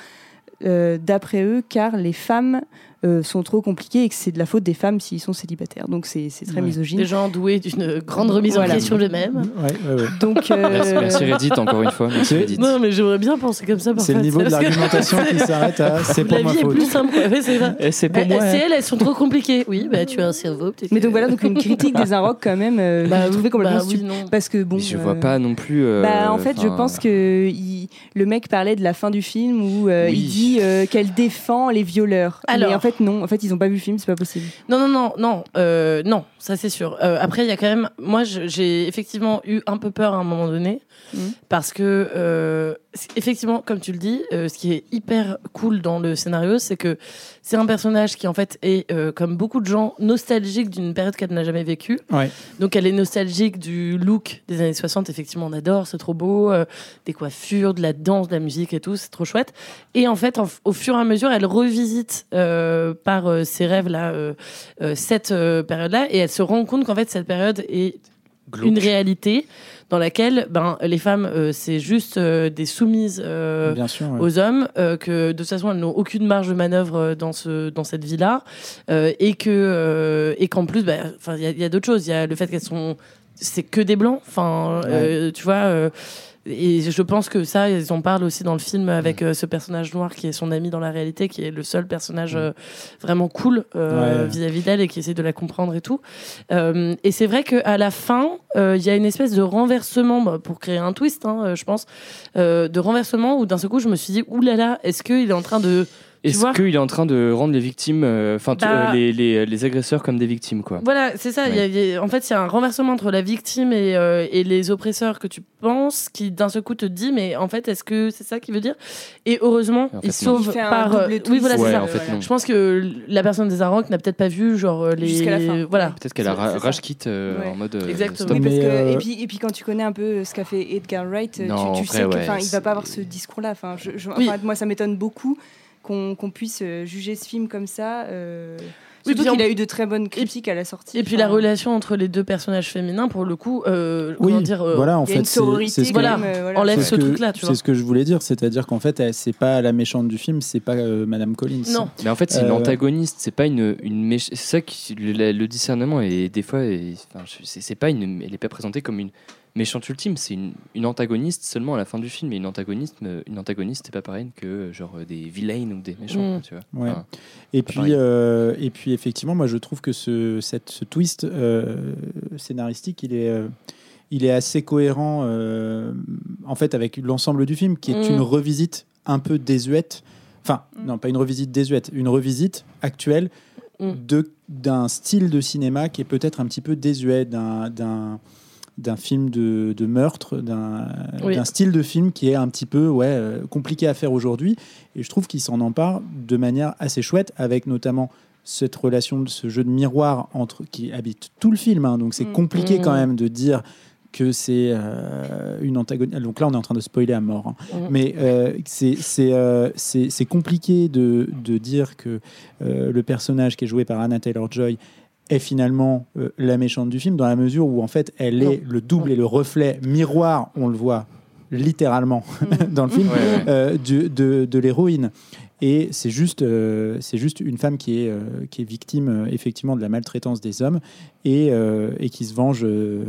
euh, d'après eux, car les femmes euh, sont trop compliquées et que c'est de la faute des femmes s'ils sont célibataires. Donc c'est c'est très Ouais. misogyne. des gens doués d'une grande remise Voilà. en question eux-mêmes. Ouais, ouais, ouais. Donc, euh, Merci, merci Reddit, encore une fois. Merci Reddit. Non, mais j'aimerais bien penser comme ça. C'est le niveau de parce que- l'argumentation qui s'arrête à c'est pour La ma vie est faute. plus simple. c'est vrai. Et c'est pour Eh, moi. C'est elles, elles sont trop compliquées. Oui, bah tu as un cerveau. peut-être mais donc voilà, donc une critique des Inrocks quand même, euh, Bah, j'ai trouvé complètement bah oui, non. Parce que bon. Mais je euh, vois pas non plus. euh, Bah, en fait, je pense que il- le mec parlait de la fin du film où euh, Oui. il dit euh, qu'elle défend les violeurs. Alors. En fait, non. En fait, ils ont pas vu le film, c'est pas possible. Non, non, non, non, euh, non, ça c'est sûr. Euh, après, il y a quand même, moi, j'ai effectivement eu un peu peur à un moment donné, Mhm. parce que euh, effectivement, comme tu le dis, euh, ce qui est hyper cool dans le scénario, c'est que c'est un personnage qui en fait est, euh, comme beaucoup de gens, nostalgique d'une période qu'elle n'a jamais vécue. Ouais. Donc elle est nostalgique du look des années 60, effectivement, on adore, c'est trop beau, euh, des coiffures, de la danse, de la musique et tout, c'est trop chouette. Et en fait, en- au fur et à mesure, elle revisite euh, par euh, ses rêves là euh, euh, cette euh, période-là, et elle se rend compte qu'en fait cette période est glauque. une réalité dans laquelle ben les femmes euh, c'est juste euh, des soumises euh, Bien sûr. ouais. aux hommes, que de toute façon elles n'ont aucune marge de manœuvre dans ce dans cette vie-là, et que et qu'en plus, enfin il y a, d'autres choses. Il y a le fait qu'elles sont c'est que des blancs, enfin tu vois. Et je pense que ça, ils en parlent aussi dans le film avec euh, ce personnage noir qui est son ami dans la réalité, qui est le seul personnage euh, vraiment cool euh, Ouais. vis-à-vis d'elle et qui essaie de la comprendre et tout. Et c'est vrai qu'à la fin, il y a une espèce de renversement, bah, pour créer un twist, hein, je pense, de renversement où d'un seul coup, je me suis dit, oulala, est-ce qu'il est en train de. Est-ce qu'il est en train de rendre les victimes, euh, enfin tu- Bah- euh, les, les, les agresseurs comme des victimes quoi Voilà, c'est ça. il y a- il y a- en fait, il y a un renversement entre la victime et, euh, et les oppresseurs que tu penses, qui d'un seul coup te dit, mais en fait, est-ce que c'est ça qu'il veut dire? Et heureusement, en fait, il sauve Il par. euh, oui, voilà, Ouais, c'est ça. en fait. Je pense que la personne des Aranques n'a peut-être pas vu, genre, euh, les. Jusqu'à la fin. Voilà. Peut-être qu'elle a rage quitte euh, Ouais. en mode. euh, Exactement. stop. Oui, parce que, euh, et, puis, et puis quand tu connais un peu ce qu'a fait Edgar Wright, euh, Non, tu, en tu vrai, sais qu'il ouais, il va pas avoir ce discours-là. Enfin, moi, ça m'étonne beaucoup qu'on puisse euh, juger ce film comme ça. Euh, Oui, surtout qu'il a eu de très bonnes critiques à la sortie. Et puis Enfin, la relation entre les deux personnages féminins, pour le coup, euh, Oui, comment dire, euh, voilà, en il y a fait, une c'est ce Voilà. euh, voilà. enlève ce truc-là, tu C'est ce que je voulais dire, c'est-à-dire qu'en fait, c'est pas la méchante du film, c'est pas euh, Madame Collins. Non. Mais en fait, c'est une Euh, antagoniste, c'est pas une, une méch- C'est ça qui. Le, le discernement, et des fois, c'est c'est pas une. Elle est pas présentée comme une méchante ultime, c'est une, une antagoniste seulement à la fin du film. Et une antagoniste, euh, une antagoniste, c'est pas pareil que euh, genre euh, des vilains ou des méchants, Mm. tu vois. Ouais. Enfin, Et puis, euh, et puis effectivement, moi je trouve que ce, cette, ce twist euh, scénaristique, il est, euh, il est assez cohérent euh, en fait avec l'ensemble du film, qui est Mm. une revisite un peu désuète. Enfin, non, pas une revisite désuète, une revisite actuelle Mm. de d'un style de cinéma qui est peut-être un petit peu désuet, d'un d'un film de, de meurtre, d'un Oui. style de film qui est un petit peu ouais, euh, compliqué à faire aujourd'hui. Et je trouve qu'il s'en empare de manière assez chouette, avec notamment cette relation, de ce jeu de miroir entre qui habite tout le film. hein. donc c'est Mm. compliqué Mm. quand même de dire que c'est euh, une antagoniste. Donc là, on est en train de spoiler à mort. hein. Mm. Mais euh, c'est euh, compliqué de, de dire que le personnage qui est joué par Anna Taylor-Joy est finalement euh, la méchante du film, dans la mesure où en fait elle est le double et le reflet miroir, on le voit littéralement dans le film, Ouais, ouais. euh, du- de, de l'héroïne. Et c'est juste, euh, c'est juste une femme qui est, euh, qui est victime euh, effectivement de la maltraitance des hommes et, euh, et qui se venge euh,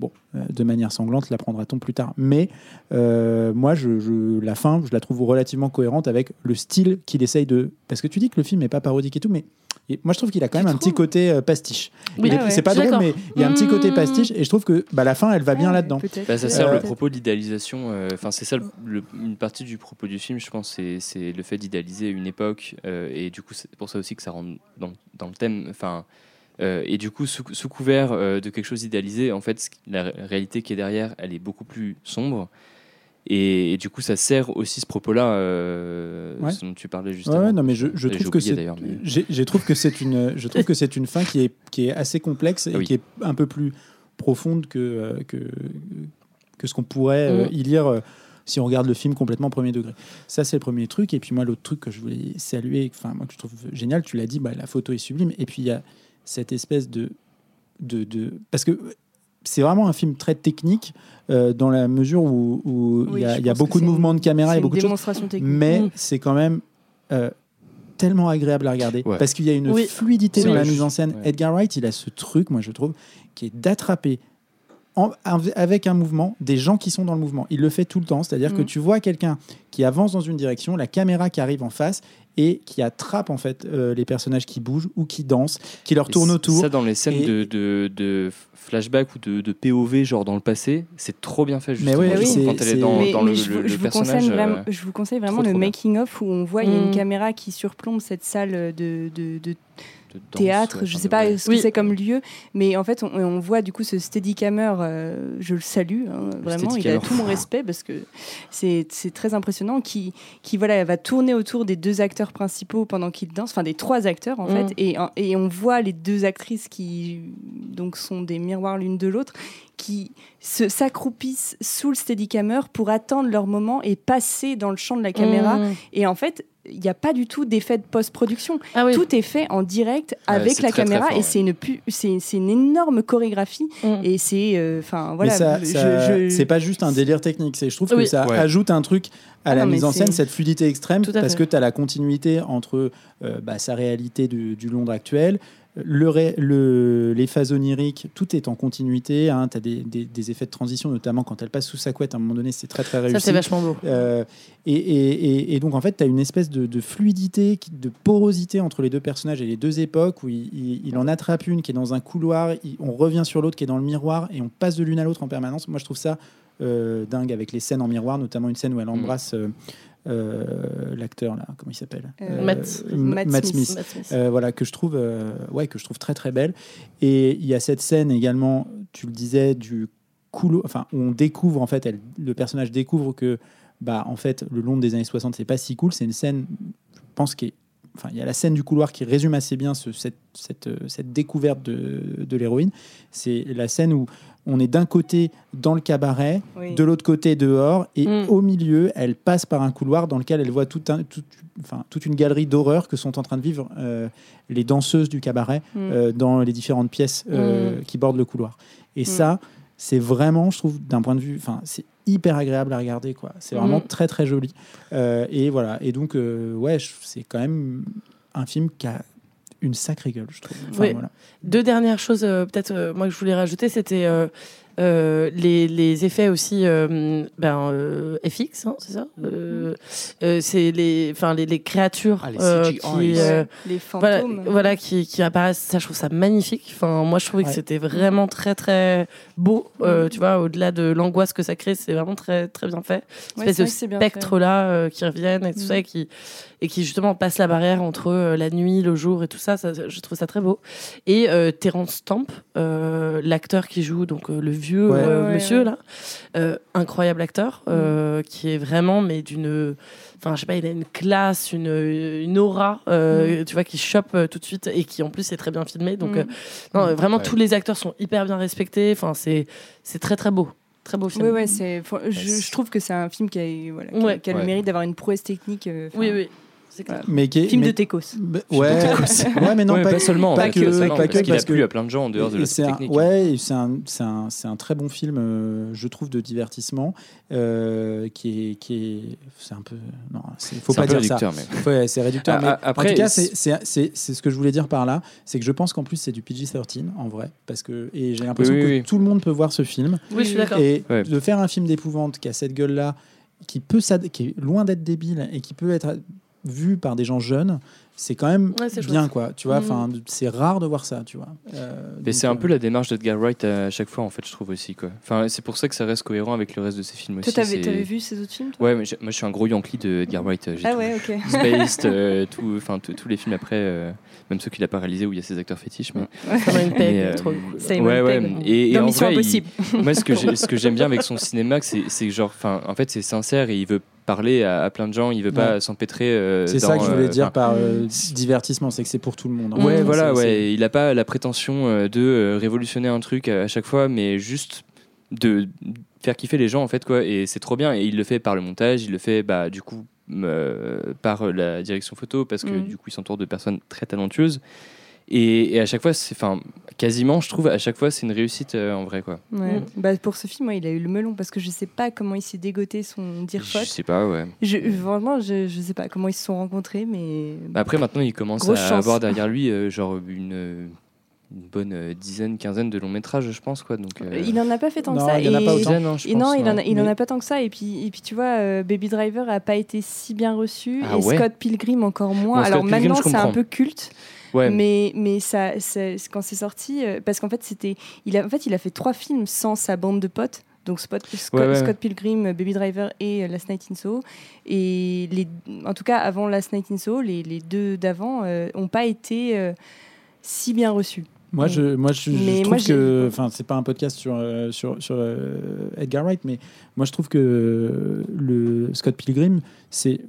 bon, euh, de manière sanglante, l'apprendra-t-on plus tard. Mais euh, moi, je, je- la fin, je la trouve relativement cohérente avec le style qu'il essaye de... Parce que tu dis que le film n'est pas parodique et tout, mais et moi je trouve qu'il a quand même un petit côté euh, pastiche. Oui, ah ouais. C'est pas drôle, mais il y a un petit côté Mmh. pastiche et je trouve que bah, la fin, elle va bien là-dedans. Bah, ça sert Euh, le propos d'idéalisation. euh, Enfin, c'est ça le- le- une partie du propos du film, je pense, c'est- c'est le fait d'idéaliser une époque. euh, et du coup, c'est pour ça aussi que ça rentre dans, dans le thème. Enfin, euh, et du coup, sous, sous couvert euh, de quelque chose d'idéalisé, en fait, la ré- réalité qui est derrière, elle est beaucoup plus sombre. Et, et du coup, ça sert aussi ce propos-là, euh, Ouais. dont tu parlais juste Ouais, avant. non, mais je, trouve que c'est, d'ailleurs, mais- j'ai, j'ai trouve que c'est une, je trouve que c'est une fin qui est, qui est assez complexe et Ah oui. qui est un peu plus profonde que, euh, que, que ce qu'on pourrait Mm. y lire si on regarde le film complètement premier degré. Ça, c'est le premier truc. Et puis moi, l'autre truc que je voulais saluer, enfin, moi, que je trouve génial, tu l'as dit, bah, la photo est sublime. Et puis, il y a cette espèce de, de, de... Parce que c'est vraiment un film très technique euh, dans la mesure où, où il Oui, y a, il y a beaucoup de mouvements de caméra C'est et une beaucoup de choses. technique. Mais Mm. c'est quand même euh, tellement agréable à regarder Ouais. parce qu'il y a une Oui. fluidité Oui. dans la mise en scène. Ouais. Edgar Wright, il a ce truc, moi je trouve, qui est d'attraper en- avec un mouvement des gens qui sont dans le mouvement. Il le fait tout le temps, c'est-à-dire que Mm. tu vois quelqu'un qui avance dans une direction, la caméra qui arrive en face et qui attrape en fait euh, les personnages qui bougent ou qui dansent, qui leur tournent autour. Ça, dans les scènes Et- de, de, de flashback ou de, de POV, genre dans le passé, c'est trop bien fait. Justement, Je trouve, c'est- quand elle est dans, mais, dans mais le, je, le- vous- le je vous personnage. conseille vraiment, euh, je vous conseille vraiment trop, le trop bien. making of où on voit il y a une Mm. caméra qui surplombe cette salle de, de, de de danse, théâtre, je sais pas ouais. ce que Oui. c'est comme lieu, mais en fait on, on voit du coup ce Steadicammer, euh, je le salue hein, vraiment, il a tout mon respect parce que c'est très impressionnant, qui, qui voilà va tourner autour des deux acteurs principaux pendant qu'ils dansent, enfin des trois acteurs en Mm. fait, et, et on voit les deux actrices qui donc sont des miroirs l'une de l'autre, qui se s'accroupissent sous le Steadicammer pour attendre leur moment et passer dans le champ de la caméra, Mm. et en fait il n'y a pas du tout d'effet de post-production. Ah oui. Tout est fait en direct Ouais, avec la très, très caméra fort, et ouais. c'est une, pu- c'est, c'est une énorme chorégraphie Mm. et c'est euh, enfin voilà Mais ça, je- ça- je- c'est pas juste un délire technique. C'est, je trouve Oui. que ça Ouais. ajoute un truc à Ah la non, mise en scène, cette fluidité extrême, parce fait. que tu as la continuité entre euh, bah, sa réalité du, du Londres actuel, le, ré- le- les phases oniriques, tout est en continuité. tu as des, des- des effets de transition, notamment quand elle passe sous sa couette, à un moment donné, c'est très très réussi. Ça, c'est vachement beau. Euh, et, et- et- et donc en fait, tu as une espèce de, de fluidité, de porosité entre les deux personnages et les deux époques où il, il- il en attrape une qui est dans un couloir, il- on revient sur l'autre qui est dans le miroir et on passe de l'une à l'autre en permanence. Moi, je trouve ça euh, dingue avec les scènes en miroir, notamment une scène où elle embrasse euh, euh, l'acteur là, comment il s'appelle Euh, Matt- M- Matt Matt Smith. Smith. Matt Smith. Euh, voilà que je trouve euh, ouais que je trouve très très belle et il y a cette scène également tu le disais du couloir enfin où on découvre en fait elle, le personnage découvre que bah en fait le Londres des années 60 c'est pas si cool c'est une scène je pense qui est enfin il y a la scène du couloir qui résume assez bien ce- cette, cette, euh, cette découverte de, de l'héroïne c'est la scène où on est d'un côté dans le cabaret Oui. de l'autre côté dehors et Mm. au milieu elle passe par un couloir dans lequel elle voit tout un, tout- enfin, toute une galerie d'horreur que sont en train de vivre euh, les danseuses du cabaret Mm. euh, dans les différentes pièces euh, qui bordent le couloir et ça c'est vraiment je trouve d'un point de vue enfin c'est hyper agréable à regarder quoi c'est vraiment Mm. très très joli Euh, et voilà et donc euh, ouais c'est quand même un film qui a une sacrée gueule je trouve Enfin, Oui. voilà. Deux dernières choses, euh, peut-être, euh, moi, que je voulais rajouter, c'était euh, les, les effets aussi, euh, ben, euh, FX, hein, c'est ça Euh, euh, C'est les, enfin, les, les créatures Ah, les euh, qui, euh, Les voilà, fantômes. voilà, qui, qui apparaissent. Ça, je trouve ça magnifique. Enfin, moi, je trouvais que c'était vraiment très, très beau. euh, tu vois, au-delà de l'angoisse que ça crée, c'est vraiment très, très bien fait. Ouais, Espèce c'est fait. spectres-là euh, qui reviennent et tout Mhm. ça, et qui, et qui justement passent la barrière entre euh, la nuit, le jour et tout ça. ça je trouve ça très beau. Et euh, Terence Stamp, euh, l'acteur qui joue donc euh, le vieux Ouais. euh, monsieur ouais. là, euh, incroyable acteur, euh, qui est vraiment mais d'une, enfin je sais pas, il a une classe, une, une aura, euh, tu vois, qui chope euh, tout de suite et qui en plus est très bien filmé. Donc Mm. euh, non, euh, vraiment Ouais. tous les acteurs sont hyper bien respectés. Enfin c'est c'est très très beau, très beau film. Ouais, ouais, c'est. Je, je trouve que c'est un film qui a, voilà, qui a- Ouais. qui a le Ouais. mérite d'avoir une prouesse technique. euh, Oui oui, clair. Mais qui est- Film mais- de Técos. Bah, Film de ouais, Técos. ouais, mais non, Ouais, pas, pas seulement, pas pas que, seulement, pas parce que, qu'il a parce plu à plein de gens en dehors de la c'est un- technique. Ouais, c'est un, c'est un, c'est un très bon film, euh, je trouve, de divertissement, euh, qui est, qui est, c'est un peu, non, c'est- faut C'est pas un peu dire ça. réducteur, mais- Ouais, c'est réducteur. Ah, mais ah, après, en tout cas, c'est- c'est c'est- c'est- c'est ce que je voulais dire par là, c'est que je pense qu'en plus c'est du PG-13 en vrai, parce que et j'ai l'impression Oui, oui, que oui. tout le monde peut voir ce film Oui, je suis d'accord. et Ouais. de faire un film d'épouvante qui a cette gueule-là, qui peut qui est loin d'être débile et qui peut être vu par des gens jeunes, c'est quand même Ouais, c'est bien chouette. quoi. Tu vois, Mhm. enfin, c'est rare de voir ça, tu vois. Euh, Mais c'est un euh, peu la démarche d'Edgar Wright à chaque fois, en fait, je trouve aussi. Quoi. Enfin, c'est pour ça que ça reste cohérent avec le reste de ses films aussi. Toi, t'avais c'est- t'avais vu ces autres films toi? Ouais, mais j'ai- moi je suis un gros Yankee de Edgar Wright. J'ai Ah tout ouais, ok. Spaced, euh, tout, enfin tous les films après, euh, même ceux qu'il a pas réalisés où il y a ses acteurs fétiches. Mais, Simon Pegg, euh, trop cool. Simon ouais, ouais. Pegg. Et, en Mission vrai, il- Impossible. moi, ce que j'ai- ce que j'aime bien avec son cinéma, c'est genre, enfin, en fait, c'est sincère et il veut parler à, à plein de gens. Il veut pas s'empêtrer. euh, C'est ça que je voulais euh, dire par euh, divertissement, c'est que c'est pour tout le monde. en Ouais, voilà, ouais. Il a pas la prétention euh, de euh, révolutionner un truc à, à chaque fois, mais juste de faire kiffer les gens en fait quoi. Et c'est trop bien. Et il le fait par le montage, il le fait bah du coup euh, par la direction photo parce que Mhm. du coup il s'entoure de personnes très talentueuses. Et, et à chaque fois, c'est enfin quasiment, je trouve, à chaque fois c'est une réussite euh, en vrai quoi. Ouais. Mm. Bah, pour ce film, ouais, il a eu le melon parce que je sais pas comment il s'est dégoté son dire Je sais pas, ouais. Je, vraiment, je, je sais pas comment ils se sont rencontrés, mais. Bah, Après, maintenant, il commence Grosse à chance. avoir derrière lui euh, genre une, euh, une bonne euh, dizaine, quinzaine de longs métrages, je pense quoi. Donc, euh, Il en a pas fait tant Non, que ça. il y en a pas autant. dizaine, hein, je Et pense, non, il en a, ouais. pas tant que ça. Et puis, et puis tu vois, euh, Baby Driver a pas été si bien reçu. Ah et ouais Scott Pilgrim encore moins. Bon, Alors Pilgrim, maintenant, c'est un peu culte. Ouais, Mais, mais ça, ça- quand c'est sorti, euh, parce qu'en fait, c'était, il a, en fait, il a fait trois films sans sa bande de potes. Donc Spot- Scott, Ouais, ouais. Scott Pilgrim, Baby Driver et euh, Last Night in Soho. Et les, en tout cas, avant Last Night in Soho, les, les deux d'avant n'ont pas été euh, si bien reçus. Moi, je, moi, je, trouve moi, que, enfin, c'est pas un podcast sur euh, sur sur euh, Edgar Wright, mais moi, je trouve que euh, le Scott Pilgrim, c'est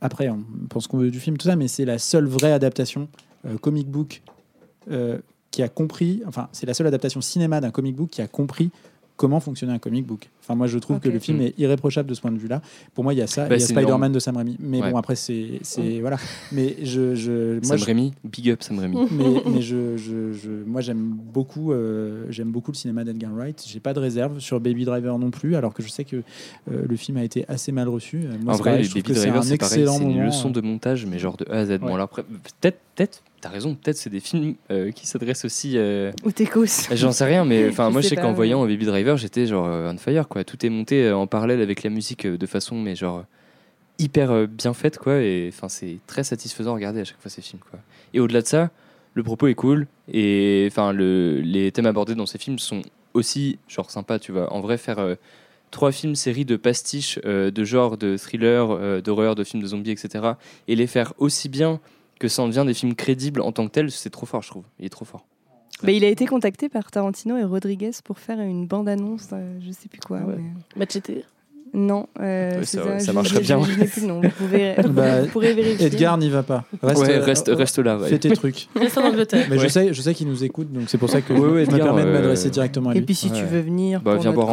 après, on pense qu'on veut du film, tout ça, mais c'est la seule vraie adaptation euh, comic book euh, qui a compris, enfin, c'est la seule adaptation cinéma d'un comic book qui a compris comment fonctionnait un comic book. Enfin, moi, je trouve que le film Mm. est irréprochable de ce point de vue-là. Pour moi, il y a ça, Bah, il y a Spider-Man de Sam Raimi. Mais Ouais. bon, après, c'est, c'est voilà. Mais je, je moi, Sam je- Raimi, big up Sam Raimi. mais, mais je, je, je- moi j'aime beaucoup, euh, j'aime beaucoup le cinéma d'Edgar Wright. J'ai pas de réserve sur Baby Driver non plus, alors que je sais que euh, le film a été assez mal reçu. Euh, Moi, en c'est vrai, pareil, Baby Driver, un c'est pareil, excellent c'est une leçon de montage, mais genre de A à Z. Bon, alors après, peut-être, peut-être, t'as raison, peut-être c'est des films euh, qui s'adressent aussi. euh, Ou Técos. J'en sais rien, mais enfin, moi je sais qu'en voyant Baby Driver, j'étais genre on fire quoi. Tout est monté euh, en parallèle avec la musique euh, de façon, mais genre hyper euh, bien faite quoi. Et enfin, c'est très satisfaisant à regarder à chaque fois ces films quoi. Et au-delà de ça, le propos est cool et enfin le, les thèmes abordés dans ces films sont aussi genre sympas. Tu vois, en vrai faire trois films séries de pastiches de genre de thriller, euh, d'horreur, de films de zombies, etc. Et les faire aussi bien que ça en devient des films crédibles en tant que tels, c'est trop fort, je trouve. Il est trop fort. Mais il a été contacté par Tarantino et Rodriguez pour faire une bande-annonce, euh, je sais plus quoi. Ouais. mais- Machete. Non, euh, ça- marcherait bien. Je, je n'ai plus le nom. Vous, pouvez, Bah, vous pourrez vérifier. Edgar n'y va pas. Reste, ouais, euh, reste, euh, reste là. ouais. Fais tes trucs. Reste en Angleterre. Mais je sais, je sais qu'il nous écoute, donc c'est pour ça que Ouais, ouais, je me permets de m'adresser directement à Et lui. puis si tu veux venir Bah, pour viens notre.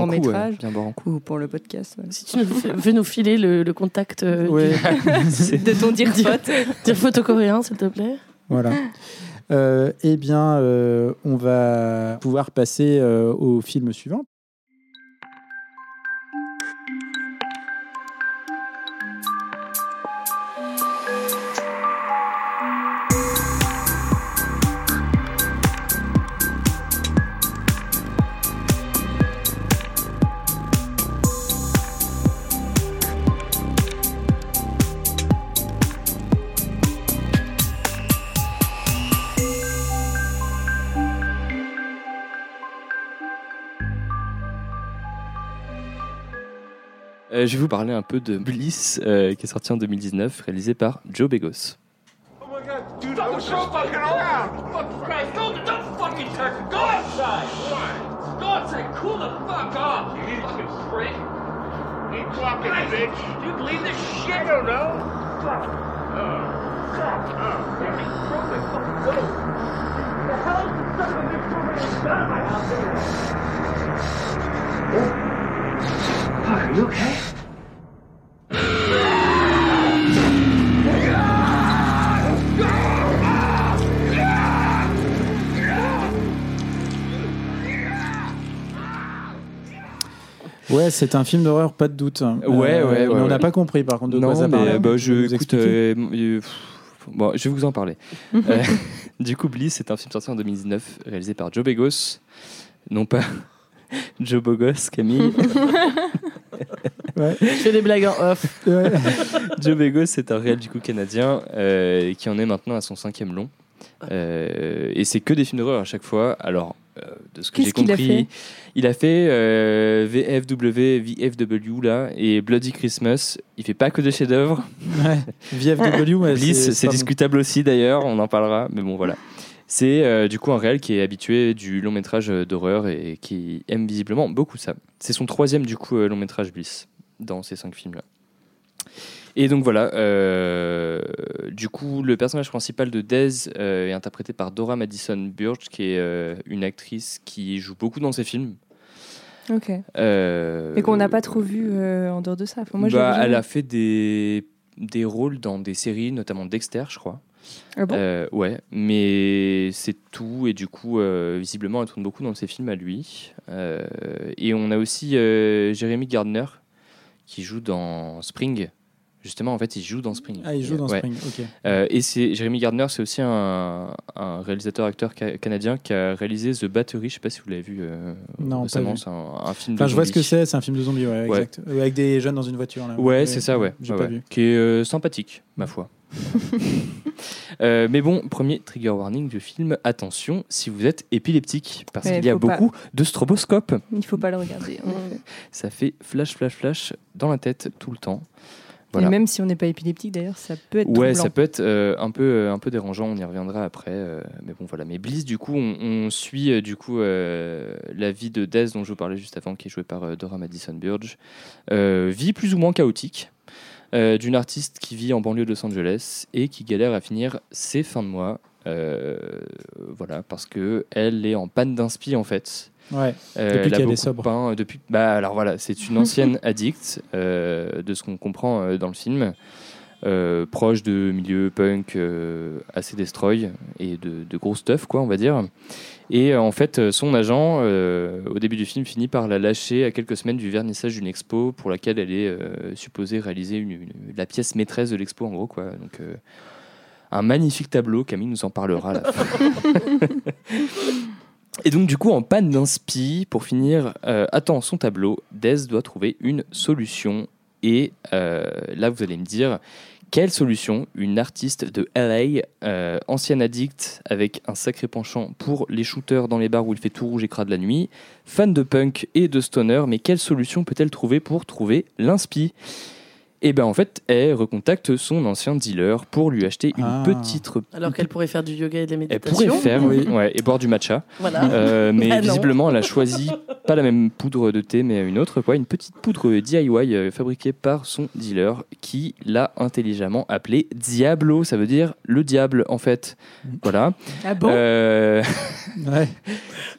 Viens boire un coup. ou pour le podcast. Si tu veux nous filer le, le contact euh, Ouais. de ton dire du dire photo coréen, s'il te plaît. Voilà. Euh, eh bien, euh, on va pouvoir passer euh, au film suivant. Euh, je vais vous parler un peu de Bliss, euh, qui est sorti en 2019, réalisé par Joe Begos. Fuck are you okay? Ouais, c'est un film d'horreur, pas de doute. Ouais, ouais, ouais, mais on n'a ouais. pas compris par contre de non, quoi ça mais parlait. euh, bah, je, écoute, euh, euh, bon, je vais vous en parler. Euh, du coup, Bliss, c'est un film sorti en 2019, réalisé par Joe Begos, non pas Joe Bogos, Camille. Je fais des blagues en off. Joe Begos, c'est un réel du coup canadien euh, qui en est maintenant à son cinquième long. Euh, et c'est que des films d'horreur à chaque fois. Alors, euh, de ce que j'ai a compris, fait? il a fait euh, VFW, VFW là, et Bloody Christmas. Il fait pas que des chefs-d'œuvre. Ouais. VFW, ouais, Bliss, c'est discutable aussi d'ailleurs, on en parlera, mais bon voilà. C'est euh, du coup un réel qui est habitué du long métrage euh, d'horreur et qui aime visiblement beaucoup ça. C'est son troisième du coup euh, long métrage Bliss dans ces cinq films là. Et donc voilà, euh, du coup le personnage principal de Dez euh, est interprété par Dora Madison Burge, qui est une actrice qui joue beaucoup dans ses films. Ok. Mais qu'on n'a pas trop vu en dehors de ça. Enfin, moi, je bah, elle a fait des, des rôles dans des séries, notamment Dexter, je crois. Ah Euh, ouais, mais c'est tout. Et du coup, euh, visiblement, elle tourne beaucoup dans ses films à lui. Euh, et on a aussi Jeremy Gardner qui joue dans Spring. Justement, en fait, il joue dans Spring. Ah, il joue dans Ouais. Spring, ok. Euh, et c'est Jeremy Gardner, c'est aussi un, un réalisateur-acteur ca- canadien qui a réalisé The Battery. Je sais pas si vous l'avez vu euh, Non, récemment. C'est un, un film Enfin, de je vois ce que zombies. c'est, c'est un film de zombie, ouais, Ouais. exact. Euh, Avec des jeunes dans une voiture. Là. Ouais, c'est ça, ouais. J'ai pas ouais. vu. Qui est euh, sympathique, ma foi. Euh, mais bon, premier trigger warning du film. Attention si vous êtes épileptique, parce qu'il y a pas. beaucoup de stroboscopes. Il faut pas le regarder. Ça fait flash, flash, flash dans la tête tout le temps. Et même si on n'est pas épileptique, d'ailleurs, ça peut être Ouais, troublant. ça peut être euh, un, peu, euh, un peu dérangeant, on y reviendra après. euh, mais bon, voilà. Mais Bliss, du coup, on, on suit du coup la vie de Dez, dont je vous parlais juste avant, qui est jouée par Dora Madison Burge. Vie plus ou moins chaotique d'une artiste qui vit en banlieue de Los Angeles et qui galère à finir ses fins de mois. Voilà, parce que elle est en panne d'inspi en fait. Ouais, Euh, depuis qu'elle est sobre. peint, depuis, bah, alors voilà, c'est une ancienne addicte, euh, de ce qu'on comprend euh, dans le film, euh, proche de milieu punk euh, assez destroy et de, de gros stuff, quoi, on va dire. Et euh, en fait, son agent, euh, au début du film, finit par la lâcher à quelques semaines du vernissage d'une expo pour laquelle elle est euh, supposée réaliser une- une- la pièce maîtresse de l'expo, en gros, quoi. Donc, euh, un magnifique tableau, Camille nous en parlera à la fin. Et donc, du coup, en panne d'inspi, pour finir, euh, attend son tableau, Dez doit trouver une solution. Et euh, là, vous allez me dire, quelle solution? Une artiste de LA, euh, ancienne addict, avec un sacré penchant pour les shooters dans les bars où il fait tout rouge et crade la nuit, fan de punk et de stoner, mais quelle solution peut-elle trouver pour trouver l'inspi? Et ben en fait, elle recontacte son ancien dealer pour lui acheter une Ah. petite Alors qu'elle pourrait faire du yoga et de la elle méditation. pourrait faire, Oui. ouais, et boire du matcha. Voilà. Euh, mais Ah visiblement, elle a choisi pas la même poudre de thé, mais une autre, quoi, une petite poudre DIY euh, fabriquée par son dealer, qui l'a intelligemment appelée Diablo. Ça veut dire le diable, en fait. Voilà. Ah bon Euh, Ouais.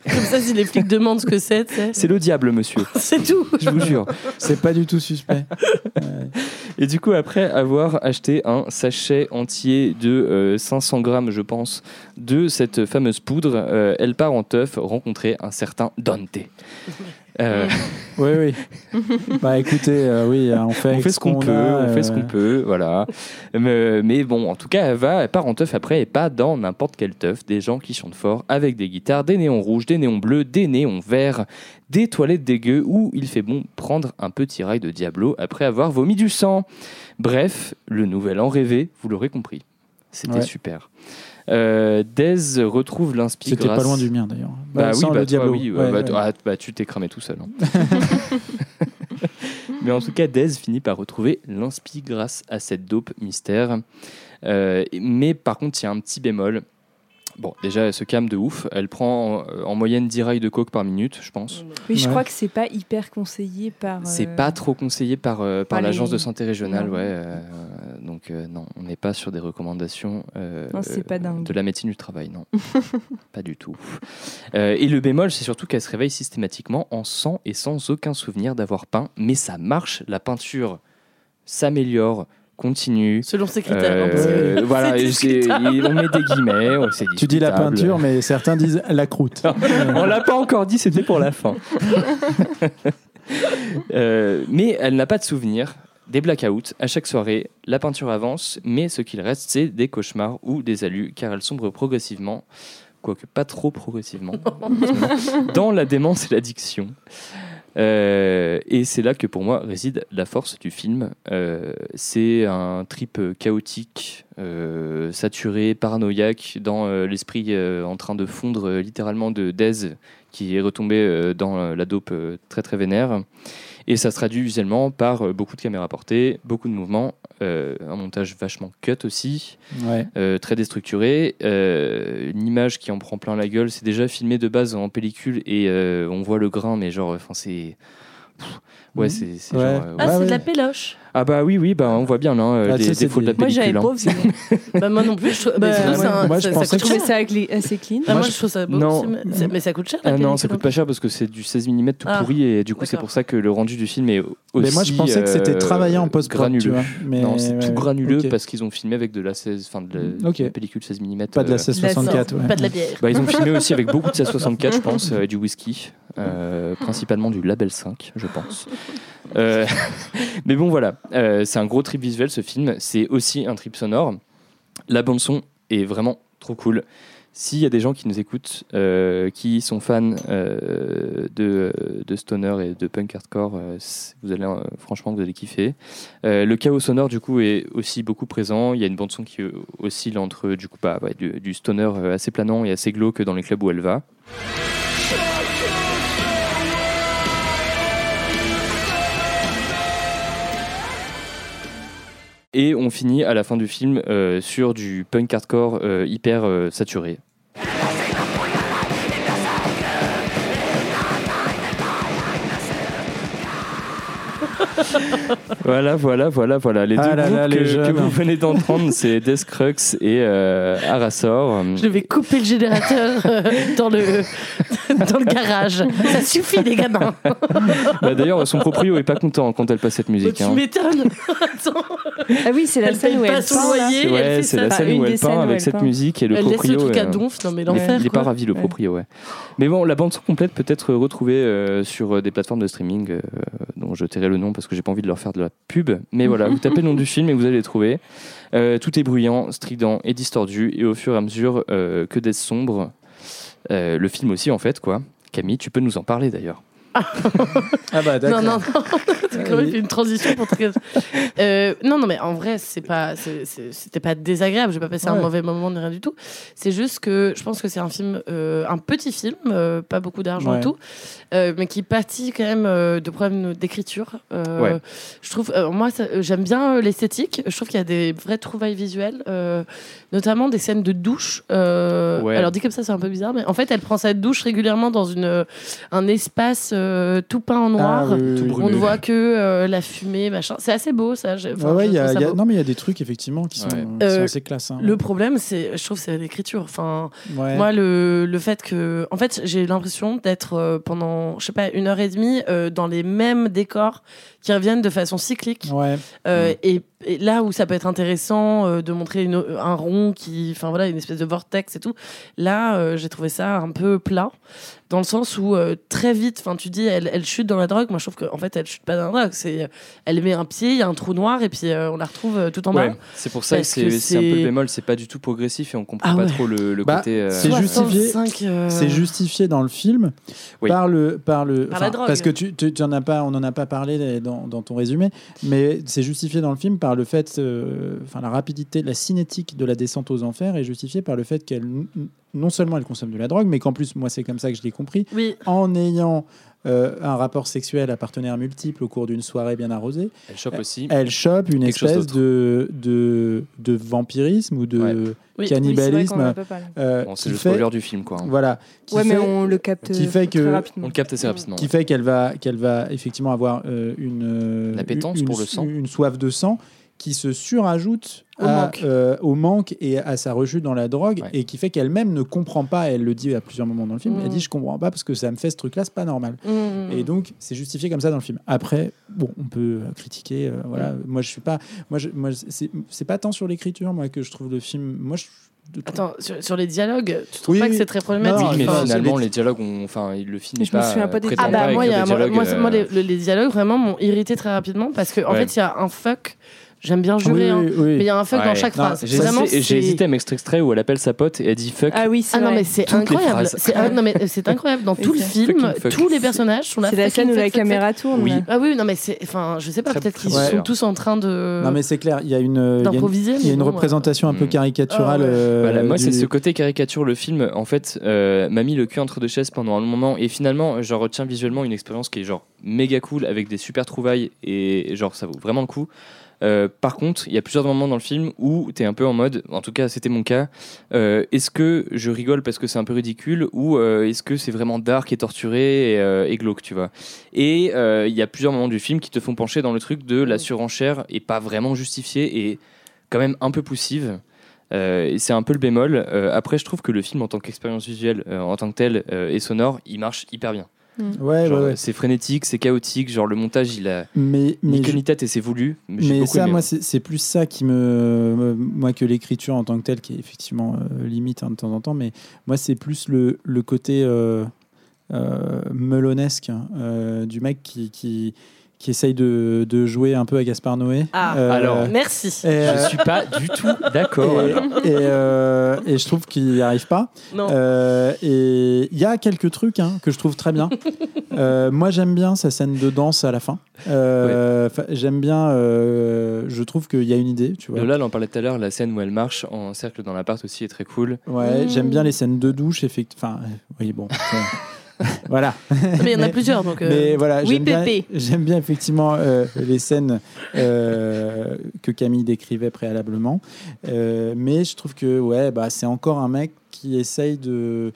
Comme ça, si les flics demandent ce que c'est, tu sais, c'est le diable, monsieur. c'est tout. Je vous jure. C'est pas du tout suspect. Et du coup, après avoir acheté un sachet entier de euh, 500 grammes, je pense, de cette fameuse poudre, euh, elle part en teuf rencontrer un certain Dante. Euh, Oui, oui. bah écoutez, euh, oui, on fait, on avec fait ce qu'on peut, a, on fait ce qu'on peut, voilà. mais, mais bon, en tout cas, elle va, elle part en teuf après et pas dans n'importe quel teuf. Des gens qui chantent fort avec des guitares, des néons rouges, des néons bleus, des néons verts, des toilettes dégueu où il fait bon prendre un petit rail de Diablo après avoir vomi du sang. Bref, le nouvel an rêvé, vous l'aurez compris. C'était Ouais. super. Euh, Dez retrouve l'inspi C'était grâce... pas loin du mien d'ailleurs. Bah, oui, sans bah, le toi, oui, Ouais, bah, ouais. ah, bah, tu t'es cramé tout seul. hein. Mais en tout cas, Dez finit par retrouver l'inspi grâce à cette dope mystère. Euh, mais par contre, il y a un petit bémol. Bon, déjà, elle se calme de ouf. Elle prend euh, en moyenne 10 rails de coke par minute, je pense. Oui, je Ouais. crois que c'est pas hyper conseillé par. C'est euh, pas trop conseillé par, euh, par par l'agence les- de santé régionale, Non. ouais. euh, donc euh, non, on n'est pas sur des recommandations euh, Non, c'est pas dingue. de la médecine du travail, non. pas du tout. Euh, et le bémol, c'est surtout qu'elle se réveille systématiquement en sang et sans aucun souvenir d'avoir peint, mais ça marche, la peinture s'améliore, continue. Selon ses critères. hein, Euh, voilà, on met des guillemets, ouais, Tu dis la peinture, mais certains disent la croûte. On l'a pas encore dit, c'était pour la fin. Euh, mais elle n'a pas de souvenir des blackouts. À chaque soirée, la peinture avance, mais ce qu'il reste, c'est des cauchemars ou des alus, car elle sombre progressivement, quoique pas trop progressivement, dans la démence et l'addiction. Euh, et c'est là que pour moi réside la force du film. Euh, c'est un trip chaotique, euh, saturé, paranoïaque, dans l'esprit en train de fondre littéralement de Dez, qui est retombé dans la dope très très vénère. Et ça se traduit visuellement par euh, beaucoup de caméras portées, beaucoup de mouvements, euh, un montage vachement cut aussi, Ouais. euh, très déstructuré, euh, une image qui en prend plein la gueule. C'est déjà filmé de base en pellicule et on voit le grain, mais genre, enfin c'est. Ouais, Mhm. c'est c'est Ouais. genre. euh, Ah, Ouais, c'est ouais. de la péloche. Ah bah oui, oui, bah on voit bien hein, Ah, les c'est défauts de la des- Moi, j'avais pellicule. pas hein. vu. Bah, moi non plus. Je, trouve- Bah, c'est un- Moi, je ça, ça pensais coûte Je trouvais cher. ça agli- assez clean. Ah, moi, Moi, je trouve ça beau. Non. aussi, mais, c'est- mais ça coûte cher. la Ah non, ça pellicule, coûte pas cher parce que c'est du 16 mm tout Ah, pourri et du coup c'est d'accord. pour ça que le rendu du film est aussi Mais moi, je pensais que c'était euh, travaillé en post-prod, granuleux. tu vois. Mais non, c'est ouais, tout granuleux ok. parce qu'ils ont filmé avec de la 16, enfin de la, Ok. de la pellicule 16 mm. Pas de la Non, 1664. ouais. Pas de la bière. Bah, ils ont filmé aussi avec beaucoup de 1664, je pense, euh, et du whisky, euh, principalement du Label 5, je pense. Euh, mais bon, voilà, Euh, c'est un gros trip visuel ce film. C'est aussi un trip sonore. La bande son est vraiment trop cool. S'il y a des gens qui nous écoutent, euh, qui sont fans de, de stoner et de punk hardcore, vous allez franchement vous allez kiffer. Le chaos sonore du coup est aussi beaucoup présent. Il y a une bande son qui oscille entre du coup bah, du, stoner assez planant et assez glauque dans les clubs où elle va. Et on finit à la fin du film euh, sur du punk hardcore euh, hyper euh, saturé. voilà, voilà, voilà, voilà. Les Ah deux là groupes là, que, les que jeunes. vous venez d'entendre, c'est Death Crux et euh, Arasor. Je vais couper le générateur euh, dans, le, dans le garage. Ça suffit, les gamins. Bah, D'ailleurs, son proprio est pas content quand elle passe cette musique. tu hein. m'étonnes. Attends. Ah oui, c'est la Elle scène où elle peint, Ouais, c'est la Enfin, scène où elle peint avec elle cette musique et le Elle laisse le proprio. truc à euh, donf. Non, mais il est- l'enfer. il est pas ravi le proprio, ouais. Mais bon, la bande son complète peut être retrouvée euh, sur des plateformes de streaming dont je tairai le nom parce que j'ai pas envie de leur faire de la pub. Mais voilà, vous tapez le nom du film et vous allez le trouver. Euh, tout est bruyant, strident et distordu et au fur et à mesure euh, que des sombres. Euh, le film aussi en fait quoi. Camille, tu peux nous en parler d'ailleurs. Ah bah Non, d'accord. non, non. T'as quand même Oui. fait une transition pour. Euh, non, non, mais en vrai, c'est pas, c'est- c'est- c'était pas désagréable. J'ai pas passé un mauvais moment ni rien du tout. C'est juste que je pense que c'est un film, euh, un petit film, euh, pas beaucoup d'argent Ouais. et tout, euh, mais qui pâtit quand même euh, de problèmes d'écriture. Euh, Ouais. Je trouve, euh, moi, euh, j'aime bien euh, l'esthétique. Je trouve qu'il y a des vraies trouvailles visuelles, euh, notamment des scènes de douche. Euh, Ouais. Alors dit comme ça, c'est un peu bizarre, mais en fait, elle prend sa douche régulièrement dans une, un espace euh, tout peint en noir. Ah, oui, oui. On ne voit que euh, la fumée, machin. C'est assez beau, ça. j'ai- enfin, Ouais, ouais, je il y a- trouve ça il y a- beau. non, mais il y a des trucs effectivement qui sont, Ouais. qui sont assez classe. hein. Le problème, c'est, je trouve, c'est l'écriture. Enfin, Ouais. moi, le, le fait que, en fait, j'ai l'impression d'être euh, pendant, je sais pas, une heure et demie euh, dans les mêmes décors qui reviennent de façon cyclique. Ouais. Euh, et, et là où ça peut être intéressant euh, de montrer une- un rond qui, enfin voilà, une espèce de vortex et tout, là euh, j'ai trouvé ça un peu plat, dans le sens où euh, très vite, enfin tu dis, elle, elle chute dans la drogue. Moi je trouve qu'en fait elle chute pas dans la drogue, c'est, elle met un pied, il y a un trou noir et puis euh, on la retrouve euh, tout en Ouais, bas. c'est pour ça que c'est un peu le bémol, c'est pas du tout progressif et on comprend Ah pas trop le, le Bah, côté. euh, c'est justifié. 65, euh, C'est justifié dans le film Oui. par le par le Par la drogue. parce que tu, tu, tu en as pas on en a pas parlé dans, dans ton résumé mais c'est justifié dans le film par le fait euh, enfin la rapidité la cinétique de la descente aux enfers est justifiée par le fait qu'elle non seulement elle consomme de la drogue mais qu'en plus moi c'est comme ça que je l'ai compris Oui, en ayant euh, un rapport sexuel à partenaire multiple au cours d'une soirée bien arrosée. Elle chope aussi. Elle chope une espèce de, de, de vampirisme ou de Ouais. Oui, cannibalisme. oui, c'est euh, Bon, c'est le fait- spoiler du film, quoi. hein. Voilà. Qui Ouais, mais fait- on le capte qui fait très que- rapidement. On le capte assez rapidement. qui fait qu'elle va, qu'elle va effectivement avoir euh, une, Une appétence une, pour le sang. une soif de sang qui se surajoute Au à, manque. euh, au manque et à sa rechute dans la drogue Ouais. et qui fait qu'elle-même ne comprend pas, elle le dit à plusieurs moments dans le film, Mm. elle dit je comprends pas parce que ça me fait ce truc-là, c'est pas normal. Mmh. Et donc c'est justifié comme ça dans le film. Après, bon, on peut euh, critiquer, euh, voilà, moi je suis pas, moi, je, moi c'est pas tant sur l'écriture moi que je trouve le film, moi je Attends, sur, sur les dialogues, tu trouves Oui, pas que c'est très problématique Non, Oui, mais Enfin, finalement, les dialogues, ont- enfin, le film Je n'est me pas. souviens pas des Ah bah moi, il y a- écrire des moi, dialogues, moi, moi, les, les dialogues vraiment m'ont irrité très rapidement parce qu'en en Ouais. fait il y a un fuck. J'aime bien jurer, Oui, hein, oui, mais il y a un fuck Ouais. dans chaque Non, phrase. J'ai Vraiment, hésité, j'ai c'est- hésité à m'extraire extrait où elle appelle sa pote et elle dit fuck. Ah oui, c'est Ah non vrai. mais c'est incroyable. C'est un- non, mais c'est incroyable dans tout le film. Tous les personnages sont là. C'est la scène où la caméra tourne. Oui. Ah oui, non mais c'est, enfin, je sais pas, Très- peut-être qu'ils sont tous en train de. Non mais c'est clair, il y a une, il y a une, D'improviser, il y a une représentation un peu Mm. caricaturale. Ah euh, Voilà, moi, c'est ce côté caricature le film. En fait, euh, m'a mis le cul entre deux chaises pendant un long moment. Et finalement, j'en retiens visuellement une expérience qui est genre méga cool avec des super trouvailles et genre ça vaut vraiment le coup. Euh, par contre, il y a plusieurs moments dans le film où tu es un peu en mode, en tout cas c'était mon cas, euh, est-ce que je rigole parce que c'est un peu ridicule ou euh, est-ce que c'est vraiment dark et torturé et, glauque, tu vois? Et il y a plusieurs moments du film qui te font pencher dans le truc de la surenchère et pas vraiment justifiée et quand même un peu poussive. C'est un peu le bémol. Après, je trouve que le film, en tant qu'expérience visuelle, en tant que tel et sonore, il marche hyper bien. Ouais, Genre, ouais, ouais. C'est frénétique, c'est chaotique. Genre, le montage, il a Mais, mais, je- ni tête et c'est voulu. Mais, ça, aimé, moi, c'est c'est plus ça qui me. Moi, que l'écriture en tant que telle, qui est effectivement euh, limite hein, de temps en temps, mais moi, c'est plus le, le côté euh, euh, melonesque hein, euh, du mec qui, qui, qui essaye de, de jouer un peu à Gaspard Noé. Ah, Euh, alors, Merci. et, euh, Je suis pas du tout d'accord. et, euh, et je trouve qu'il n'y arrive pas. Non. Euh, et il y a quelques trucs hein, que je trouve très bien. Euh, moi, j'aime bien sa scène de danse à la fin. Euh, J'aime bien. euh, je trouve qu'il y a une idée. Tu vois. Lola, on en parlait tout à l'heure, la scène où elle marche en cercle dans l'appart aussi est très cool. Ouais, Mm. j'aime bien les scènes de douche. Effectivement. Enfin, oui, bon. voilà. Mais il y en a plusieurs donc. euh, Mais voilà, Oui, j'aime bien, Pépé. j'aime bien effectivement euh, les scènes euh, que Camille décrivait préalablement. Mais je trouve que ouais, bah, c'est encore un mec qui essaye de,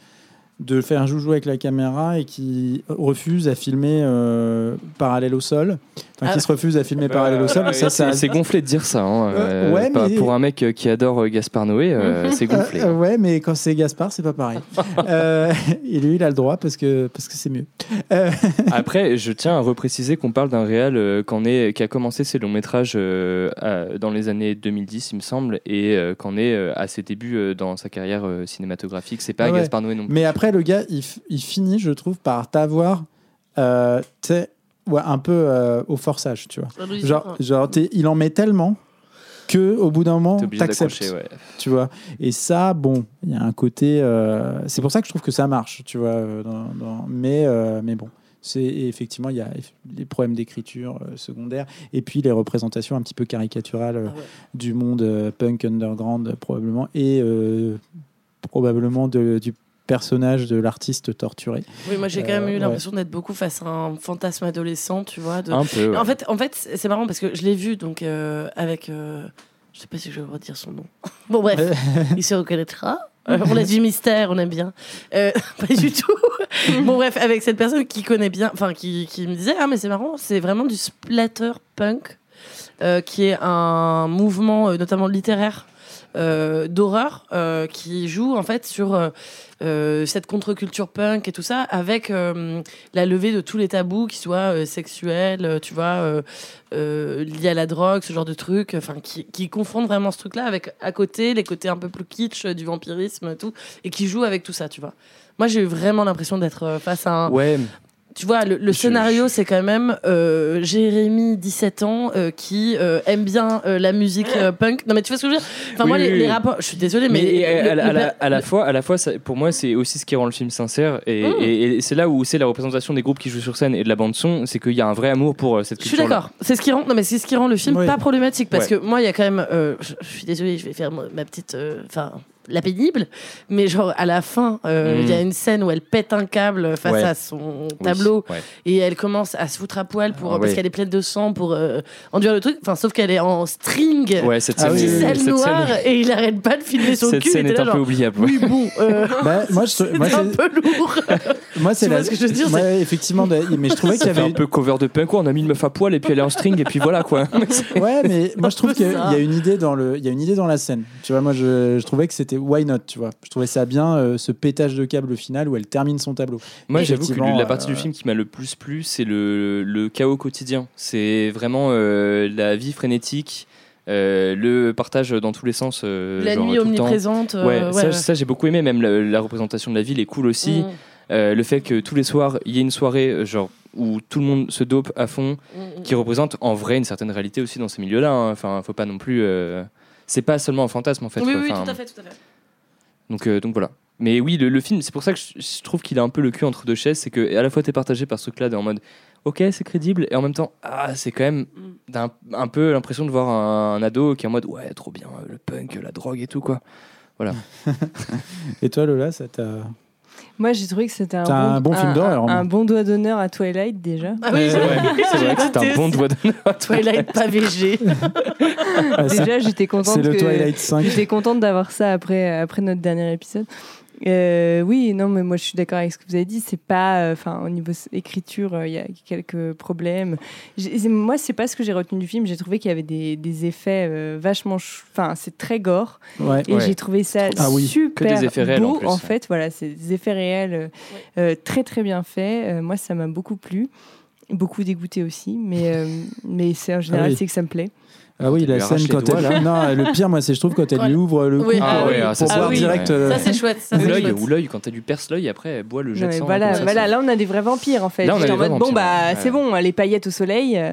de faire joujou avec la caméra et qui refuse à filmer euh, parallèle au sol. Enfin, Ah. qui se refuse à filmer parallèle au sol. Euh, ça, ça- c'est gonflé de dire ça. hein, Euh, euh, ouais, pas- mais- Pour un mec euh, qui adore euh, Gaspard Noé, euh, c'est gonflé. Euh, euh, ouais, mais quand c'est Gaspard, c'est pas pareil. Euh, et lui, il a le droit parce que parce que c'est mieux. Euh, Après, je tiens à repréciser qu'on parle d'un réal euh, est, qui a commencé ses longs métrages euh, à- dans les années 2010, il me semble, et euh, qu'en est euh, à ses débuts euh, dans sa carrière euh, cinématographique. C'est pas Ouais. Gaspard Noé non plus. Mais après, le gars, il, finit, je trouve, par t'avoir euh, tu sais, ouais, un peu euh, au forçage, tu vois. Genre, genre il en met tellement que au bout d'un moment, t'acceptes. ouais. Tu vois. Et ça, bon, il y a un côté. euh, c'est pour ça que je trouve que ça marche, tu vois. euh, dans- dans- mais, euh, mais bon. C'est effectivement il y a les problèmes d'écriture euh, secondaires et puis les représentations un petit peu caricaturales Ah ouais. du monde euh, punk underground probablement et euh, probablement de- du personnage de l'artiste torturé. Oui, moi j'ai quand Euh, même eu ouais. l'impression d'être beaucoup face à un fantasme adolescent, tu vois. De... Un peu. ouais. En fait, en fait, c'est marrant parce que je l'ai vu donc euh, avec. euh, je sais pas si je vais redire son nom. bon bref, il se reconnaîtra. Euh, on a du mystère, on aime bien. Euh, pas du tout. bon bref, avec cette personne qui connaît bien, enfin qui, qui me disait ah mais c'est marrant, c'est vraiment du splatter punk, euh, qui est un mouvement euh, notamment littéraire. Euh, d'horreur euh, qui joue en fait sur euh, cette contre-culture punk et tout ça avec la levée de tous les tabous qui soient sexuels tu vois liés à la drogue ce genre de trucs enfin qui, confondent vraiment ce truc là avec à côté les côtés un peu plus kitsch du vampirisme et tout et qui jouent avec tout ça tu vois. Moi j'ai eu vraiment l'impression d'être face à un tu vois, le, scénario, c'est quand même euh, Jérémy, 17 ans, euh, qui euh, aime bien euh, la musique euh, punk. Non, mais tu vois ce que je veux dire? Enfin, Oui, moi, oui, les, oui. les rapports, je suis désolée, mais. mais, le- à, à- le- à la, le- à la fois, à la fois ça- pour moi, c'est aussi ce qui rend le film sincère. Et, Mm. et- et c'est là où c'est la représentation des groupes qui jouent sur scène et de la bande-son, c'est qu'il y a un vrai amour pour euh, cette Je suis culture. d'accord. C'est ce qui rend, non mais c'est ce qui rend le film pas problématique parce Ouais. que moi il y a quand même, euh, je, suis désolée, je vais faire ma petite, euh, enfin la pénible, mais genre à la fin, euh, il Mm. y a une scène où elle pète un câble face Ouais. à son tableau ouais. et elle commence à se foutre à poil pour Ah parce ouais. qu'elle est pleine de sang pour euh, enduire le truc. Enfin, sauf qu'elle est en string, Ouais, cette Ah scène, oui, oui, oui. ficelle cette noire scène, et il arrête pas de filmer son cette cul. scène et est un là, peu genre, oubliable. Oui, bon, euh, Bah, moi, je, moi, c'est un c'est- peu lourd. moi, c'est la- ce que je veux dire, Ouais, effectivement, mais je trouvais qu'il y avait un peu cover de punk, quoi. on a mis une meuf à poil et puis elle est en string et puis voilà quoi. Ouais, mais moi je trouve qu'il y ça. a une idée dans le, il y a une idée dans la scène. Tu vois, moi je, je trouvais que c'était why not, tu vois. Je trouvais ça bien euh, ce pétage de câble final où elle termine son tableau. Moi, j'avoue que la partie euh, du film qui m'a le plus plu, c'est le, le chaos quotidien. C'est vraiment euh, la vie frénétique, euh, le partage dans tous les sens. euh, La genre, nuit tout omniprésente. euh, Ouais, ouais, ça, ouais. ça, j'ai beaucoup aimé. Même la, la représentation de la ville est cool aussi. Mm. Euh, le fait que tous les soirs, il y ait une soirée euh, genre où tout le monde se dope à fond, Mm, qui représente en vrai une certaine réalité aussi dans ces milieux-là. hein. Enfin, faut pas non plus. euh, C'est pas seulement un fantasme en fait. Oui, quoi. oui, Enfin, tout à fait, tout à fait. Donc, euh, donc voilà. Mais oui, le, le film, c'est pour ça que je, je trouve qu'il a un peu le cul entre deux chaises. C'est que à la fois, t'es partagé par ce truc-là, en mode ok, c'est crédible, et en même temps, ah, c'est quand même Mm. d'un- un, peu l'impression de voir un, un ado qui est en mode ouais, trop bien, le punk, la drogue et tout, quoi. Voilà. Et toi Lola, ça t'a. Moi, j'ai trouvé que c'était un, C'est un bon film d'horreur, Un, un bon doigt d'honneur à Twilight déjà. Ah oui, Ouais, C'est vrai, que c'est un bon doigt d'honneur. Twilight pas VG. Ah, Déjà, j'étais contente. C'est le que- Twilight 5. J'étais contente d'avoir ça après, après notre dernier épisode. Euh, oui, non, mais moi je suis d'accord avec ce que vous avez dit. C'est pas, euh, enfin, au niveau écriture, euh, il y a quelques problèmes. Moi, c'est pas ce que j'ai retenu du film. J'ai trouvé qu'il y avait des, des effets euh, vachement, ch- enfin, c'est très gore. Ouais. Et Ouais. j'ai trouvé ça Ah oui. super Que des effets réels, en beau. plus. En fait, voilà, c'est des effets réels très très bien faits. Euh, moi, ça m'a beaucoup plu, beaucoup dégoûté aussi, mais euh, mais c'est en général oui. c'est que ça me plaît. Ah oui, la scène quand doigts, elle. Non, le pire, moi, c'est je trouve quand elle lui ouvre le Oui. cou Ah pour, ouais, ah, ça, pour c'est voir oui. direct. Ouais. euh, Ça, c'est chouette. Ça, l'œil, ou l'œil, quand elle lui perce l'œil, après elle boit le jet de mais sang. voilà, ça, voilà, là on a des vrais vampires en fait. Là, on a J'étais des en mode bon bah c'est bon, les paillettes au soleil. euh.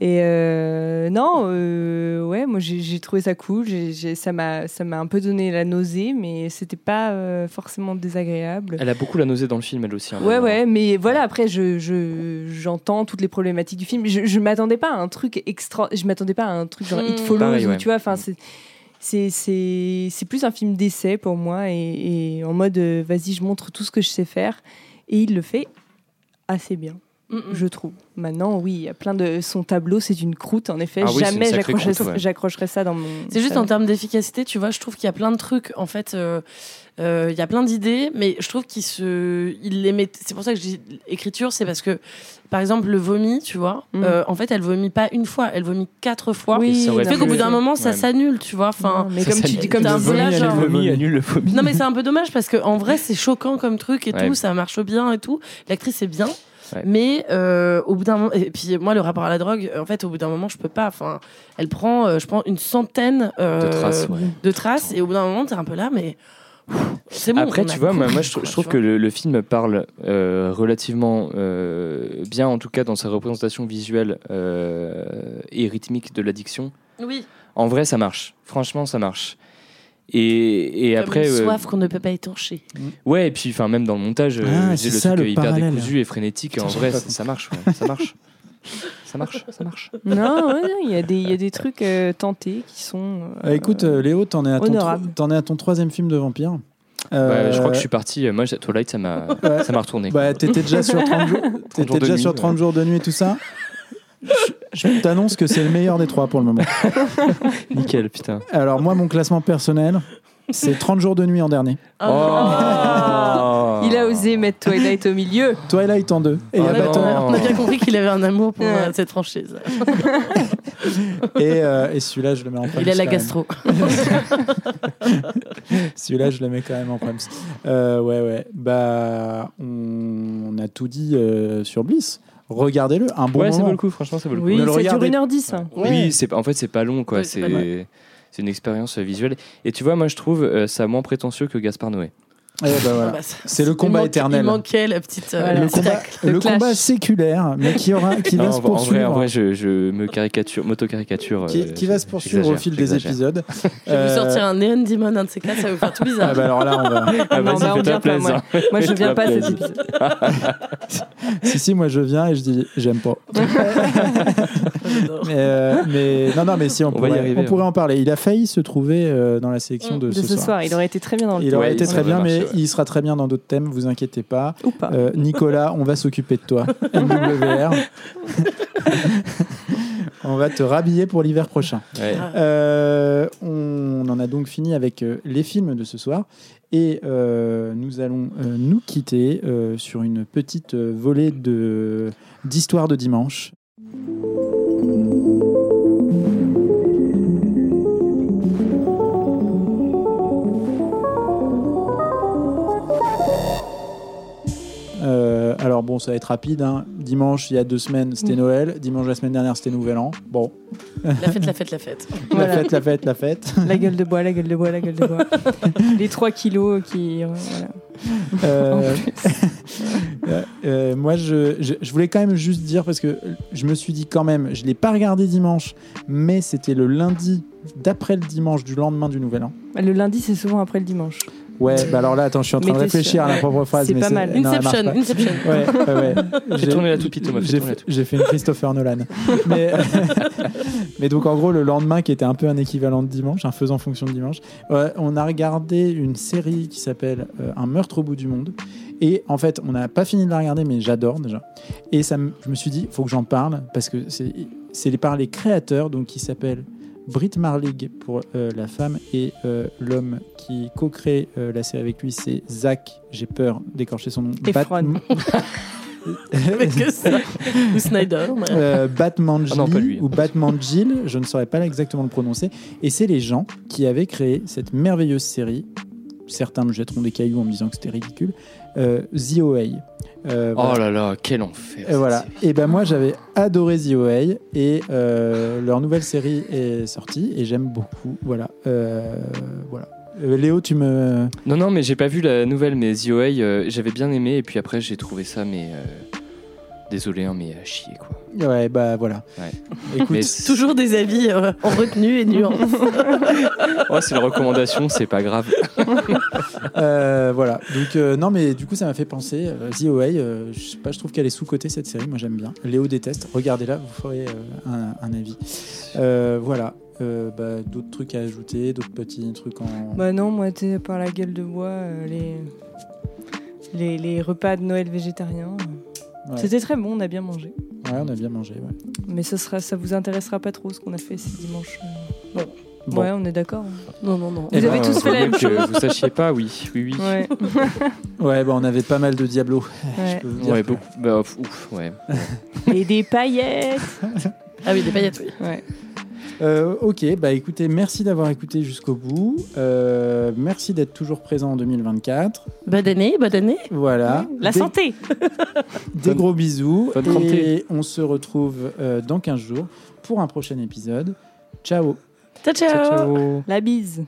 Et euh, non, euh, ouais, moi j'ai trouvé ça cool. J'ai- j'ai- ça m'a ça m'a un peu donné la nausée, mais c'était pas forcément désagréable. Elle a beaucoup la nausée dans le film, elle aussi. hein, Ouais, ouais, mais voilà, après, je, je, j'entends toutes les problématiques du film. Je, je m'attendais pas à un truc extra. Je m'attendais pas à un truc genre. It Follows, Pareil, ou ouais. tu vois, enfin, c'est. C'est, c'est, c'est plus un film d'essai pour moi et, et en mode euh, vas-y, je montre tout ce que je sais faire. Et il le fait assez bien, Mm, mm. je trouve. Maintenant, oui, il y a plein de. Son tableau, c'est une croûte, en effet. Ah oui, Jamais j'accrocherais, ouais. ça dans mon. C'est juste salon. en termes d'efficacité, tu vois, je trouve qu'il y a plein de trucs. En fait, euh, il y a plein d'idées, mais je trouve qu'il se, il les met. C'est pour ça que je dis écriture, c'est parce que, par exemple, le vomi, tu vois, Mm. euh, en fait, elle vomit pas une fois, elle vomit quatre fois. Oui, ça fait qu'au bout d'un moment, ça s'annule, tu vois. Enfin, mais comme tu dis, comme un vomi, annule le vomi, annule le vomi. Non mais c'est un peu dommage parce que en vrai c'est choquant comme truc et Ouais. tout, ça marche bien et tout. L'actrice est bien, Ouais. mais euh, au bout d'un moment et puis moi le rapport à la drogue, en fait au bout d'un moment je peux pas. Enfin, elle prend, euh, je prends une centaine euh, De traces, ouais. de traces et au bout d'un moment t'es un peu là mais bon. Après, tu vois, moi, compris, moi, je, trou- quoi, je trouve que le, le film parle euh, relativement euh, bien, en tout cas dans sa représentation visuelle euh, et rythmique de l'addiction. oui. En vrai, ça marche. Franchement, ça marche. Et, et Comme après, une euh, soif qu'on ne peut pas étancher. ouais, et puis, enfin, même dans le montage, Ah, j'ai c'est le ça, truc le hyper parallèle. décousu et frénétique. Putain, en vrai, ça, ça marche, ouais, ça marche. Ça marche, ça marche. Non, ouais, il y, a des- il y a des trucs euh, tentés qui sont. euh, Euh, écoute, euh, Léo, t'en es, à ton es à ton troisième film de vampire. Ouais, je crois que je suis parti. euh, Moi, j'ai- Twilight, ça m'a Ouais. ça m'a retourné. Bah, t'étais déjà sur 30 jours, t'étais jours de déjà nuit, sur 30 ouais. jours de nuit et tout ça. Je, je t'annonce que c'est le meilleur des trois pour le moment. Nickel, putain. Alors, moi, mon classement personnel, c'est 30 jours de nuit en dernier. Oh Il a osé mettre Twilight au milieu. Twilight en deux. Et, Oh il y a non. Battle- On a bien compris qu'il avait un amour pour Ouais. euh, cette franchise. et, euh, et celui-là, je le mets en premier. Il a la gastro. Celui-là, je le mets quand même en prems. Euh, ouais, ouais. Bah, on, a tout dit euh, sur Bliss. Regardez-le, un bon ouais, ça moment. vaut le coup, franchement, ça vaut le coup. Oui, dure regardez- 1h10. hein. Oui, c'est en fait c'est pas long quoi, Ouais, c'est c'est une expérience visuelle. Et tu vois, moi je trouve euh, ça moins prétentieux que Gaspard Noé. Eh ben voilà. Ah bah, C'est le combat éternel. Il manquait la petite. euh, Voilà. le combat, le séculaire, mais qui, aura, qui Non, va en, se en vrai, poursuivre. en vrai, je, je me caricature, m'auto-caricature. qui, euh, qui va se poursuivre au fil des épisodes. Je vais Euh, vous sortir un Neon Demon, un de ces quatre, ça va vous faire tout bizarre. Ah bah alors là, on va. Ah, Non, bah, on fais-toi vient pas, plaisir. moi. Moi, je viens pas à cet épisode. si, si, moi je viens et je dis j'aime pas. Mais, euh, mais non, non, mais si, on, pourrait, arriver, on pourrait en parler. Il a failli se trouver euh, dans la sélection de, De ce, ce soir. soir, il aurait été très bien dans le Il aurait été très bien, mais. Il sera très bien dans d'autres thèmes, vous inquiétez pas. Ou pas. Euh, Nicolas, on va s'occuper de toi. NWR. on va te rhabiller pour l'hiver prochain. Ouais. Euh, on en a donc fini avec euh, les films de ce soir. Et euh, nous allons euh, nous quitter euh, sur une petite euh, volée de- d'histoire de dimanche. Bon, ça va être rapide. hein. Dimanche, il y a deux semaines, c'était Noël. Dimanche, la semaine dernière, c'était Nouvel An. Bon, La fête, la fête, la fête. Voilà. la fête, la fête, la fête. La gueule de bois, la gueule de bois, la gueule de bois. Les 3 kilos qui. voilà. Euh, euh, euh, moi, je, je, je voulais quand même juste dire, parce que je me suis dit quand même, je ne l'ai pas regardé dimanche, mais c'était le lundi d'après le dimanche du lendemain du Nouvel An. Le lundi, c'est souvent après le dimanche. Ouais, bah alors là, attends, je suis en train de réfléchir à la propre phrase. C'est pas mal. Inception. Inception. Ouais, ouais, J'ai- tourner la toupie, Thomas, J'ai fait, une Christopher Nolan. mais, mais donc, en gros, le lendemain, qui était un peu un équivalent de dimanche, un faisant fonction de dimanche, on a regardé une série qui s'appelle euh, Un meurtre au bout du monde. Et en fait, on n'a pas fini de la regarder, mais j'adore déjà. Et ça, je me suis dit, il faut que j'en parle, parce que c'est c'est les- par les créateurs, donc qui s'appellent Britt Marlig pour euh, la femme et euh, l'homme qui co-crée euh, la série avec lui, c'est Zach. J'ai peur d'écorcher son nom. Efron. Mais que ça Ou Snyder. mais- euh, Batman Ah non, pas lui. ou Batman Jill, je ne saurais pas exactement le prononcer. Et c'est les gens qui avaient créé cette merveilleuse série. Certains me jetteront des cailloux en me disant que c'était ridicule. Euh, The OA. Euh, Oh là là, quel enfer. Et voilà. Et ben moi j'avais adoré The OA et euh, leur nouvelle série est sortie et j'aime beaucoup. Voilà. Euh, voilà. Euh, Léo, tu me. Non, non, mais j'ai pas vu la nouvelle, mais The OA, euh, j'avais bien aimé, et puis après, j'ai trouvé ça, mais. euh, désolé, hein, mais à chier, quoi. Ouais, bah voilà. Ouais. Écoute, Toujours des avis euh, en retenue et nuance. oh, c'est la recommandation, c'est pas grave. Euh, voilà. Donc euh, non, mais du coup, ça m'a fait penser. euh, The OA, euh, je sais pas, je trouve qu'elle est sous cotée cette série. Moi, j'aime bien. Léo déteste. Regardez-la, vous ferez euh, un, un avis. Euh, voilà. Euh, bah, d'autres trucs à ajouter, d'autres petits trucs en. Bah non, moi, t'es par la gueule de bois, euh, les... Les, les repas de Noël végétariens. euh, Ouais. C'était très bon, on a bien mangé. Ouais, on a bien mangé. Ouais. Mais ça, sera, ça vous intéressera pas trop ce qu'on a fait ce dimanche. euh. Bon. Ouais, on est d'accord. hein. Non, non, non. Eh Vous ben, avez tous faut fait la même que chose. Vous sachiez pas, oui, oui, oui. Ouais. Ouais, bah, on avait pas mal de Diablo. Ouais. Je peux vous dire Ouais, que- beaucoup. Bah, ouf, ouais. Et des paillettes. Ah oui, des paillettes, oui. Ouais. Euh, ok, bah écoutez, merci d'avoir écouté jusqu'au bout. Euh, merci d'être toujours présent en 2024. Bonne année, bonne année. Voilà. La Des- santé. Des Bonne- gros bisous. bonne et santé. on se retrouve euh, dans 15 jours pour un prochain épisode. Ciao ciao. ciao. Ciao, ciao. La bise.